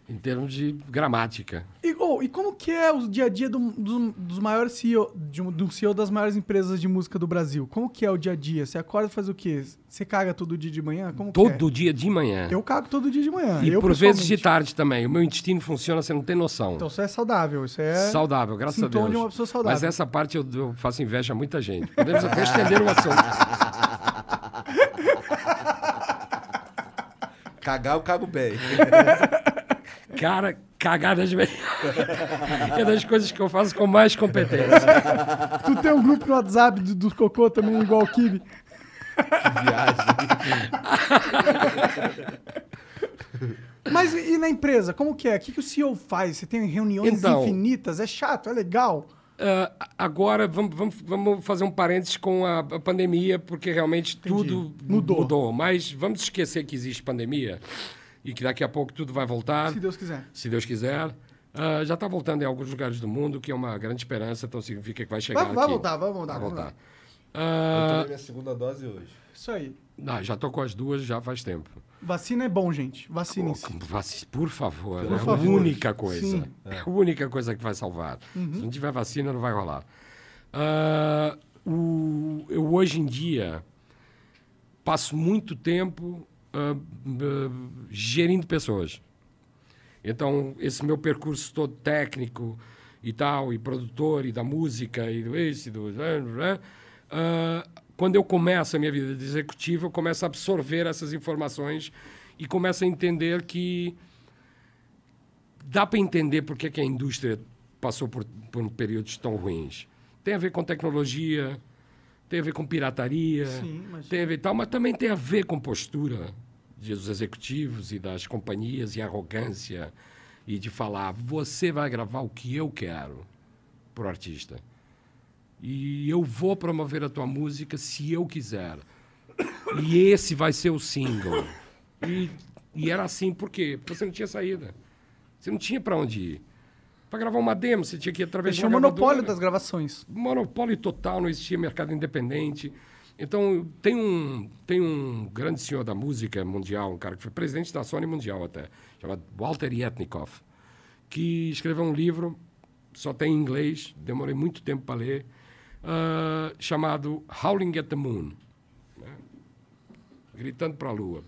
em termos de gramática. E, oh, e como que é o dia a dia do- do- dos maiores CEO, de um, do CEO das maiores empresas de música do Brasil? Como que é o dia a dia? Você acorda e faz o quê? Você caga todo dia de manhã? Como que Todo é? dia de manhã. Eu cago todo dia de manhã. e eu, por vezes de tarde também. O meu intestino funciona, você não tem noção. Então isso é saudável, isso é... Saudável, graças a Deus. de uma pessoa saudável. Mas essa parte eu, eu faço inveja a muita gente. Podemos até estender o assunto. Cagar, eu cago bem. Cara, cagadas bem. é das coisas que eu faço com mais competência. Tu tem um grupo no WhatsApp do, do Cocô também, igual o Kibe. Mas e na empresa, como que é? O que, que o CEO faz? Você tem reuniões Então- infinitas? É chato? É legal? Ah, agora, vamos, vamos, vamos fazer um parênteses com a, a pandemia, porque realmente tudo Mudou. mudou. Mas vamos esquecer que existe pandemia e que daqui a pouco tudo vai voltar. Se Deus quiser. Se Deus quiser. Ah, já está voltando em alguns lugares do mundo, que é uma grande esperança, então significa que vai chegar Vai, vai aqui. voltar, vai voltar. Vai vamos voltar. lá. Eu Ah, tomei minha segunda dose hoje. Isso aí. não, já tô com as duas já faz tempo. Vacina é bom, gente. Vacinem-se. Vaci- Por favor, Por é favor. a única coisa. Sim. É a única coisa que vai salvar. Uhum. Se não tiver vacina, não vai rolar. Ah, o- eu, hoje em dia, passo muito tempo ah, gerindo pessoas. Então, esse meu percurso todo técnico e tal, e produtor, e da música, e do esse, do... ah, quando eu começo a minha vida de executivo, eu começo a absorver essas informações e começo a entender que dá para entender por que, a indústria passou por, por períodos tão ruins. Tem a ver com tecnologia, tem a ver com pirataria, Sim, imagino. tem a ver tal, mas também tem a ver com postura dos executivos e das companhias e arrogância e de falar você vai gravar o que eu quero pro artista e eu vou promover a tua música se eu quiser e esse vai ser o single e, e era assim por quê? Porque você não tinha saída você não tinha para onde ir para gravar uma demo você tinha que ir através Eles de uma o monopólio gravadora das gravações. monopólio total, não existia mercado independente. Então, tem um, tem um grande senhor da música mundial, um cara que foi presidente da Sony Mundial até, chamado Walter Yetnikoff, que escreveu um livro, só tem em inglês, demorei muito tempo para ler, ah, chamado Howling at the Moon né? Gritando para a Lua.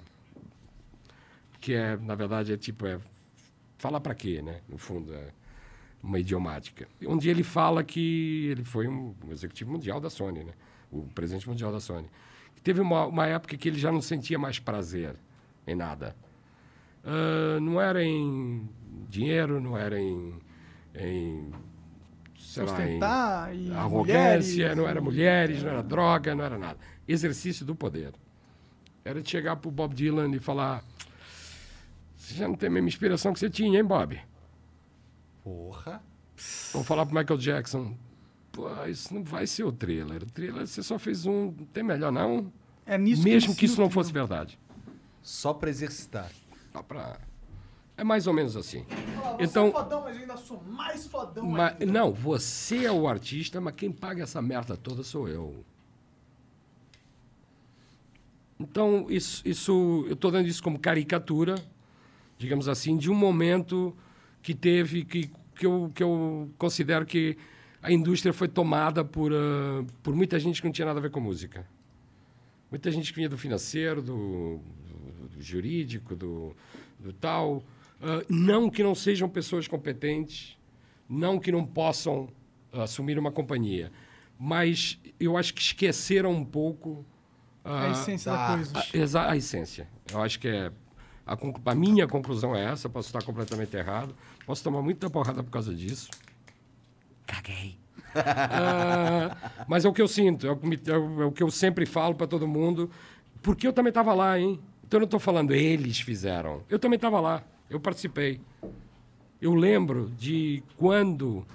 Que é, na verdade, é tipo, é falar para quê, né? No fundo, é uma idiomática. Onde ele fala que ele foi um executivo mundial da Sony, né? O presidente mundial da Sony. Teve uma, uma época que ele já não sentia mais prazer em nada. Ah, não era em dinheiro, não era em, em sei lá, em Sustentar e arrogância, mulheres. não era mulheres, não era droga, não era nada. Exercício do poder. Era de chegar pro Bob Dylan e falar: Você já não tem a mesma inspiração que você tinha, hein, Bob? Porra. Ou falar pro Michael Jackson: Pô, isso não vai ser o thriller. O thriller você só fez um. Tem melhor, não? É nisso Mesmo ele que isso não fosse verdade. Só pra exercitar. Só pra... É mais ou menos assim. Você Então. é fodão, mas eu ainda sou mais fodão Ma- ainda. não, você é o artista, mas quem paga essa merda toda sou eu. Então, isso, isso eu estou dando isso como caricatura, digamos assim, de um momento que teve, que, que, eu, que eu considero que a indústria foi tomada por, ah, por muita gente que não tinha nada a ver com música. Muita gente que vinha do financeiro, do, do- do jurídico, do, do tal. Ah, não que não sejam pessoas competentes, não que não possam assumir uma companhia, mas eu acho que esqueceram um pouco A ah, essência da tá. coisa. a, a essência. Eu acho que é A, a minha conclusão é essa, posso estar completamente errado, posso tomar muita porrada por causa disso. Caguei. Ah, mas é o que eu sinto, é o que, é é o que eu sempre falo para todo mundo, porque eu também estava lá, hein? Então eu não estou falando eles fizeram, eu também estava lá, eu participei. Eu lembro de quando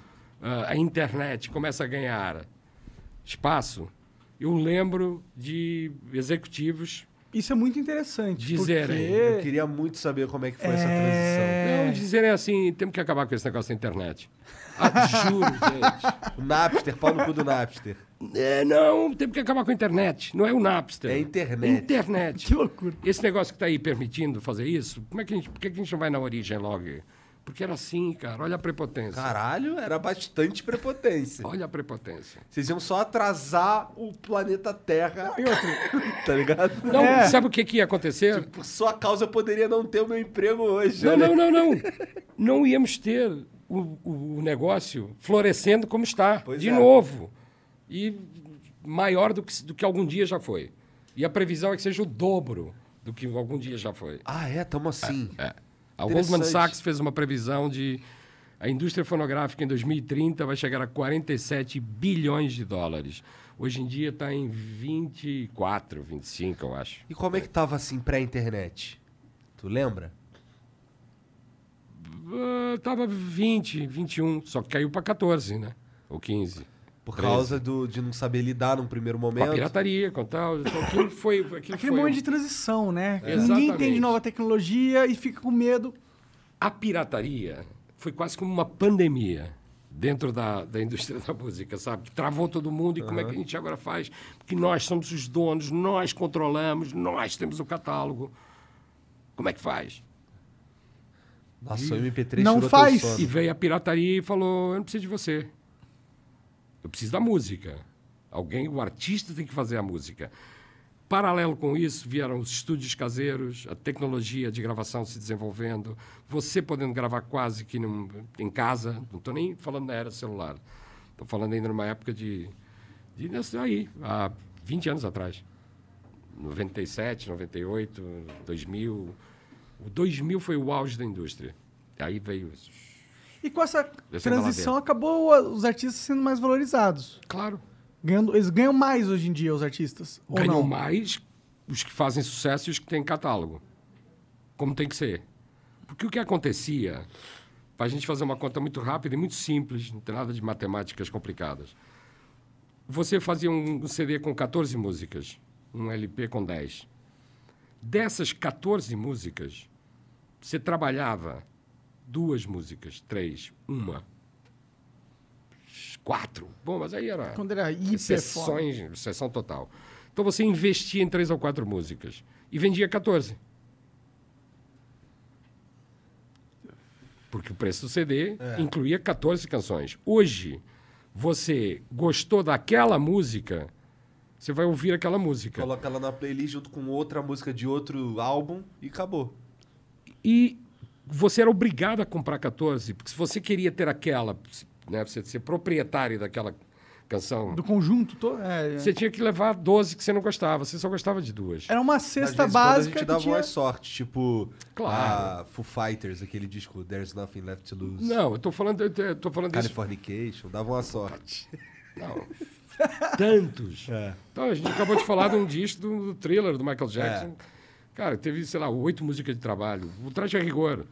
ah, a internet começa a ganhar espaço, eu lembro de executivos Isso é muito interessante. Dizerem. Eu Porque... queria muito saber como é que foi essa É. transição. não, dizerem assim, temos que acabar com esse negócio da internet. Ah, juro, gente. O Napster, pau no cu do Napster. É, não, temos que acabar com a internet. Não é o Napster. É a internet. Internet. Que loucura. Esse negócio que está aí permitindo fazer isso, como é que a gente, por que a gente não vai na origem logo? Porque era assim, cara. Olha a prepotência. Caralho, era bastante prepotência. Olha a prepotência. Vocês iam só atrasar o planeta Terra, E outra, tá ligado? Não, É. sabe o que, que ia acontecer? Por sua causa eu poderia não ter o meu emprego hoje. Não, olha. não, não, não. Não íamos ter o, o- o negócio florescendo como está, Pois de é. novo. E maior do que, do que algum dia já foi. E a previsão é que seja o dobro do que algum dia já foi. Ah, é? Tamo assim. É. A Goldman. Sachs fez uma previsão de a indústria fonográfica em 2030 vai chegar a 47 bilhões de dólares. Hoje em dia está em 24, 25, eu acho. E como é que tava assim pré-internet? Tu lembra? Ah, tava 20, 21, só que caiu para 14, né? Ou 15. Por 13. causa do, de não saber lidar num primeiro Com a momento. pirataria, com tal. Então, aquilo foi. Aquilo aquele foi momento um- de transição, né? Ninguém Exatamente. entende nova tecnologia e fica com medo. A pirataria foi quase como uma pandemia dentro da, da indústria da música, sabe? Travou todo mundo e como é que a gente agora faz? Porque nós somos os donos, nós controlamos, nós temos o catálogo. Como é que faz? Nossa, o MP3 Não faz. E veio a pirataria e falou: Eu não preciso de você. Eu preciso da música. Alguém, o artista tem que fazer a música. Paralelo com isso, vieram os estúdios caseiros, a tecnologia de gravação se desenvolvendo, você podendo gravar quase que num- em casa. Não estou nem falando na era celular. Estou falando ainda numa época de. de aí, há 20 anos atrás. 97, 98, 2000. O 2000 foi o auge da indústria. Aí veio. E com essa transição acabou os artistas sendo mais valorizados. Claro. Ganhando, eles ganham mais hoje em dia, os artistas. Ganham mais os que fazem sucesso e os que têm catálogo. Como tem que ser. Porque o que acontecia, para a gente fazer uma conta muito rápida e muito simples, não tem nada de matemáticas complicadas. Você fazia um CD com 14 músicas, um LP com 10. Dessas 14 músicas, você trabalhava duas músicas, três, uma, quatro. Bom, mas aí era Quando era hiper foda. sessões, sessão total. Então você investia em três ou quatro músicas e vendia 14. Porque o preço do CD incluía 14 canções. Hoje, você gostou daquela música, você vai ouvir aquela música. Coloca ela na playlist junto com outra música de outro álbum e acabou. E você era obrigado a comprar 14, porque se você queria ter aquela, né, você ser proprietário daquela canção, Do conjunto todo. É, é. você tinha que levar 12 que você não gostava, você só gostava de duas. Era uma cesta vezes, básica quando a gente que dava tinha... umas sorte, tipo Claro. a Foo Fighters, aquele disco There's Nothing Left to Lose. Não, eu tô falando, eu tô falando Californication, dava uma sorte. não, tantos. É. Então, a gente acabou de falar de um disco do, do thriller do Michael Jackson. É. Cara, teve, sei lá, oito músicas de trabalho. O Traje a Rigor.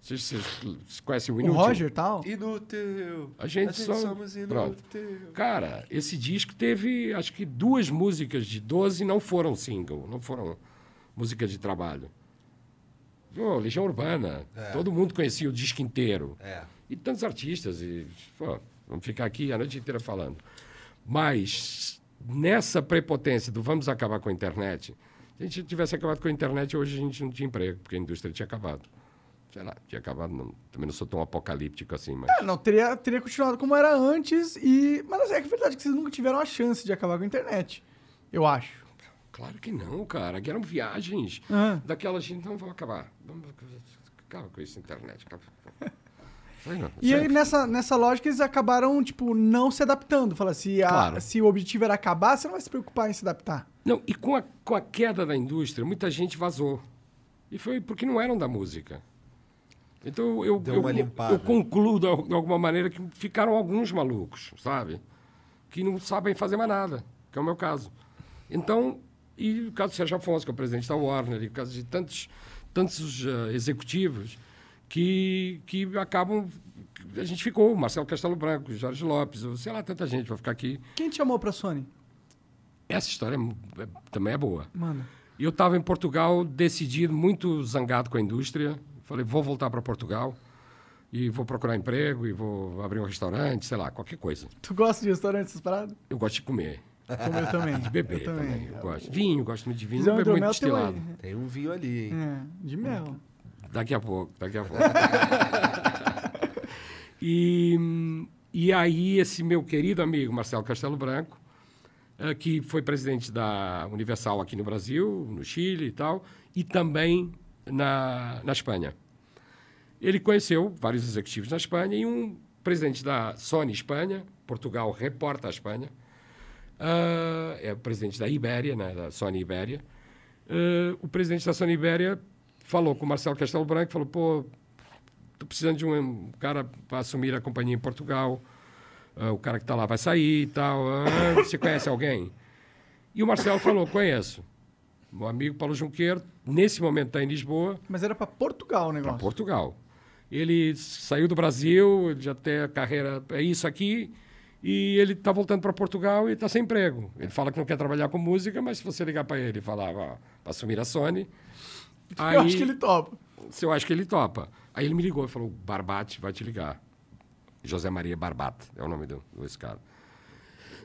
Vocês, vocês, vocês conhecem o O Inútil? Roger e tal. Inútil. A gente, só... somos Pronto. inútil. Cara, esse disco teve, acho que duas músicas de 12 não foram single, não foram música de trabalho. Pô, Legião Urbana, todo mundo conhecia o disco inteiro. É. E tantos artistas, e, pô, vamos ficar aqui a noite inteira falando. Mas nessa prepotência do vamos acabar com a internet, se a gente tivesse acabado com a internet, hoje a gente não tinha emprego, porque a indústria tinha acabado. Sei lá, tinha acabado, não- também não sou tão apocalíptico assim, mas... É, não, teria, teria continuado como era antes e... Mas é que é verdade que vocês nunca tiveram a chance de acabar com a internet. Eu acho. Claro que não, cara. Que eram viagens Ah. daquelas gente. Não, vamos acabar. Vamos acabar com isso, internet. Acaba. Não, E aí, nessa, nessa lógica, eles acabaram, tipo, não se adaptando. Fala, se, a- Claro. se o objetivo era acabar, você não vai se preocupar em se adaptar. Não, e com a, com a queda da indústria, muita gente vazou. E foi porque não eram da música. Então eu, eu, eu concluo de al- de alguma maneira que ficaram alguns malucos, sabe? Que não sabem fazer mais nada, que é o meu caso. Então, e o caso do Sérgio Afonso, que é o presidente da Warner, e o caso de tantos, tantos eh, executivos que, que acabam. A gente ficou, Marcelo Castelo Branco, Jorge Lopes, sei lá, tanta gente vai ficar aqui. Quem te chamou pra Sony? Essa história é é- também é boa. Mano. E eu estava em Portugal, decidido, muito zangado com a indústria. Falei, vou voltar para Portugal e vou procurar emprego e vou abrir um restaurante, sei lá, qualquer coisa. Tu gosta de restaurante, essas paradas? Eu gosto de comer, Como eu também. de beber eu também. Eu gosto. Vinho, gosto muito de vinho, não bebo muito destilado. Tem um vinho ali, hein? É, de mel. Daqui a pouco, daqui a pouco. e, e aí, esse meu querido amigo Marcelo Castelo Branco, eh, que foi presidente da Universal aqui no Brasil, no Chile e tal, e também na, na Espanha. Ele conheceu vários executivos na Espanha e um presidente da Sony Espanha, Portugal reporta a Espanha, ah, é o presidente da Ibéria, né, da Sony Ibéria. Ah, o presidente da Sony Ibéria falou com o Marcelo Castelo Branco, falou, pô, tô precisando de um cara para assumir a companhia em Portugal, Ah, o cara que está lá vai sair e tal, Ah, você conhece alguém? E o Marcelo falou, conheço. Meu amigo Paulo Junqueiro, nesse momento está em Lisboa, Mas era pra Portugal o negócio. Portugal. Ele saiu do Brasil, já tem a carreira, é isso aqui, e ele está voltando para Portugal e está sem emprego. Ele fala que não quer trabalhar com música, mas se você ligar para ele e falar para assumir a Sony, aí, Eu acho que ele topa. se eu acho que ele topa. Aí ele me ligou e falou: Barbate vai te ligar. José Maria Barbate é o nome do, desse cara.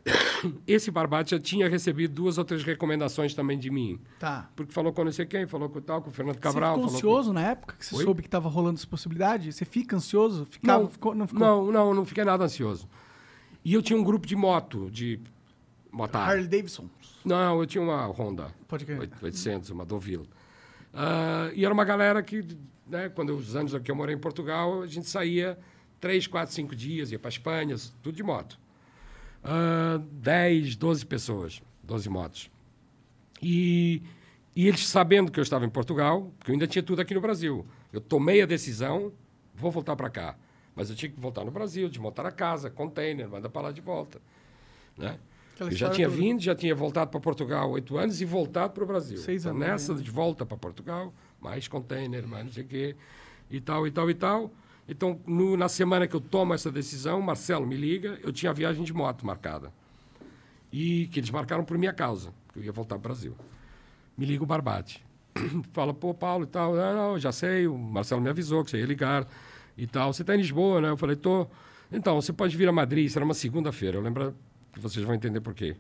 Esse Barbate já tinha recebido duas ou três recomendações também de mim. Tá. Porque falou com não sei quem, falou com tal, com o Fernando Você Cabral. ficou falou com- ansioso na época que você Oi? soube que tava rolando essa possibilidade? Você fica ansioso? Ficava, não, ficou, não ficou? não, não, não fiquei nada ansioso. E eu tinha um grupo de moto, de motar. Harley Davidson. Não, eu tinha uma Honda. Pode crer. oit- 800, uma Deauville. Ah, e era uma galera que, né, quando os anos que eu morei em Portugal, a gente saía três, quatro, cinco dias, ia para Espanha, tudo de moto. Ah, 10, 12 pessoas, 12 motos. E, e eles sabendo que eu estava em Portugal, porque eu ainda tinha tudo aqui no Brasil. Eu tomei a decisão, vou voltar para cá. Mas eu tinha que voltar no Brasil, desmontar a casa, container, mandar para lá de volta. Né? Aquela Eu já tinha toda. vindo, já tinha voltado para Portugal oito anos e voltado para o Brasil. Seis Então, anos, nessa né? de volta para Portugal, mais container, mais não sei o quê, e tal, e tal, e tal. Então, no- na semana que eu tomo essa decisão, Marcelo me liga, eu tinha a viagem de moto marcada. E que eles marcaram por minha causa, que eu ia voltar para o Brasil. Me liga o Barbate. Fala, pô, Paulo e tal. Não, não, já sei, o Marcelo me avisou que você ia ligar e tal. Você está em Lisboa, né? Eu falei, tô. Então, você pode vir a Madrid, será uma segunda-feira. Eu lembro que vocês vão entender por quê.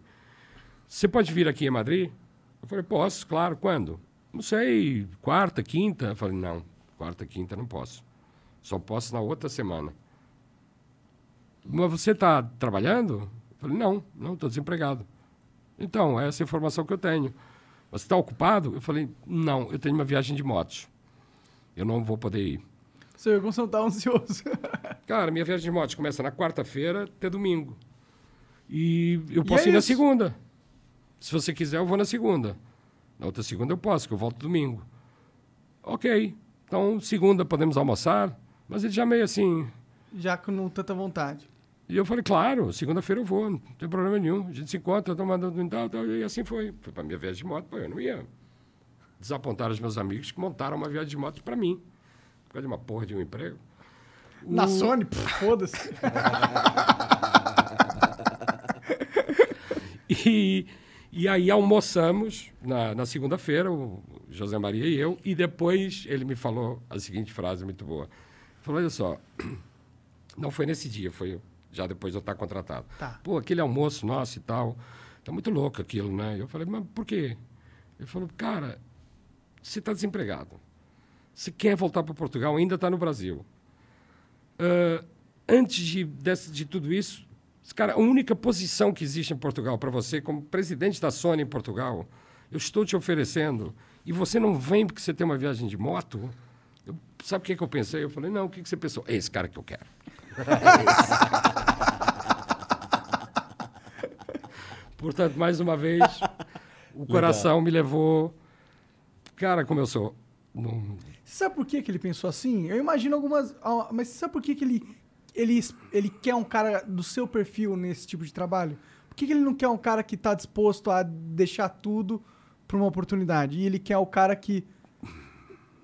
Você pode vir aqui em Madrid? Eu falei, posso, claro. Quando? Não sei, quarta, quinta. Eu falei, não, quarta, quinta não posso. Só posso na outra semana. Mas você está trabalhando? Eu falei, não, não, estou desempregado. Então, essa é a informação que eu tenho. Você está ocupado? Eu falei, não, eu tenho uma viagem de motos. Eu não vou poder ir. Você como você não tá ansioso. Cara, minha viagem de motos começa na quarta-feira até domingo. E eu E posso é ir na isso. segunda. Se você quiser, eu vou na segunda. Na outra segunda eu posso, que eu volto domingo. Ok. Então, segunda podemos almoçar. Mas ele já meio assim. Já com tanta vontade. E eu falei, claro, segunda-feira eu vou, não tem problema nenhum. A gente se encontra, tomando tal, tal, e assim foi. Foi para minha viagem de moto, pô, eu não ia desapontar os meus amigos que montaram uma viagem de moto para mim. Por causa de uma porra de um emprego. Na O- Sony, foda-se. E, e aí almoçamos na, na segunda-feira, o José Maria e eu, e depois ele me falou a seguinte frase muito boa. Ele falou, olha só, não foi nesse dia, foi já depois de eu estar contratado. Tá. Pô, aquele almoço nosso e tal, tá muito louco aquilo, né? Eu falei, mas por quê? Ele falou, cara, você está desempregado. Você quer voltar para Portugal, ainda está no Brasil. Ah, antes de, desse- de tudo isso, cara, a única posição que existe em Portugal para você, como presidente da Sony em Portugal, eu estou te oferecendo e você não vem porque você tem uma viagem de moto? Eu- sabe o que, que eu pensei? Eu falei, não, o que, que você pensou? É esse cara que eu quero. Portanto, mais uma vez, o coração me levou. Cara, como eu sou Não, sabe por que, que ele pensou assim? Eu imagino algumas. ah, Mas sabe por que, que ele, ele, ele quer um cara do seu perfil nesse tipo de trabalho? Por que, que ele não quer um cara que tá disposto a deixar tudo pra uma oportunidade? E ele quer o cara que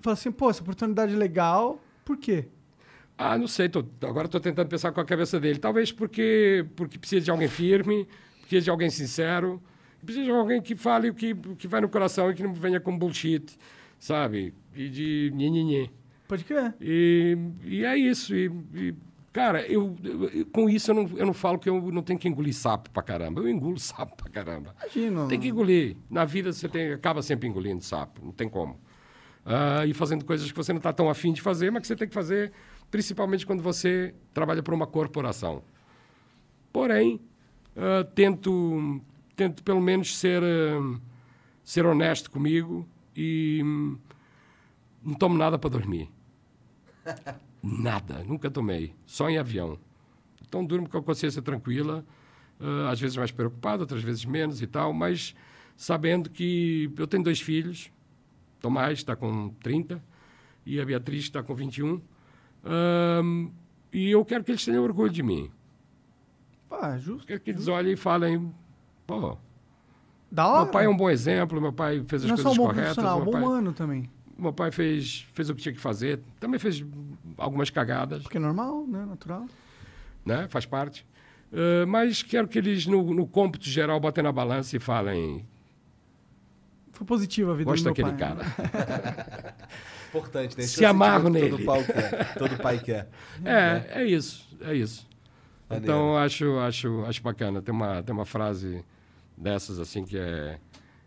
fala assim, pô, essa oportunidade é legal, por quê? Ah, não sei. Tô, agora estou tentando pensar com a cabeça dele. Talvez porque, porque precisa de alguém firme, precisa de alguém sincero, precisa de alguém que fale o que, que vai no coração e que não venha com bullshit, sabe? E de nhenhenhê. Pode crer. E, e é isso. E, e, cara, eu, eu- com isso eu não, eu não falo que eu não tenho que engolir sapo pra caramba. Eu engulo sapo pra caramba. Imagino. Tem que engolir. Na vida você tem, acaba sempre engolindo sapo, não tem como. Ah, e fazendo coisas que você não está tão afim de fazer, mas que você tem que fazer, principalmente quando você trabalha para uma corporação. Porém, ah, tento, tento pelo menos ser, ah, ser honesto comigo e hum, não tomo nada para dormir. Nada, nunca tomei, só em avião. Então durmo com a consciência tranquila, ah, às vezes mais preocupado, outras vezes menos e tal, mas sabendo que eu tenho dois filhos, Tomás está com 30 e a Beatriz está com 21, Ahm, e eu quero que eles tenham orgulho de mim. Pá, justo. Quero que eles olhem e falem, pô, Da hora. meu pai é um bom exemplo, meu pai fez as Não é só um coisas bom corretas. profissional, um meu bom pai- humano também. meu pai fez, fez o que tinha que fazer, também fez algumas cagadas, Porque é normal, né? Natural. né? faz parte. Ah, mas quero que eles, no, no cômputo geral, botem na balança e falem: Foi positiva a vida gosto do meu daquele pai. cara. Importante, né? Esse Se é amarro nele. Todo, pau quer, todo pai quer. É, é isso, é isso. Maneiro. Então acho, acho, acho bacana. Tem uma, tem uma frase dessas assim que é,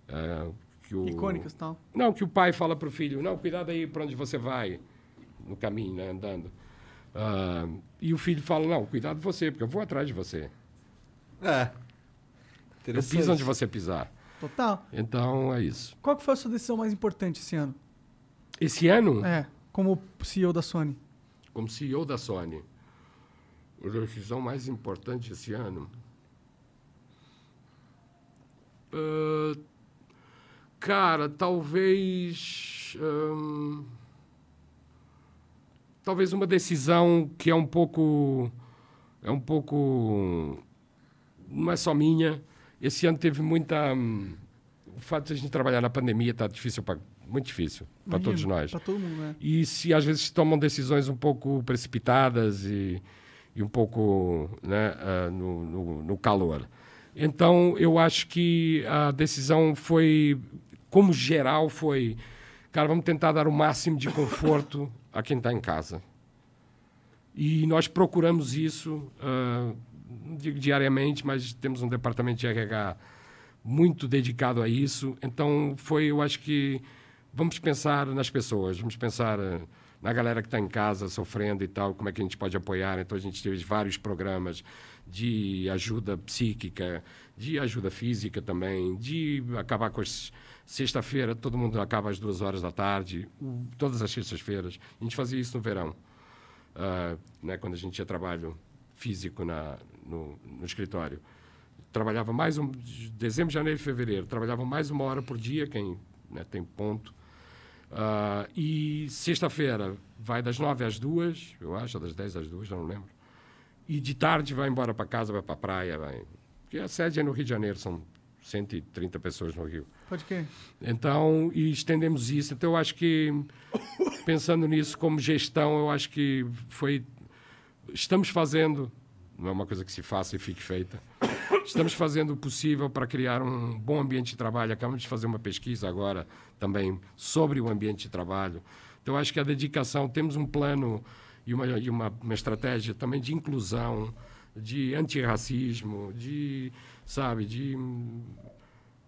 é, que o Icônicas e tal. não que o pai fala para o filho, não cuidado aí para onde você vai no caminho, né, andando. Ah, e o filho fala não cuidado você porque eu vou atrás de você. É. Eu piso onde você pisar. Total. Então é isso. Qual que foi a sua decisão mais importante esse ano? Esse ano, É, como CEO da Sony. como CEO da Sony, a decisão mais importante esse ano. Ah, cara, talvez. Talvez uma decisão que é um pouco. É um pouco. Não é só minha. Esse ano teve muita. hum, o fato de a gente trabalhar na pandemia está difícil, pra, muito difícil para todos nós. Pra todo mundo, né? E se às vezes tomam decisões um pouco precipitadas e, e um pouco né, ah, no, no, no calor. Então, eu acho que a decisão foi, como geral, foi, cara, vamos tentar dar o máximo de conforto a quem está em casa. E nós procuramos isso, ah, não digo diariamente, mas temos um departamento de RH muito dedicado a isso. Então, foi, eu acho que vamos pensar nas pessoas, vamos pensar eh, na galera que está em casa sofrendo e tal, como é que a gente pode apoiar. Então, a gente teve vários programas de ajuda psíquica, de ajuda física também, de acabar com as. Sexta-feira, todo mundo acaba às duas horas da tarde, todas as sextas-feiras. A gente fazia isso no verão, ah, né, quando a gente tinha trabalho físico na, no, no escritório. Trabalhava mais um de dezembro, janeiro e fevereiro trabalhava mais uma hora por dia quem né, tem ponto. Ah, e sexta-feira vai das nove às duas eu acho das dez às duas não lembro. E de tarde vai embora para casa vai para a praia vai porque a sede é no Rio de Janeiro são 130 pessoas no Rio Pode crer. então, e estendemos isso. Então, eu acho que, pensando nisso como gestão, eu acho que foi. Estamos fazendo, não é uma coisa que se faça e fique feita, estamos fazendo o possível para criar um bom ambiente de trabalho. Acabamos de fazer uma pesquisa agora também sobre o ambiente de trabalho. Então, eu acho que a dedicação, temos um plano e uma, e uma, uma estratégia também de inclusão, de antirracismo, de, sabe, de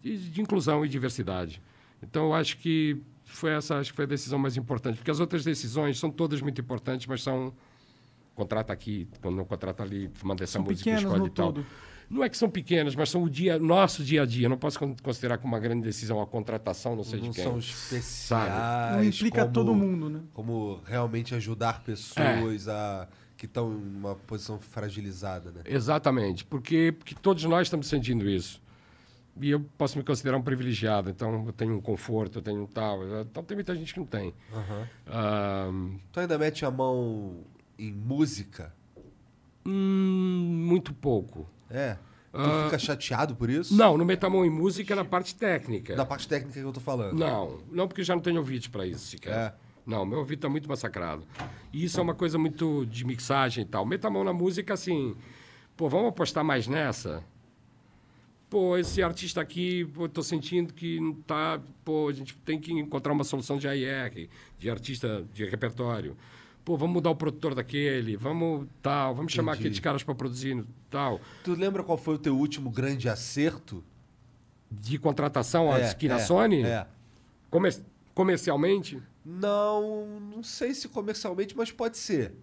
de, de inclusão e diversidade. Então, eu acho que foi essa acho que foi a decisão mais importante, porque as outras decisões são todas muito importantes, mas são contrata aqui, quando não contrata ali, manda essa São música, escolhe no e tal. todo. Não é que são pequenas, mas são o dia, nosso dia a dia. Não posso con- considerar como uma grande decisão a contratação, não sei Não de quem. são especiais. Não implica como- todo mundo, né? Como realmente ajudar pessoas a, que estão em uma posição fragilizada, né? Exatamente, porque, porque todos nós estamos sentindo isso. E eu posso me considerar um privilegiado, então eu tenho um conforto, eu tenho um tal. Então tem muita gente que não tem. Ah, Tu ainda mete a mão em música? hum, muito pouco. É. Tu fica chateado por isso? Não, não meto a mão em música na parte técnica. Da parte técnica que eu tô falando. Não, não porque eu já não tenho ouvido para isso sequer. É. Não, meu ouvido está muito massacrado. E isso é uma coisa muito de mixagem e tal. Meta a mão na música assim, pô, vamos apostar mais nessa? Pô, esse artista aqui, pô, tô sentindo que não tá, pô, a gente tem que encontrar uma solução de AIR, de artista de repertório. Pô, vamos mudar o produtor daquele, vamos tal, vamos chamar Entendi. aqueles caras para produzir tal. Tu lembra qual foi o teu último grande acerto? De contratação aqui na é, Sony, É. comer- comercialmente, Não, não sei se comercialmente, mas pode ser.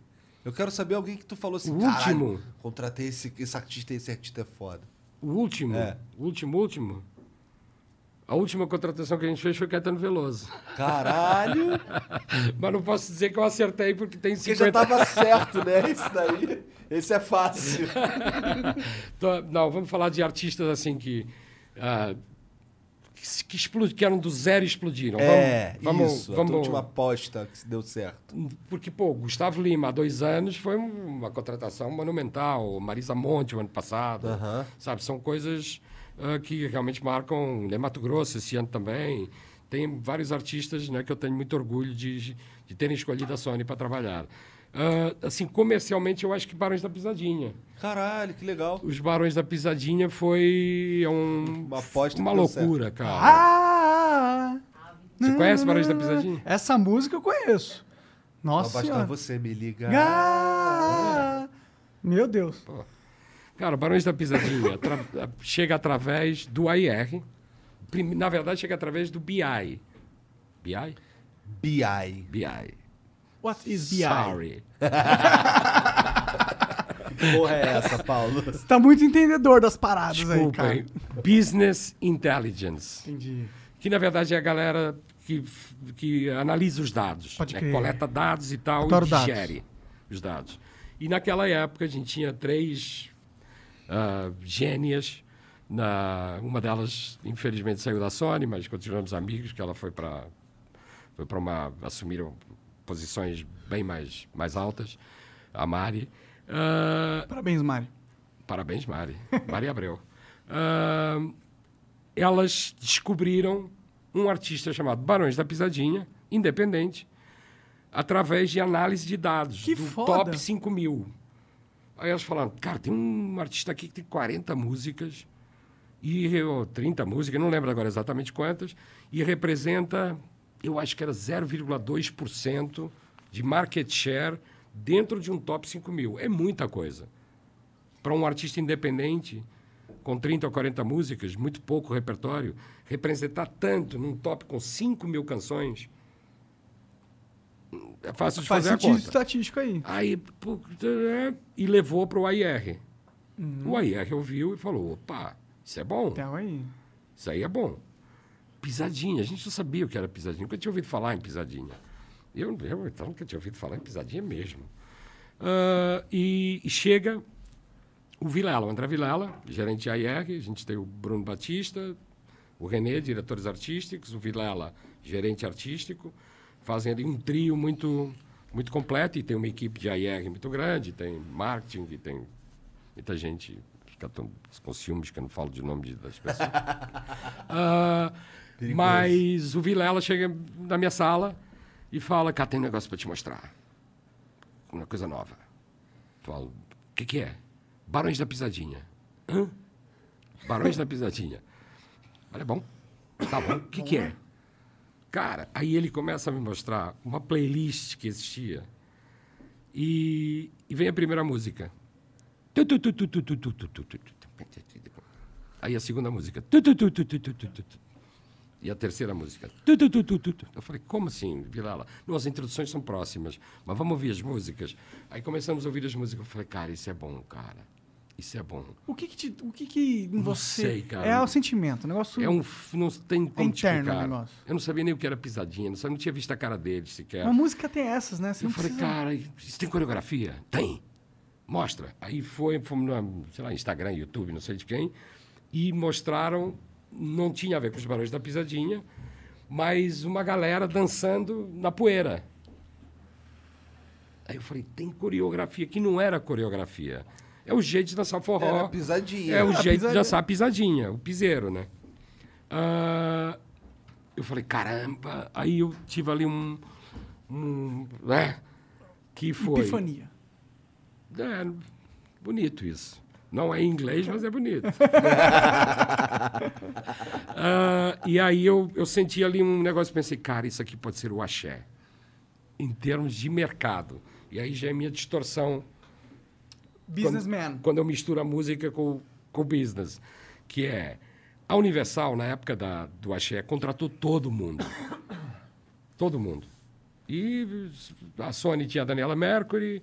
Eu quero saber alguém que tu falou assim, O "Caralho, último. contratei esse, esse artista e esse artista é foda. O último, É. o último, último. A última contratação que a gente fez foi Caetano Veloso. Caralho! Mas não posso dizer que eu acertei porque tem Porque 50... já tava certo, né? Esse daí, esse é fácil. Não, vamos falar de artistas assim que... ah, que, se- que, explod- que eram do zero e explodiram. É, vamos, isso. Vamos, A última aposta que deu certo. Porque, pô, Gustavo Lima, há dois anos, foi um- uma contratação monumental. Marisa Monte, o ano passado. Aham. Sabe, são coisas ah, que realmente marcam né, Mato Grosso esse ano também. Tem vários artistas né, que eu tenho muito orgulho de, de terem escolhido a Sony para trabalhar. Ah, assim, comercialmente, eu acho que Barões da Pisadinha. Caralho, que legal. Os Barões da Pisadinha foi um, Uma aposta uma loucura, certo. cara. Ah! Você conhece Barões da Pisadinha? Essa música eu conheço. Só Nossa basta senhora. você me ligar. Ah! Meu Deus. Cara, Barões da Pisadinha chega através do AIR. Na verdade, chega através do BI. BI? BI. BI. What is BI? Sorry. Que porra é essa, Paulo? Você tá muito entendedor das paradas aí, Desculpa, cara. hein? Business Intelligence. Entendi. Que, na verdade, é a galera que, que analisa os dados. Pode né? crer. Coleta dados e tal Adoro e dados. digere os dados. E naquela época, a gente tinha três ah, gênias. Na, uma delas, infelizmente, saiu da Sony, mas continuamos amigos, que ela foi para foi para uma assumiram posições bem mais mais altas. A Mari. Ah, Parabéns, Mari. parabéns Mari. Mari Abreu. Ah, elas descobriram um artista chamado Barões da Pisadinha independente através de análise de dados Que do foda. top 5 mil. Aí elas falaram cara tem um artista aqui que tem 40 músicas e ou 30 músicas, não lembro agora exatamente quantas, e representa, eu acho que era 0,2% de market share dentro de um top 5 mil. É muita coisa. Para um artista independente, com 30 ou 40 músicas, muito pouco repertório, representar tanto num top com 5 mil canções, é fácil de Faz fazer a conta. estatístico aí. Aí, e levou para o AIR. Uhum. O AIR ouviu e falou: opa, isso é bom, Então aí. isso aí é bom. Pisadinha, a gente não sabia o que era pisadinha, nunca tinha ouvido falar em pisadinha. Eu, eu então, nunca tinha ouvido falar em pisadinha mesmo. Ah, e, e chega o Vilela, o André Vilela, gerente de AIR, a gente tem o Bruno Batista, o Renê, diretores artísticos, o Vilela, gerente artístico, fazem ali um trio muito, muito completo e tem uma equipe de AIR muito grande, tem marketing, tem muita gente fica tão com ciúmes que eu não falo de nome das pessoas. Perigoso. Mas o Vilela chega na minha sala e fala: Cá, tem um negócio para te mostrar. Uma coisa nova. Falo: O que, que é? Barões da Pisadinha. Hã? Barões da Pisadinha. Olha, bom. Tá bom. O que, que é? Cara, aí ele começa a me mostrar uma playlist que existia. E, e vem a primeira música. Aí a segunda música. E a terceira música. Tu, tu, tu. Eu falei, como assim, Vilela? Não, as introduções são próximas, mas vamos ouvir as músicas. Aí começamos a ouvir as músicas. Eu falei, cara, isso é bom, cara. Isso é bom. O que que, te, o que, que em você... sei, cara. É o sentimento, o negócio... É um. Não tem como te interno o negócio. Eu não sabia nem o que era pisadinha, não, sabia, não tinha visto a cara dele sequer. Uma música tem essas, né? Você Eu não falei, precisa- cara, isso tem coreografia? Tem. Mostra. Aí foi, fomos no, sei lá, Instagram, YouTube, não sei de quem, e mostraram não tinha a ver com os Barões da Pisadinha, mas uma galera dançando na poeira. Aí eu falei, tem coreografia, que não era coreografia. É o jeito de dançar forró. Era pisadinha. É o A jeito pisadinha. de dançar a pisadinha, o piseiro, né? Ah, eu falei, caramba. Aí eu tive ali um. um né? Que foi. Epifania. É, bonito isso. Não é em inglês, mas é bonito. Ah, e aí eu, eu senti ali um negócio e pensei, cara, isso aqui pode ser o axé. Em termos de mercado. E aí já é minha distorção Businessman. quando eu misturo a música com, com o business. Que é. A Universal, na época da, do Axé, contratou todo mundo. Todo mundo. E a Sony tinha a Daniela Mercury,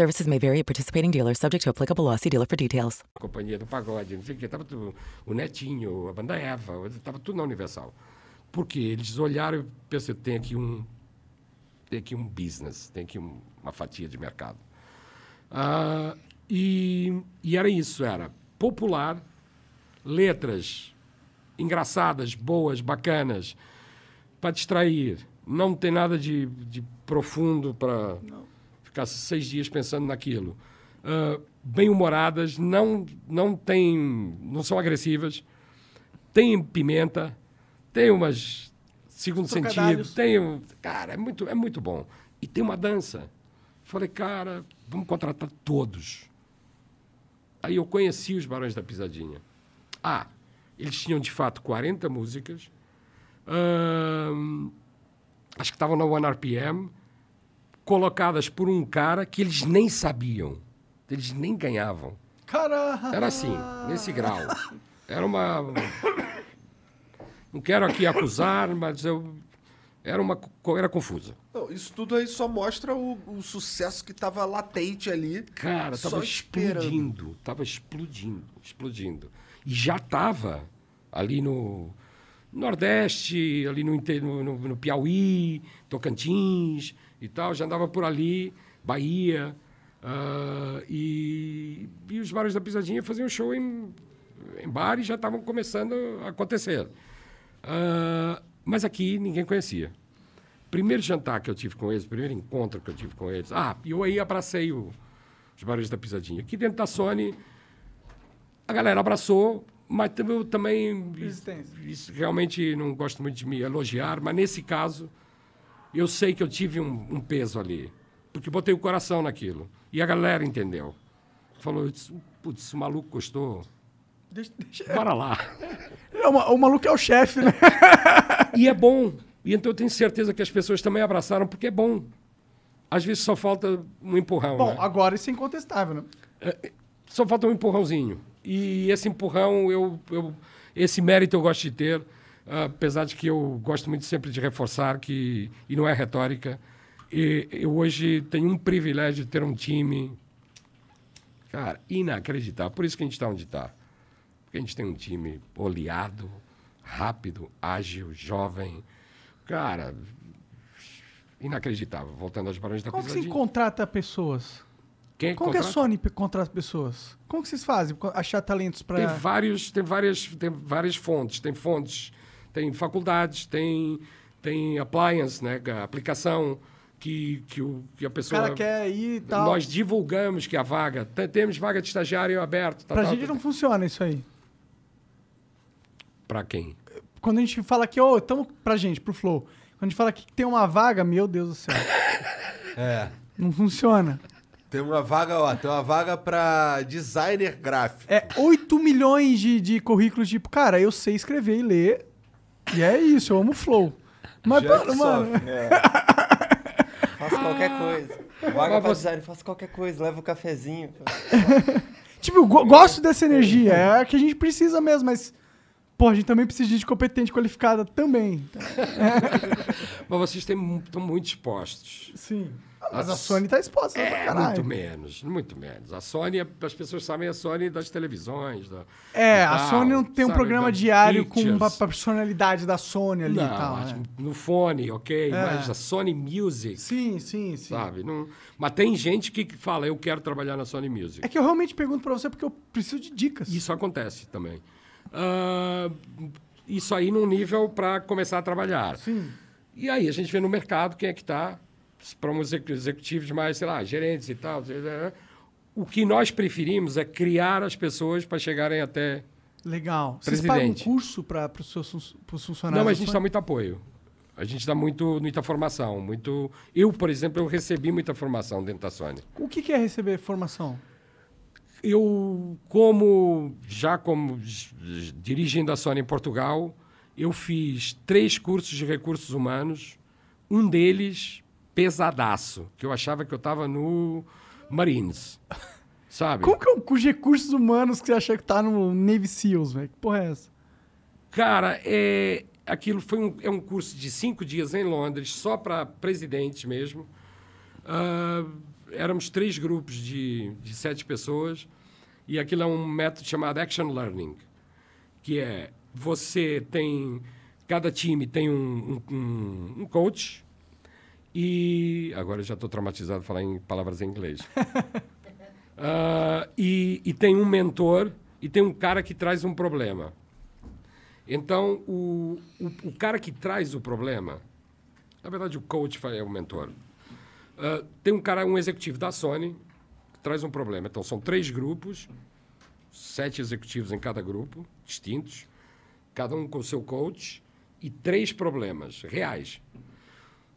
Services may vary at participating dealers, subject to applicable law. See dealer for details. Companhia do Pagode, não sei o quê. Tava tudo, o Netinho, a banda Eva, tava tudo na Universal. Porque eles olharam e pensaram, tem aqui um tem aqui um business, tem aqui um- uma fatia de mercado. Ah, e, e era isso, era popular, letras engraçadas, boas, bacanas, para distrair. Não tem nada de, de profundo para ficar seis dias pensando naquilo. Ah, Bem-humoradas, não, não, tem, não são agressivas, tem pimenta, tem umas segundo sentido, tem um, cara, é muito, é muito bom. E tem uma dança. Falei, cara, vamos contratar todos. Aí eu conheci os Barões da Pisadinha. Ah, eles tinham de fato 40 músicas. Ahn, acho que estavam na One RPM, colocadas por um cara que eles nem sabiam. Eles nem ganhavam. Caralho. Era assim, nesse grau. Era uma. Não quero aqui acusar, mas eu. Era uma. Era confusa. Não, isso tudo aí só mostra o, o sucesso que tava latente ali. Cara, só tava esperando. explodindo, tava explodindo, explodindo. E já tava ali no Nordeste, ali no, no, no- no Piauí, Tocantins e tal, já andava por ali, Bahia. ah, e, e os bares da Pisadinha faziam show em, em bares já estavam começando a acontecer. Ah, mas aqui ninguém conhecia. Primeiro jantar que eu tive com eles, primeiro encontro que eu tive com eles. Ah, e eu aí abracei o, os barulhos da pisadinha. Aqui dentro da Sony, a galera abraçou, mas eu também. Isso realmente não gosto muito de me elogiar, mas nesse caso, eu sei que eu tive um, um peso ali. Porque botei o coração naquilo. E a galera entendeu. Falou, putz, o maluco gostou. Deixa- deixa- Bora lá. É, o, o maluco é o chefe, né? E é bom. E então eu tenho certeza que as pessoas também abraçaram, porque é bom. Às vezes só falta um empurrão. Bom, né? agora isso é incontestável, né? Só falta um empurrãozinho. E esse empurrão, eu, eu, esse mérito eu gosto de ter, apesar de que eu gosto muito sempre de reforçar que, e não é retórica, e eu hoje tenho um privilégio de ter um time, cara, inacreditável. Por isso que a gente está onde está. Porque a gente tem um time oleado, rápido, ágil, jovem. Cara, inacreditável. Voltando aos Barões da Como que você contrata pessoas? Quem Como que a? Sony contrata pessoas? Como que vocês fazem achar talentos Tem pra... vários, tem várias, tem várias fontes. Tem fontes, tem faculdades, tem, tem appliance, né? a aplicação que, que, o, que a O pessoa. cara quer ir e tal. Nós divulgamos que a vaga. Tem- Temos vaga de estagiário aberto. Tá, Pra tá, gente não funciona isso aí. Pra quem? Quando a gente fala que, ô, tamo pra gente, pro Flow. Quando a gente fala que tem uma vaga, meu Deus do céu. É. Não funciona. Tem uma vaga, ó, tem uma vaga pra designer gráfico. É 8 milhões de, de currículos, tipo, cara, eu sei escrever e ler. E é isso, eu amo Flow. Mas, mano, mano. sofre. Faço qualquer coisa. Vaga Mas pra você- design, faço qualquer coisa, levo o cafezinho. Tipo, eu go- gosto dessa energia. É a que a gente precisa mesmo, mas. Pô, a gente também precisa de gente competente, qualificada também. Mas vocês estão muito expostos. Sim. Mas a Sony tá exposta pra É, caralho. muito menos, muito menos. A Sony, as pessoas sabem a Sony das televisões. Da, É, e a tal, Sony não tem um sabe, programa diário com uma personalidade da Sony ali Não, e tal. acho né? no fone, ok, É. mas a Sony Music, Sim, sim, sim. sabe? Não, mas tem gente que fala, eu quero trabalhar na Sony Music. É que eu realmente pergunto pra você porque eu preciso de dicas. Isso acontece também. Ah, isso aí num nível para começar a trabalhar. Sim. E aí a gente vê no mercado quem é que está, para exec- executivos mais, sei lá, gerentes e tal. O que nós preferimos é criar as pessoas para chegarem até. Legal. Vocês pagam um Presidente. curso para os seus pros funcionários? Não, mas a gente dá muito apoio. A gente dá muito, muita formação. Muito... Eu, por exemplo, eu recebi muita formação dentro da Sony. O que que é receber formação? Eu, como já como dirigindo a Sony em Portugal, eu fiz três cursos de recursos humanos. Um deles pesadaço, que eu achava que eu estava no Marines, sabe? Como que é um de recursos humanos que você acha que tá no Navy SEALs, velho? Que porra é essa? Cara, é, aquilo foi um, é um curso de cinco dias em Londres, só para presidentes mesmo. Ah, éramos três grupos de, de sete pessoas e aquilo é um método chamado Action Learning, que é você tem cada time tem um- um- um coach e agora eu já estou traumatizado falar em palavras em inglês. Ah, e, e tem um mentor e tem um cara que traz um problema. Então, o, o, o cara que traz o problema, na verdade, o coach é o mentor. Ah, tem um cara, um executivo da Sony, que traz um problema. Então, são três grupos, sete executivos em cada grupo, distintos, cada um com o seu coach, e três problemas reais.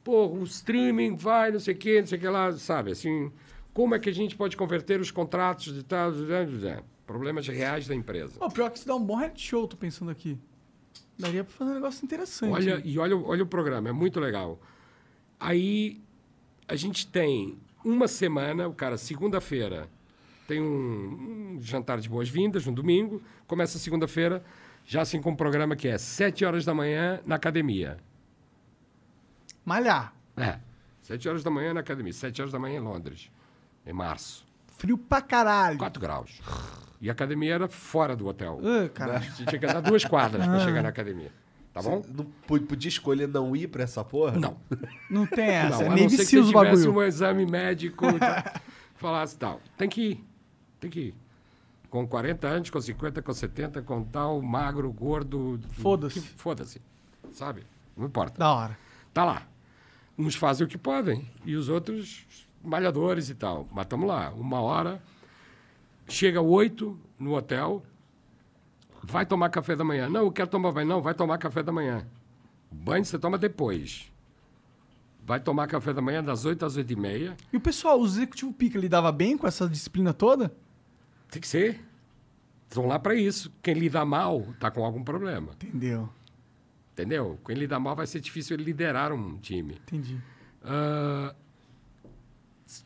Pô, o streaming vai, não sei o quê, não sei o que lá, sabe? Assim, como é que a gente pode converter os contratos de tal, problemas reais da empresa. Pô, pior que isso dá um bom reality show, tô pensando aqui. Daria pra fazer um negócio interessante. Olha, né? e olha, o- olha o programa, é muito legal. Aí a gente tem uma semana, o cara, segunda-feira, tem um, um jantar de boas-vindas, no domingo, começa segunda-feira, já assim com um programa que é sete horas da manhã na academia. Malhar. É, sete horas da manhã na academia, sete horas da manhã em Londres, em março. Frio pra caralho. 4 graus. E a academia era fora do hotel. Ah, caralho. Você tinha que andar duas quadras para Ah. chegar na academia. Tá bom? Você não podia escolher não ir pra essa porra? Não. Não tem essa. Não, é a não Navy ser que você tivesse um exame médico e tal, falasse tal. Tem que ir. Tem que ir. Com 40 anos, com 50, com 70, com tal, magro, gordo. Foda-se. Foda-se. Sabe? Não importa. Da hora. Tá lá. Uns fazem o que podem e os outros malhadores e tal. Mas estamos lá. Uma hora. Chega oito no hotel. Vai tomar café da manhã. Não, eu quero tomar banho. Não, vai tomar café da manhã. Banho você toma depois. Vai tomar café da manhã das 8 às 8 e meia. E o pessoal, o executivo pica lidava bem com essa disciplina toda? Tem que ser. Estão lá para isso. Quem lida mal está com algum problema. Entendeu? Entendeu? Quem lida mal vai ser difícil ele liderar um time. Entendi. Ah,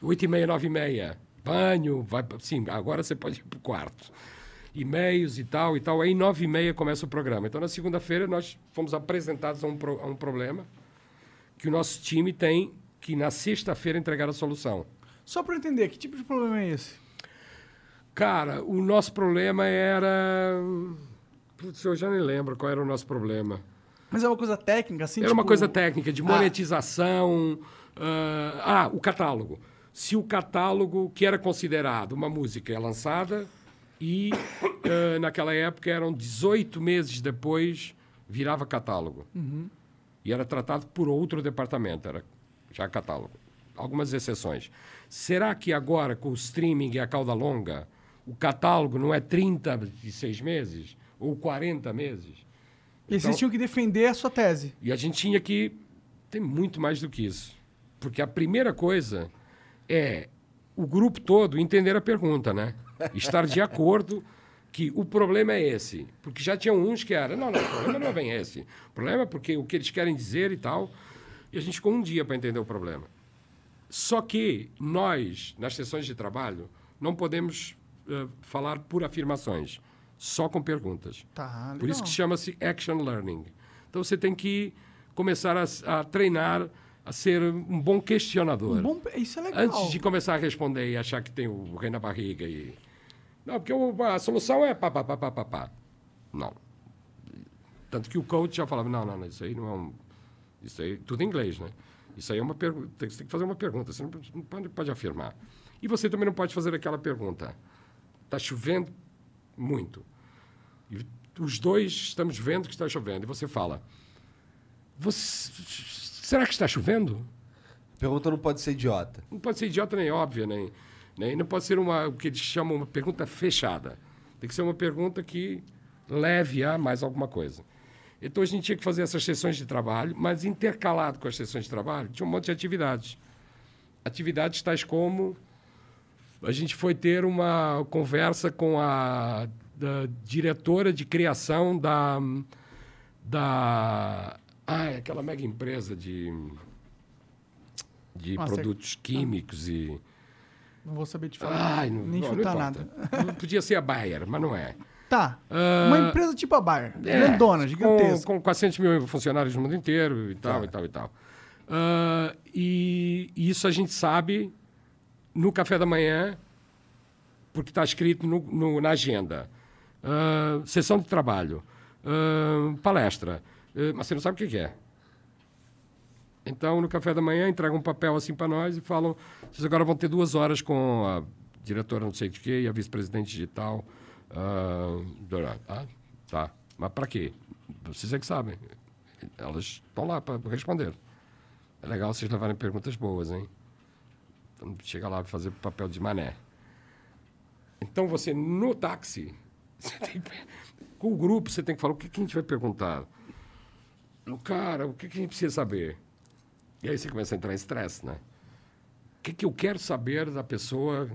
Oito e meia, nove e meia. Banho, vai, sim, agora você pode ir para o quarto. E-mails e tal e tal. Aí nove e meia começa o programa. Então, na segunda-feira, nós fomos apresentados a um, pro- a um problema que o nosso time tem que, na sexta-feira, entregar a solução. Só eu entender, que tipo de problema é esse? Cara, o nosso problema era... Putz, eu já nem lembro qual era o nosso problema. Mas é uma coisa técnica, assim? Era uma tipo- coisa técnica, de Ah. monetização. ah, ah, o catálogo. Se o catálogo, que era considerado uma música, é lançada e ah, naquela época eram 18 meses depois virava catálogo. Uhum. E era tratado por outro departamento, era já catálogo. Algumas exceções. Será que agora, com o streaming e a cauda longa, o catálogo não é 36 meses ou 40 meses? E vocês Então- tinham que defender a sua tese. e a gente tinha que. Tem muito mais do que isso. Porque a primeira coisa é o grupo todo entender a pergunta, né? Estar de acordo que o problema é esse. Porque já tinham uns que eram, não, não, o problema não é bem esse. O problema é porque o que eles querem dizer e tal. E a gente ficou um dia para entender o problema. Só que nós, nas sessões de trabalho, não podemos eh, falar por afirmações, só com perguntas. Tá, Por isso que chama-se action learning. Então você tem que começar a, a treinar a ser um bom questionador. Um bom- isso é legal. Antes de começar a responder e achar que tem o rei na barriga e. Não, porque o- a solução é pá, pá, pá, pá, pá, pá. Não. Tanto que o coach já falava, não, não, não, isso aí não é um... Isso aí, tudo em inglês, né? Isso aí é uma pergunta, você tem que fazer uma pergunta, você não pode- não pode afirmar. E você também não pode fazer aquela pergunta. Está chovendo muito. E os dois estamos vendo que está chovendo. E você fala, "Você- será que está chovendo? Pergunta não pode ser idiota. Não pode ser idiota nem óbvia, nem, nem não pode ser uma o que eles chamam uma pergunta fechada. Tem que ser uma pergunta que leve a mais alguma coisa. Então a gente tinha que fazer essas sessões de trabalho, mas intercalado com as sessões de trabalho, tinha um monte de atividades. Atividades tais como a gente foi ter uma conversa com a diretora de criação da da ah, é aquela mega empresa de de Nossa, é- produtos químicos e Não vou saber te falar. Ai, não, nem não, não chutar importa. nada. Não Podia ser a Bayer, mas não é. Tá. Ah, Uma empresa tipo a Bayer. É, grandona, gigantesca. Com, com 400 mil funcionários no mundo inteiro e tal, e tal, e tal. E, e isso a gente sabe no café da manhã, porque está escrito no- no- na agenda. Ah, sessão de trabalho, ah, palestra. Ah, mas você não sabe o que é. Então, no café da manhã, entregam um papel assim para nós e falam: vocês agora vão ter duas horas com a diretora não sei de quê e a vice-presidente digital. Dora. ah, tá. Mas para quê? Vocês é que sabem. Elas estão lá para responder. É legal vocês levarem perguntas boas, hein? Então, chega lá para fazer papel de mané. Então, você, no táxi, você tem com o grupo, você tem que falar o que, que a gente vai perguntar. O cara, o que, que a gente precisa saber? E aí você começa a entrar em estresse, né? O que, que eu quero saber da pessoa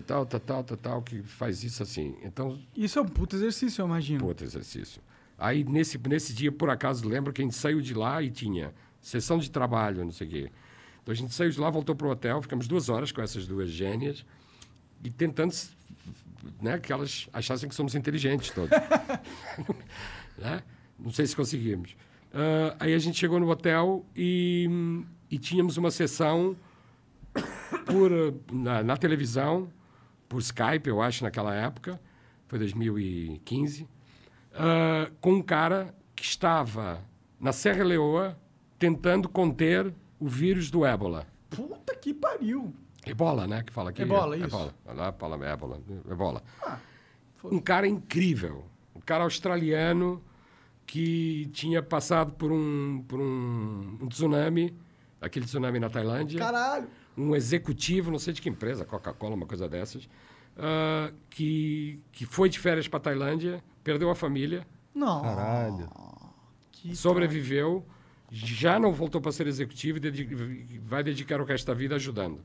tal, tal, tal, tal, tal, que faz isso assim? Então, Isso é um puto exercício, eu imagino. Puta exercício. Aí, nesse, nesse dia, por acaso, lembro que a gente saiu de lá e tinha sessão de trabalho, não sei o quê. Então, a gente saiu de lá, voltou para o hotel, ficamos duas horas com essas duas gênias e tentando né, que elas achassem que somos inteligentes todos. né? Não sei se conseguimos. Ah, aí a gente chegou no hotel e, e tínhamos uma sessão por, na, na televisão, por Skype, eu acho, naquela época, foi 2015, ah, com um cara que estava na Serra Leoa tentando conter o vírus do ébola. Puta que pariu. Ebola, né? Que fala aqui. Ebola, isso. Ebola. Lá fala ébola. Ebola. um cara incrível. Um cara australiano que tinha passado por um, por um, um tsunami, aquele tsunami na Tailândia. Caralho. Um executivo, não sei de que empresa, Coca-Cola, uma coisa dessas, ah, que, que foi de férias para Tailândia, perdeu a família, Não. Caralho. Que sobreviveu, já não voltou para ser executivo e dedi- vai dedicar o resto da vida ajudando.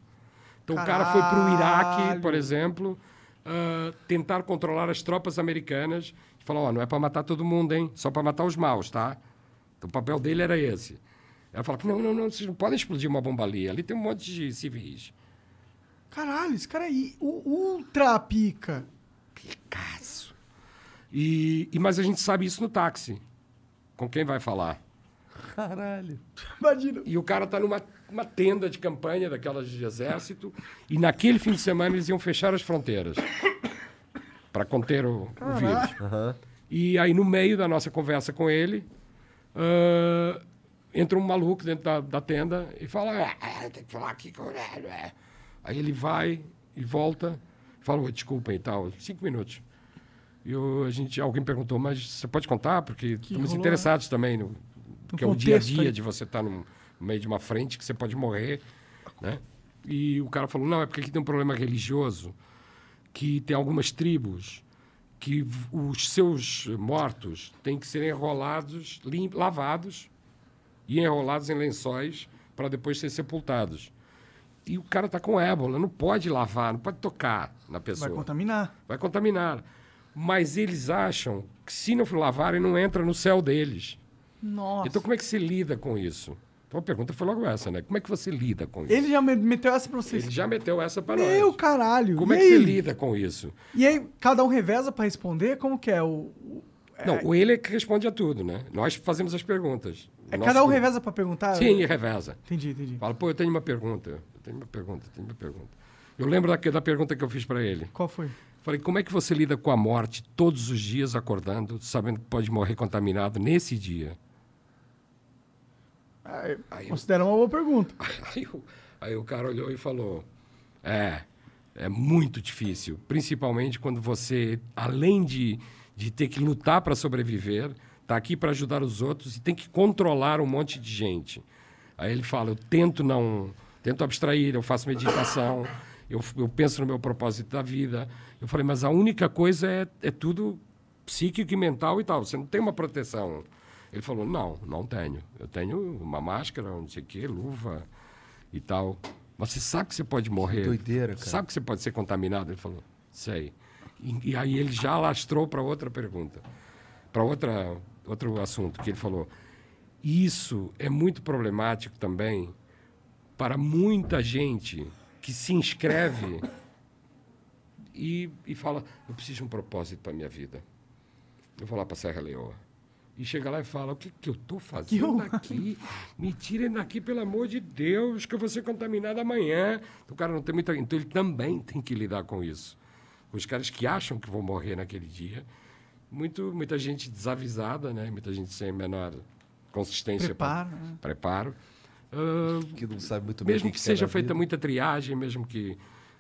Então o cara foi para o Iraque, Caralho. por exemplo, ah, tentar controlar as tropas americanas e falar, ó, não é para matar todo mundo, hein? Só para matar os maus, tá? Então o papel dele era esse. Ela fala, não, não, não, vocês não podem explodir uma bomba ali, ali tem um monte de civis. Caralho, esse cara aí, o ultra pica. Caso. E, e, mas a gente sabe isso no táxi. Com quem vai falar? Caralho. Imagina. E o cara está numa uma tenda de campanha daquelas de exército, e naquele fim de semana eles iam fechar as fronteiras para conter o, o vírus. E aí, no meio da nossa conversa com ele, ah, entra um maluco dentro da, da tenda e fala: "Ah, tem que falar aqui com. Aí ele vai e volta, fala: "Oi, desculpa e tal, cinco minutos. E eu, a gente, alguém perguntou, mas você pode contar? Porque estamos rolou, interessados também no, que é o dia a dia de você estar no meio de uma frente que você pode morrer, né? E o cara falou, não, é porque aqui tem um problema religioso, que tem algumas tribos que os seus mortos têm que ser enrolados, lim- lavados e enrolados em lençóis para depois ser sepultados. E o cara está com ébola, não pode lavar, não pode tocar na pessoa. Vai contaminar. Vai contaminar. Mas eles acham que se não lavarem, não entra no céu deles. Nossa. Então, como é que se lida com isso? Então a pergunta foi logo essa, né? Como é que você lida com isso? Ele já me- meteu essa pra vocês. Ele já meteu essa para Meu nós. caralho. Como e é que você aí? lida com isso? E aí, cada um reveza pra responder? Como que é? O, o- Não, o ele é que responde a tudo, né? Nós fazemos as perguntas. é cada um grupo. reveza pra perguntar? Sim, reveza. Entendi, entendi. Fala, pô, eu tenho uma pergunta. Eu tenho uma pergunta, eu tenho uma pergunta. Eu lembro da, da pergunta que eu fiz para ele. Qual foi? Falei, como é que você lida com a morte todos os dias acordando, sabendo que pode morrer contaminado nesse dia? Aí eu- Considera uma boa pergunta. Aí, o- aí o cara olhou e falou: É, é muito difícil, principalmente quando você, além de, de ter que lutar para sobreviver, está aqui para ajudar os outros e tem que controlar um monte de gente. Aí ele fala: Eu tento não, tento abstrair, eu faço meditação, eu, eu penso no meu propósito da vida. Eu falei: Mas a única coisa é, é tudo psíquico e mental e tal. Você não tem uma proteção. Ele falou: Não, não tenho. Eu tenho uma máscara, não sei o quê, luva e tal. Mas você sabe que você pode morrer. doideira, cara. Sabe que você pode ser contaminado? Ele falou: Sei. E, e aí ele já lastrou para outra pergunta, para outra outro assunto que ele falou. Isso é muito problemático também para muita gente que se inscreve e, e fala: Eu preciso de um propósito para minha vida. Eu vou lá para Serra Leoa. E chega lá e fala: O que, que eu estou fazendo aqui? Me tirem daqui, pelo amor de Deus, que eu vou ser contaminado amanhã. O cara não tem muita. Então ele também tem que lidar com isso. Os caras que acham que vão morrer naquele dia. Muito, muita gente desavisada, né? muita gente sem a menor consistência. pra- Preparo, né? Preparo. Ah, Que não sabe muito bem mesmo o que, que seja feita vida. muita triagem, mesmo que,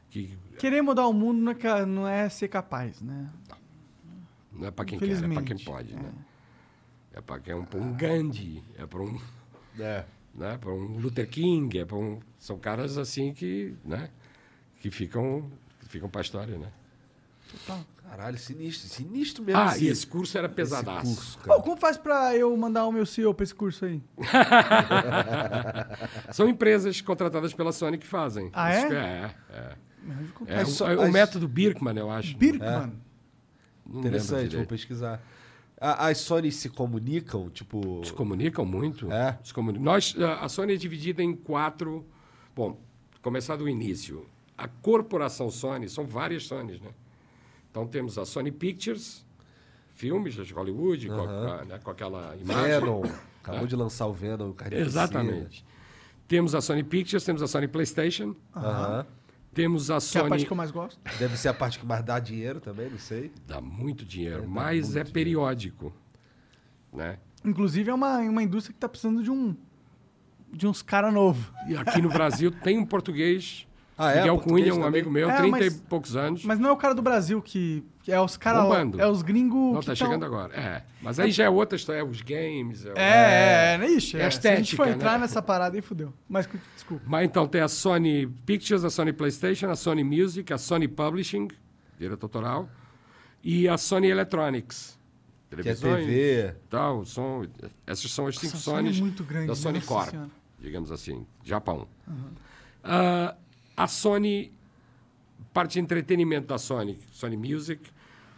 que Querer mudar o mundo não é, não é ser capaz, né? não é para quem quer, é para quem pode. Né? É para quem é um, pra um Gandhi, é para um, É. né, para um Luther King, é para um, são caras assim que, né, que ficam, que ficam para a história, né? Caralho, sinistro. Sinistro mesmo. Ah, esse- e esse curso era esse pesadaço. curso, Pô, como faz pra eu mandar o meu CEO pra esse curso aí? São empresas contratadas pela Sony que fazem. Ah, é? É, é. É, o, é o as- método Birkman, eu acho. Birkman. Não lembro Interessante, vou pesquisar. A- As Sony se comunicam, tipo. Se comunicam muito. É? Se comuni- Nós, a Sony é dividida em quatro. Bom, começar do início. A corporação Sony, são várias Sonys, né? Então temos a Sony Pictures, filmes de Hollywood, com, a- né, com aquela imagem. Venom. Acabou de lançar o Venom, o. Exatamente. Temos a Sony Pictures, temos a Sony PlayStation, Aham. Temos a Que é a Sony. parte que eu mais gosto. Deve ser a parte que mais dá dinheiro também, não sei. Dá muito dinheiro, dá mas muito é dinheiro. periódico. Né? Inclusive, é uma, uma indústria que tá precisando de um. De uns cara novo. E aqui no Brasil tem um português, Ah, é? Miguel Cunha, um também? amigo meu, É, 30 mas- e poucos anos. Mas não é o cara do Brasil que. que é os caras. Bombando. É os gringos. Não, que tá tão- chegando agora. É. Mas aí já é outra história, é os games. É, É, é, né? Ixi, É é, Se a gente for estética, entrar né? nessa parada aí, fudeu. Mas, desculpa. Mas então tem a Sony Pictures, a Sony PlayStation, a Sony Music, a Sony Publishing, direito autoral, e a Sony Electronics. Que é TV. Tal, som. Essas são as cinco Sony é Sonys muito grande, da né? Sony Nossa Corp, Senhora. digamos assim, Japão. Ah, a Sony, parte de entretenimento da Sony, Sony Music,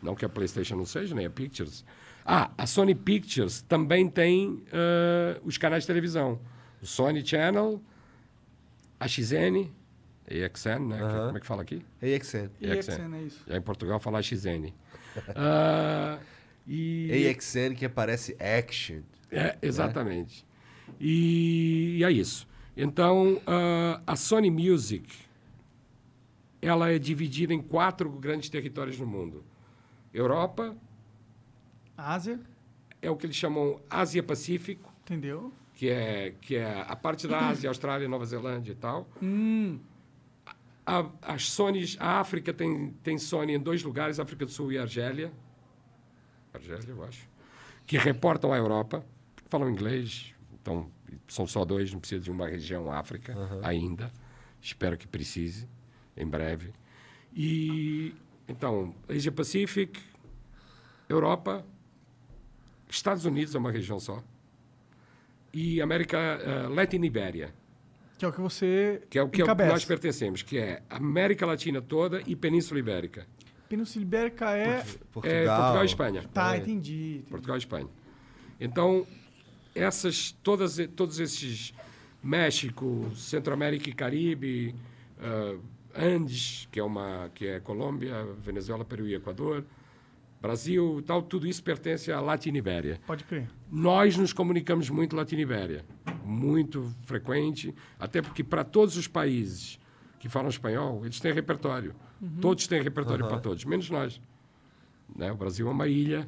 não que a PlayStation não seja, nem a Pictures. Ah, a Sony Pictures também tem ah, os canais de televisão. O Sony Channel, a XN, AXN, né? que- Como é que fala aqui? AXN. AXN, é isso. Já em Portugal fala XN. Ah, e... AXN que aparece Action. É, exatamente. E, e é isso. Então, ah, a Sony Music, ela é dividida em quatro grandes territórios no mundo. Europa Ásia, é o que eles chamam Ásia-Pacífico, entendeu? que é, que é a parte da Ásia, Austrália, Nova Zelândia e tal. A, as Sonys, a África tem, tem Sony em dois lugares, África do Sul e Argélia. Argélia, eu acho. Que reportam à Europa, falam inglês, então são só dois, não precisa de uma região África ainda. Espero que precise, em breve. E, então, Asia Pacific, Europa, Estados Unidos é uma região só. E América eh, Latina e Ibéria, Que é o que você. que é o que, é o que nós pertencemos, que é América Latina toda e Península Ibérica. Península Ibérica é. Portugal. É Portugal e Espanha. Tá, entendi. entendi. Portugal e Espanha. Então, essas, todas, todos esses, México, Centro-América e Caribe, ah, Andes, que é uma que é Colômbia, Venezuela, Peru e Equador, Brasil, tal, tudo isso pertence à Latinibéria. Pode crer. Nós nos comunicamos muito Latinibéria, muito frequente, até porque para todos os países que falam espanhol, eles têm repertório. Todos têm repertório para todos, menos nós. Né? O Brasil é uma ilha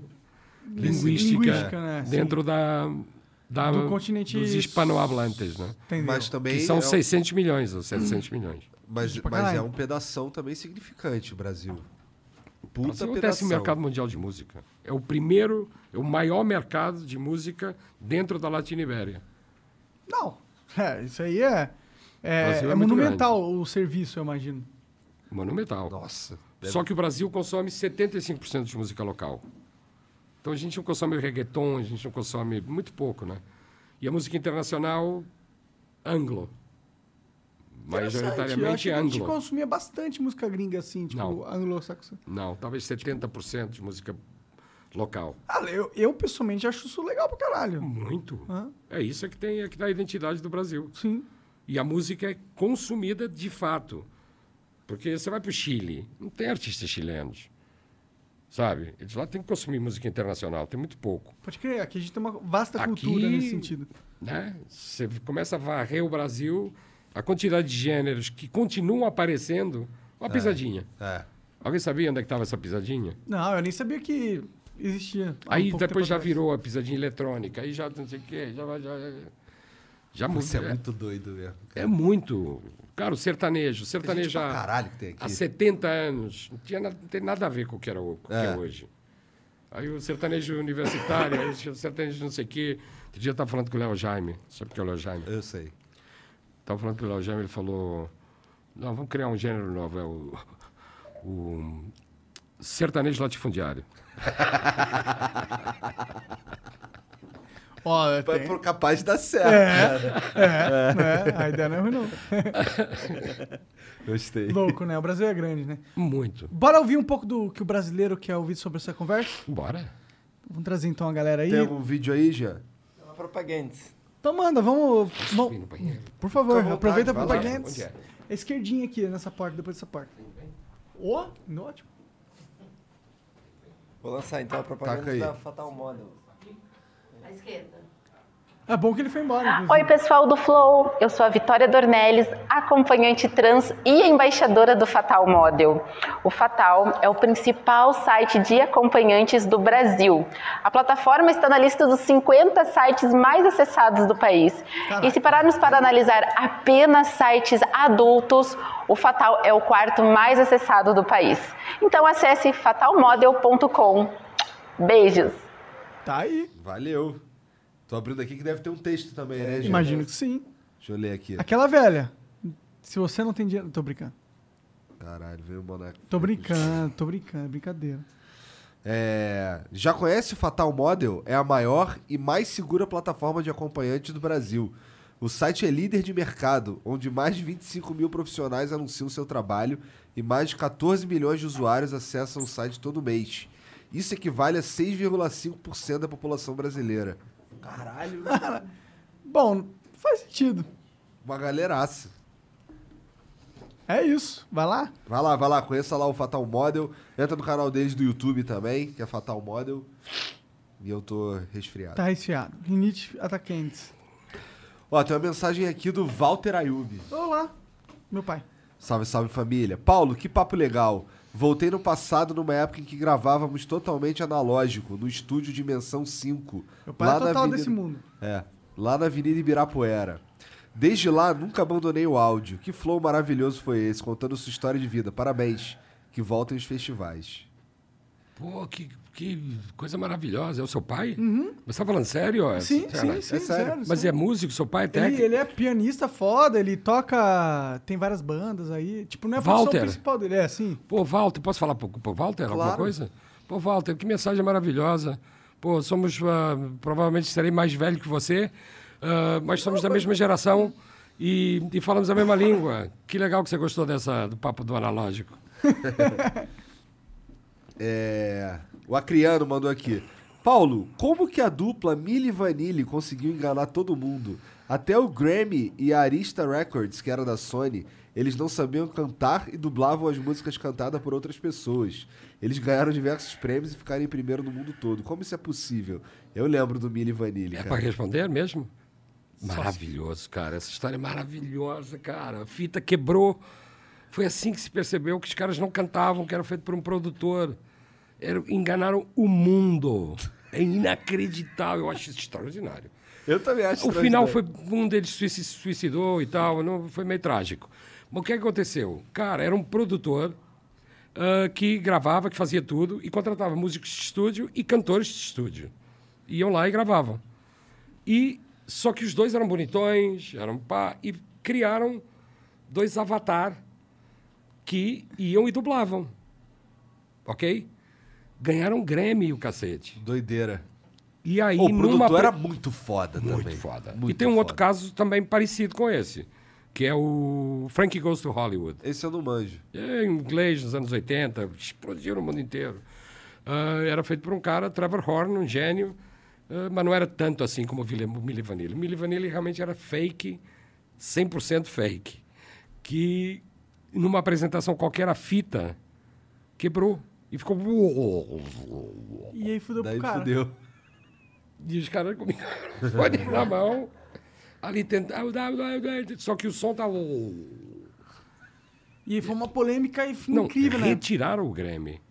linguística, linguística, né? dentro da, da Do continente dos hispanohablantes, né? Entendeu? Mas também. Que são é, 600 milhões ou 700 milhões. Mas, mas é um pedação também significante, o Brasil. O Puta Brasil o pedação. décimo mercado mundial de música. É o primeiro, é o maior mercado de música dentro da Latinibéria. Não. É, isso aí é. É, é é monumental o serviço, eu imagino. Monumental. Nossa. Só que o Brasil consome 75% de música local. Então a gente não consome reggaeton, a gente não consome muito pouco, né? E a música internacional, anglo. Eu Majoritariamente achei que A gente anglo. consumia bastante música gringa, assim, tipo, Não. anglo-saxã. Não, talvez 70% de música local. Ah, eu, eu, pessoalmente acho isso legal pra caralho. Muito. É isso que tem é que dá a identidade do Brasil. Sim. E a música é consumida de fato. Porque você vai para o Chile, não tem artistas chilenos. Sabe? Eles lá têm que consumir música internacional, tem muito pouco. Pode crer, aqui a gente tem uma vasta Aqui- cultura nesse sentido. Né? Você começa a varrer o Brasil, a quantidade de gêneros que continuam aparecendo. Uma pisadinha. É. Alguém sabia onde é que estava essa pisadinha? Não, eu nem sabia que existia. há um Aí pouco depois já atrás. virou a pisadinha eletrônica, aí já não sei o quê, já vai. Já, já Isso é mudou. muito doido mesmo. É muito. Cara, o sertanejo. O Tem sertanejo já- caralho que tem aqui. há 70 anos. Não, tinha não tem nada a ver com o que, era, o que é É. hoje. Aí o sertanejo universitário, aí o sertanejo não sei o quê. Outro dia eu estava falando com o Léo Jaime. Sabe o que é o Léo Jaime? Eu sei. Estava falando com o Léo Jaime, ele falou... Não, vamos criar um gênero novo. É o, o sertanejo latifundiário. Ó, Vai tem... por capaz de dar certo. É, né? A ideia não é ruim, não. Gostei. Louco, né? O Brasil é grande, né? Muito. Bora ouvir um pouco do que o brasileiro quer ouvir sobre essa conversa? Bora. Vamos trazer então a galera aí. Tem algum vídeo aí, Jean? Uma propaganda. Então manda, vamos. Vamos por favor, vontade, aproveita para propaganda. Onde é? É esquerdinha aqui, nessa porta, depois dessa porta. Ó, ótimo. Vou lançar então a propaganda da Fatal Model. À esquerda. É bom que ele foi embora. inclusive. Oi, pessoal do Flow. Eu sou a Vitória Dornelles, acompanhante trans e embaixadora do Fatal Model. O Fatal é o principal site de acompanhantes do Brasil. A plataforma está na lista dos 50 sites mais acessados do país. E se pararmos para analisar apenas sites adultos, o Fatal é o quarto mais acessado do país. Então acesse fatalmodel.com. Beijos. Tá aí. Valeu. Tô abrindo aqui que deve ter um texto também, né, Jean? Imagino que sim. Deixa eu ler aqui. Aquela velha. Se você não tem dinheiro. Tô brincando. Caralho, veio o boneco. Tô brincando, tô brincando, é brincadeira. É, já conhece o Fatal Model? É a maior e mais segura plataforma de acompanhantes do Brasil. O site é líder de mercado, onde mais de 25 mil profissionais anunciam seu trabalho e mais de 14 milhões de usuários acessam o site todo mês. Isso equivale a 6,5% da população brasileira. Caralho. Bom, faz sentido. Uma galeraça. É isso. Vai lá. Vai lá, vai lá, conheça lá o Fatal Model. Entra no canal deles do YouTube também, que é Fatal Model. E eu tô resfriado. Tá resfriado. Rinite atacantes. Ó, tem uma mensagem aqui do Walter Ayub. Olá, meu pai. Salve, salve família. Paulo, que papo legal. Voltei no passado numa época em que gravávamos totalmente analógico, no estúdio Dimensão 5. Meu pai é na total Avenida- desse mundo. É, lá na Avenida Ibirapuera. Desde lá, nunca abandonei o áudio. Que flow maravilhoso foi esse, contando sua história de vida. Parabéns. Que voltem os festivais. Pô, que, que coisa maravilhosa. É o seu pai? Uhum. Você tá falando sério? ó? Sim, sim, sim, É sério. sério. Mas sério. é músico? Seu pai é Ele, técnico? ele é pianista foda, ele toca. Tem várias bandas aí. Tipo, não é a função principal dele, é assim. Pô, Walter, posso falar pro, pro Walter alguma Claro. coisa? Pô, Walter, que mensagem maravilhosa. Pô, somos, ah, provavelmente serei mais velho que você, ah, mas somos da mesma geração e, e falamos a mesma língua. Que legal que você gostou dessa, do papo do analógico. É, o Acriano mandou aqui. Paulo, como que a dupla Milli Vanilli conseguiu enganar todo mundo? Até o Grammy e a Arista Records, que era da Sony, eles não sabiam cantar e dublavam as músicas cantadas por outras pessoas. Eles ganharam diversos prêmios e ficaram em primeiro no mundo todo. Como isso é possível? Eu lembro do Milli Vanilli, É para responder mesmo? Maravilhoso, cara. Essa história é maravilhosa, cara. A fita quebrou. Foi assim que se percebeu que os caras não cantavam, que era feito por um produtor. Era, enganaram o mundo. É inacreditável. Eu acho isso extraordinário. Eu também acho O final foi. Um deles se suicidou e tal. Não, foi meio trágico. Mas o que aconteceu? Cara, era um produtor ah, que gravava, que fazia tudo e contratava músicos de estúdio e cantores de estúdio. Iam lá e gravavam. E só que os dois eram bonitões, eram pá, e criaram dois avatar que iam e dublavam. Ok? Ganharam Grammy o cacete. Doideira. E aí, o numa produtor pre- era muito foda muito também. foda. Muito e tem um outro foda. caso também parecido com esse, que é o Frankie Goes to Hollywood. Esse eu não manjo. É em inglês nos anos 80, explodiu no mundo inteiro. Ah, era feito por um cara, Trevor Horn, um gênio, ah, mas não era tanto assim como o Milli Vanilli. O Milli Vanilli realmente era fake, 100% fake, que numa apresentação qualquer a fita quebrou e ficou... E aí fudeu Daí pro cara. fudeu. E os caras com o microfone na mão, ali tentando. Só que o som tava. E aí foi uma polêmica Não, incrível, né? retiraram o Grammy.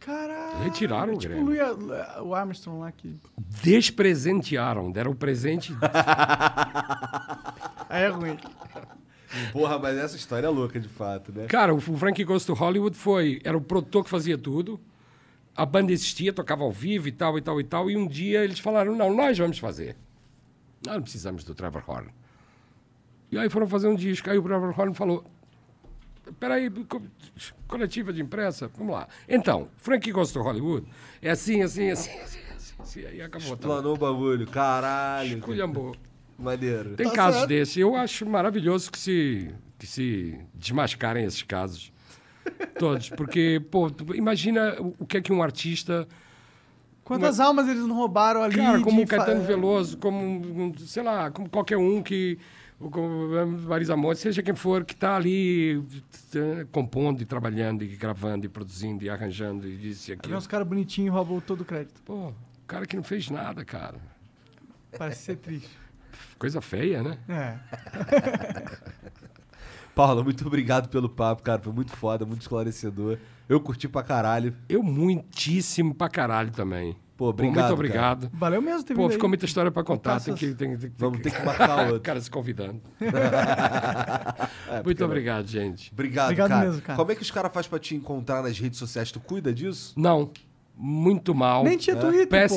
Caralho. Retiraram o tipo Grêmio. o Louis- o Armstrong lá que. Despresentearam, deram o presente. Aí é ruim. Porra, mas essa história é louca de fato, né? Cara, o Frank Goes to Hollywood foi. Era o produtor que fazia tudo. A banda existia, tocava ao vivo e tal, e tal, e tal. E um dia eles falaram: não, nós vamos fazer. Nós não precisamos do Trevor Horn. E aí foram fazer um disco. Aí o Trevor Horn falou: peraí, co- coletiva de imprensa, vamos lá. Então, Frank Goes to Hollywood é assim, assim, assim, assim, assim. assim. Aí acabou. Explanou o bagulho. Caralho. Esculhambou. Maneiro. Tem Tá casos certo. desses. Eu acho maravilhoso que se, que se desmascarem esses casos. Todos. Porque, pô, imagina o o que é que um artista. Quantas almas eles não roubaram ali? Cara, como o Caetano fa- Veloso, como, sei lá, como qualquer um que. Como Marisa Monte, seja quem for, que está ali eh, compondo e trabalhando e gravando e produzindo e arranjando e e vem aquilo. uns caras bonitinhos e roubam todo o crédito. Pô, cara que não fez nada, cara. Parece ser triste. Coisa feia, né? É. Paula, muito obrigado pelo papo, cara. Foi muito foda, muito esclarecedor. Eu curti pra caralho. Eu muitíssimo pra caralho também. Pô, obrigado, Muito obrigado. Valeu mesmo ter Pô, vindo ficou aí. muita história pra contar. Tem que, tem, tem- Vamos ter que marcar outro. o cara se convidando. É, Muito porque- obrigado, gente. Obrigado, Obrigado cara. mesmo, cara. Como é que os caras fazem pra te encontrar nas redes sociais? Tu cuida disso? Não, muito mal. Nem tinha Twitter, pô.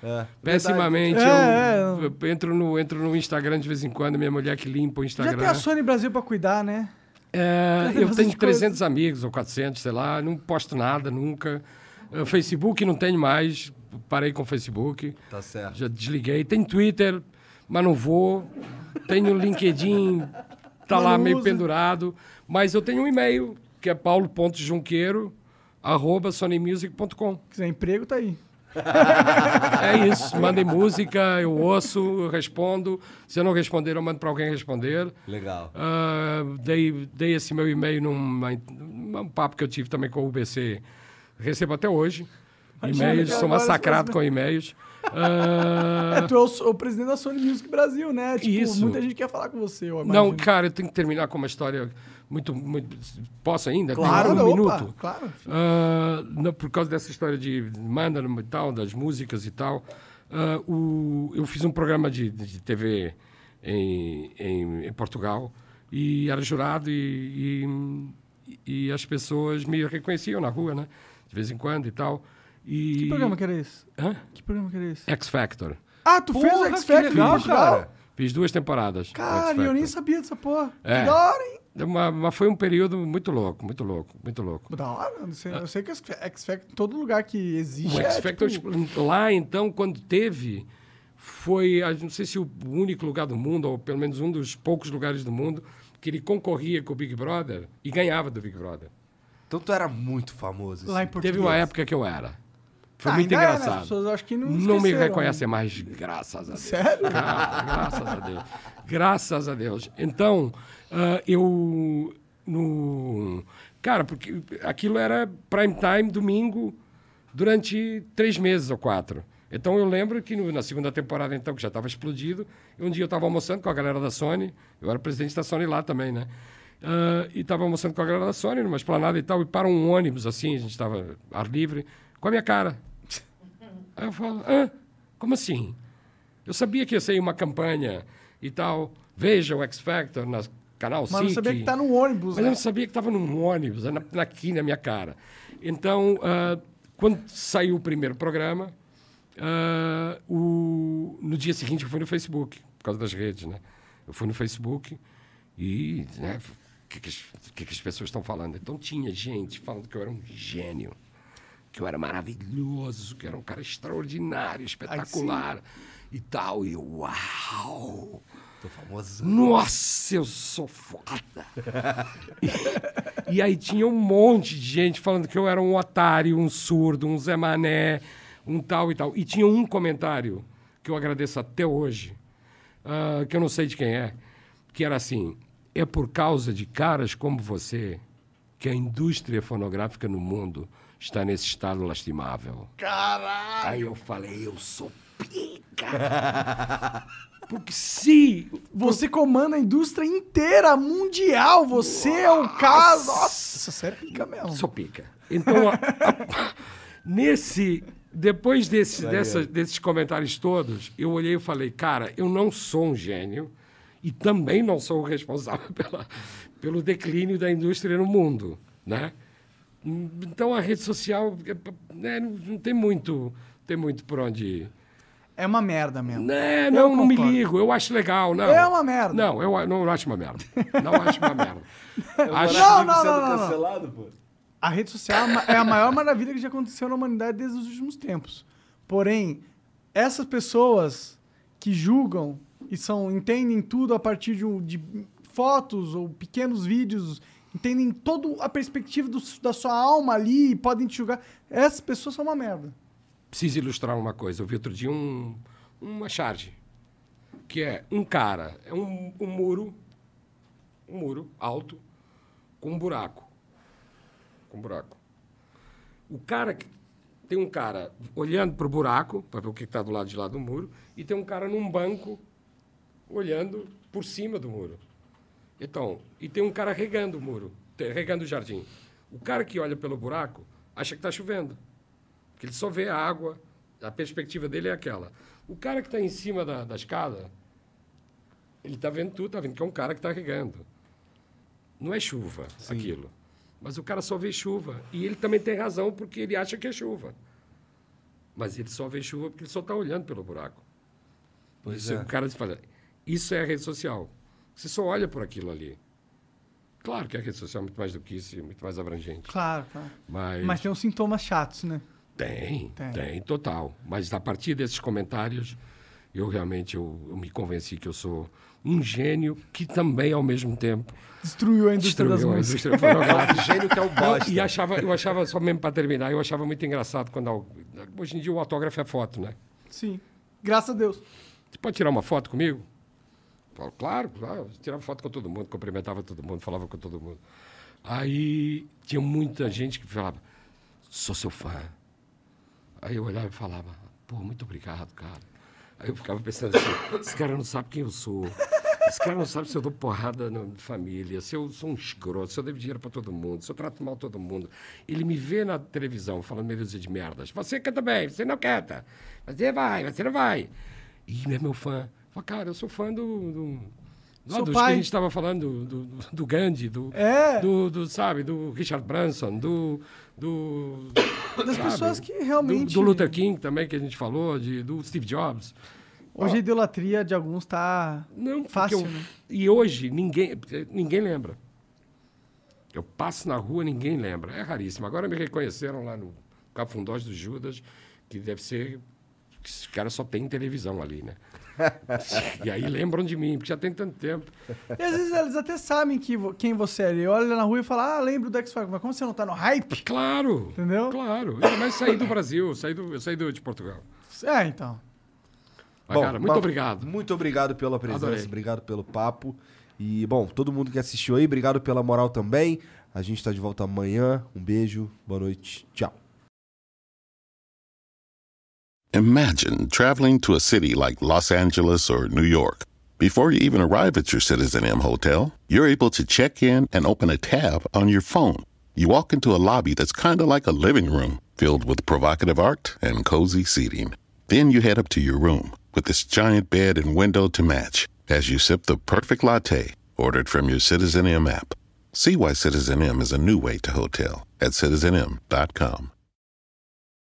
Pessimamente. É. Pessimamente. É, eu, eu entro, no, entro no Instagram de vez em quando, minha mulher que limpa o Já Instagram. tem a Sony Brasil pra cuidar, né? É, eu tenho 300 amigos ou 400, sei lá, não posto nada nunca. Uh, Facebook não tenho mais, parei com o Facebook. Tá certo. Já desliguei. Tem Twitter, mas não vou. Tenho LinkedIn, tá Mas lá meio usa. pendurado. Mas eu tenho um e-mail, que é paulo.junqueiro, arroba sonymusic.com. quiser emprego, tá aí. É isso. Mandem música, eu ouço, eu respondo. Se eu não responder, eu mando para alguém responder. Legal. Ah, dei, dei esse meu e-mail numa, num papo que eu tive também com o UBC. Recebo até hoje. E-mails, sou massacrado com e-mails. Ah, É, tu é o, o presidente da Sony Music Brasil, né? Tipo, Isso. muita gente quer falar com você, eu não, cara, eu tenho que terminar com uma história muito. muito posso ainda? Claro, um opa, minuto. claro. Não, por causa dessa história de manda e tal, das músicas e tal, ah, o, eu fiz um programa de, de TV em, em, em Portugal e era jurado e, e, e as pessoas me reconheciam na rua, né? De vez em quando e tal. E... Que programa que era esse? Hã? Que programa que era esse? X Factor. Ah, tu fez o Porra, X que Factor legal, cara. Fiz duas temporadas. Cara, eu nem sabia dessa porra. É. Que da hora, hein? Uma- mas foi um período muito louco, muito louco, muito louco. Da hora. Eu sei, eu sei que o X Factor, todo lugar que existe. O X é, Factor, tipo, lá então, quando teve, foi, ah, não sei se o único lugar do mundo, ou pelo menos um dos poucos lugares do mundo, que ele concorria com o Big Brother e ganhava do Big Brother. Então tu era muito famoso. lá em assim. Teve uma época que eu era. Foi Ah, muito ainda é, né? As engraçado. pessoas acho que não me esqueceram. reconhecem mais, graças a Deus. Sério? Gra- graças a Deus. Graças a Deus. Então, ah, eu. No, cara, porque aquilo era prime time, domingo, durante três meses ou quatro. Então eu lembro que no- na segunda temporada, então, que já estava explodido, um dia eu estava almoçando com a galera da Sony, eu era presidente da Sony lá também, né? Ah, e estava almoçando com a galera da Sony, numa esplanada e tal, e para um ônibus assim, a gente estava ar livre, com a minha cara. Aí eu falo, hã? Como assim? Eu sabia que ia sair uma campanha e tal. Veja o X Factor na canal Mas não SIC. sabia que tá no ônibus, Mas eu né? não sabia que estava num ônibus, na, aqui na minha cara. Então, ah, quando saiu o primeiro programa, ah, o- no dia seguinte eu fui no Facebook, por causa das redes, né? Eu fui no Facebook e, né, o que, que, que que as pessoas estão falando? Então tinha gente falando que eu era um gênio, que eu era maravilhoso, que eu era um cara extraordinário, espetacular e tal. E eu, uau! Tô famoso. Nossa, eu sou foda! e, e aí tinha um monte de gente falando que eu era um otário, um surdo, um Zé Mané, um tal e tal. E tinha um comentário que eu agradeço até hoje, ah, que eu não sei de quem é, que era assim: é por causa de caras como você que a indústria fonográfica no mundo está nesse estado lastimável. Caralho! Aí eu falei, eu sou pica! Porque se Você comanda a indústria inteira, mundial. Você é o cara. Nossa, você é pica mesmo. Sou pica. Então, a- a- nesse. Depois desse, dessa- desses comentários todos, eu olhei e falei, cara, eu não sou um gênio e também não sou o responsável pela, pelo declínio da indústria no mundo, né? Então a rede social né, não, não tem muito, tem muito por onde ir. É uma merda mesmo. Né, Eu não, não me ligo, eu acho legal, não. É uma merda. Não, eu a- não acho uma merda. Não acho uma merda. Acho- Não, não, sendo não, não, não. cancelado, pô. A rede social é a é a maior maravilha que já aconteceu na humanidade desde os últimos tempos. Porém, essas pessoas que julgam e são entendem tudo a partir de, de fotos ou pequenos vídeos, entendem toda a perspectiva do- da sua alma ali e podem te julgar, essas pessoas são uma merda. Preciso ilustrar uma coisa. Eu vi outro dia um, uma charge, que é um cara, é um, um muro, um muro alto, com um buraco. Com um buraco. O cara que. Tem um cara olhando para o buraco, para ver o que está do lado de lá do muro, e tem um cara num banco olhando por cima do muro. Então, e tem um cara regando o muro, regando o jardim. O cara que olha pelo buraco acha que está chovendo. Porque ele só vê a água, a perspectiva dele é aquela. O cara que está em cima da, da escada, ele está vendo tudo, está vendo que é um cara que está regando. Não é chuva aquilo. Mas o cara só vê chuva. E ele também tem razão, porque ele acha que é chuva. Mas ele só vê chuva porque ele só está olhando pelo buraco. Pois isso, é. O cara fala, isso é a rede social. Você só olha por aquilo ali. Claro que a rede social é muito mais do que isso, e muito mais abrangente. Claro, claro. Mas, Mas tem uns sintomas chatos, né? Tem, Tem. tem, total. Mas a partir desses comentários, eu realmente eu, eu me convenci que eu sou um gênio que também, ao mesmo tempo, Destruiu a indústria das destruiu a músicas. indústria fonográfica. Gênio que é um bosta. E achava, eu achava, só mesmo para terminar, eu achava muito engraçado quando... Hoje em dia o autógrafo é foto, né? Sim. Graças a Deus. Você pode tirar uma foto comigo? Falo, claro, claro. Eu tirava foto com todo mundo, cumprimentava todo mundo, falava com todo mundo. Aí tinha muita gente que falava, sou seu fã. Aí eu olhava e falava, pô, muito obrigado, cara. Aí eu ficava pensando assim, esse cara não sabe quem eu sou. Esse cara não sabe se eu dou porrada na família, se eu sou um escroto, se eu devo dinheiro para todo mundo, se eu trato mal todo mundo. Ele me vê na televisão falando meia de merdas. Você canta bem, você não canta. Você vai, você não vai. E é meu fã. Fala, cara, eu sou fã do. do Seu dos pai. que a gente estava falando, do, do, do Gandhi, do, É. do, do, sabe, do Richard Branson, do. do Das sabe, pessoas que realmente. do Luther King também, que a gente falou, de, do Steve Jobs. Hoje a idolatria de alguns tá Não, porque fácil, eu- né? E hoje ninguém, ninguém lembra. Eu passo na rua, ninguém lembra. É raríssimo. Agora me reconheceram lá no Cafundós do Judas, que deve ser Os caras só tem televisão ali, né? e aí lembram de mim, porque já tem tanto tempo. E às vezes eles até sabem que, quem você é. Ele olha na rua e fala, ah, lembro do X-Factor. Mas como você não tá no hype? Claro. Entendeu? Claro. Eu, mas saí do Brasil, saí, do, eu saí do, de Portugal. É, então. Mas, cara, muito mas obrigado. Muito obrigado pela presença, Adorei. obrigado pelo papo. E, bom, todo mundo que assistiu aí, obrigado pela moral também. A gente tá de volta amanhã. Um beijo, boa noite, tchau. Imagine traveling to a city like Los Angeles or New York. Before you even arrive at your Citizen M hotel, you're able to check in and open a tab on your phone. You walk into a lobby that's kind of like a living room, filled with provocative art and cozy seating. Then you head up to your room with this giant bed and window to match as you sip the perfect latte ordered from your Citizen M app. See why Citizen M is a new way to hotel at citizenm.com.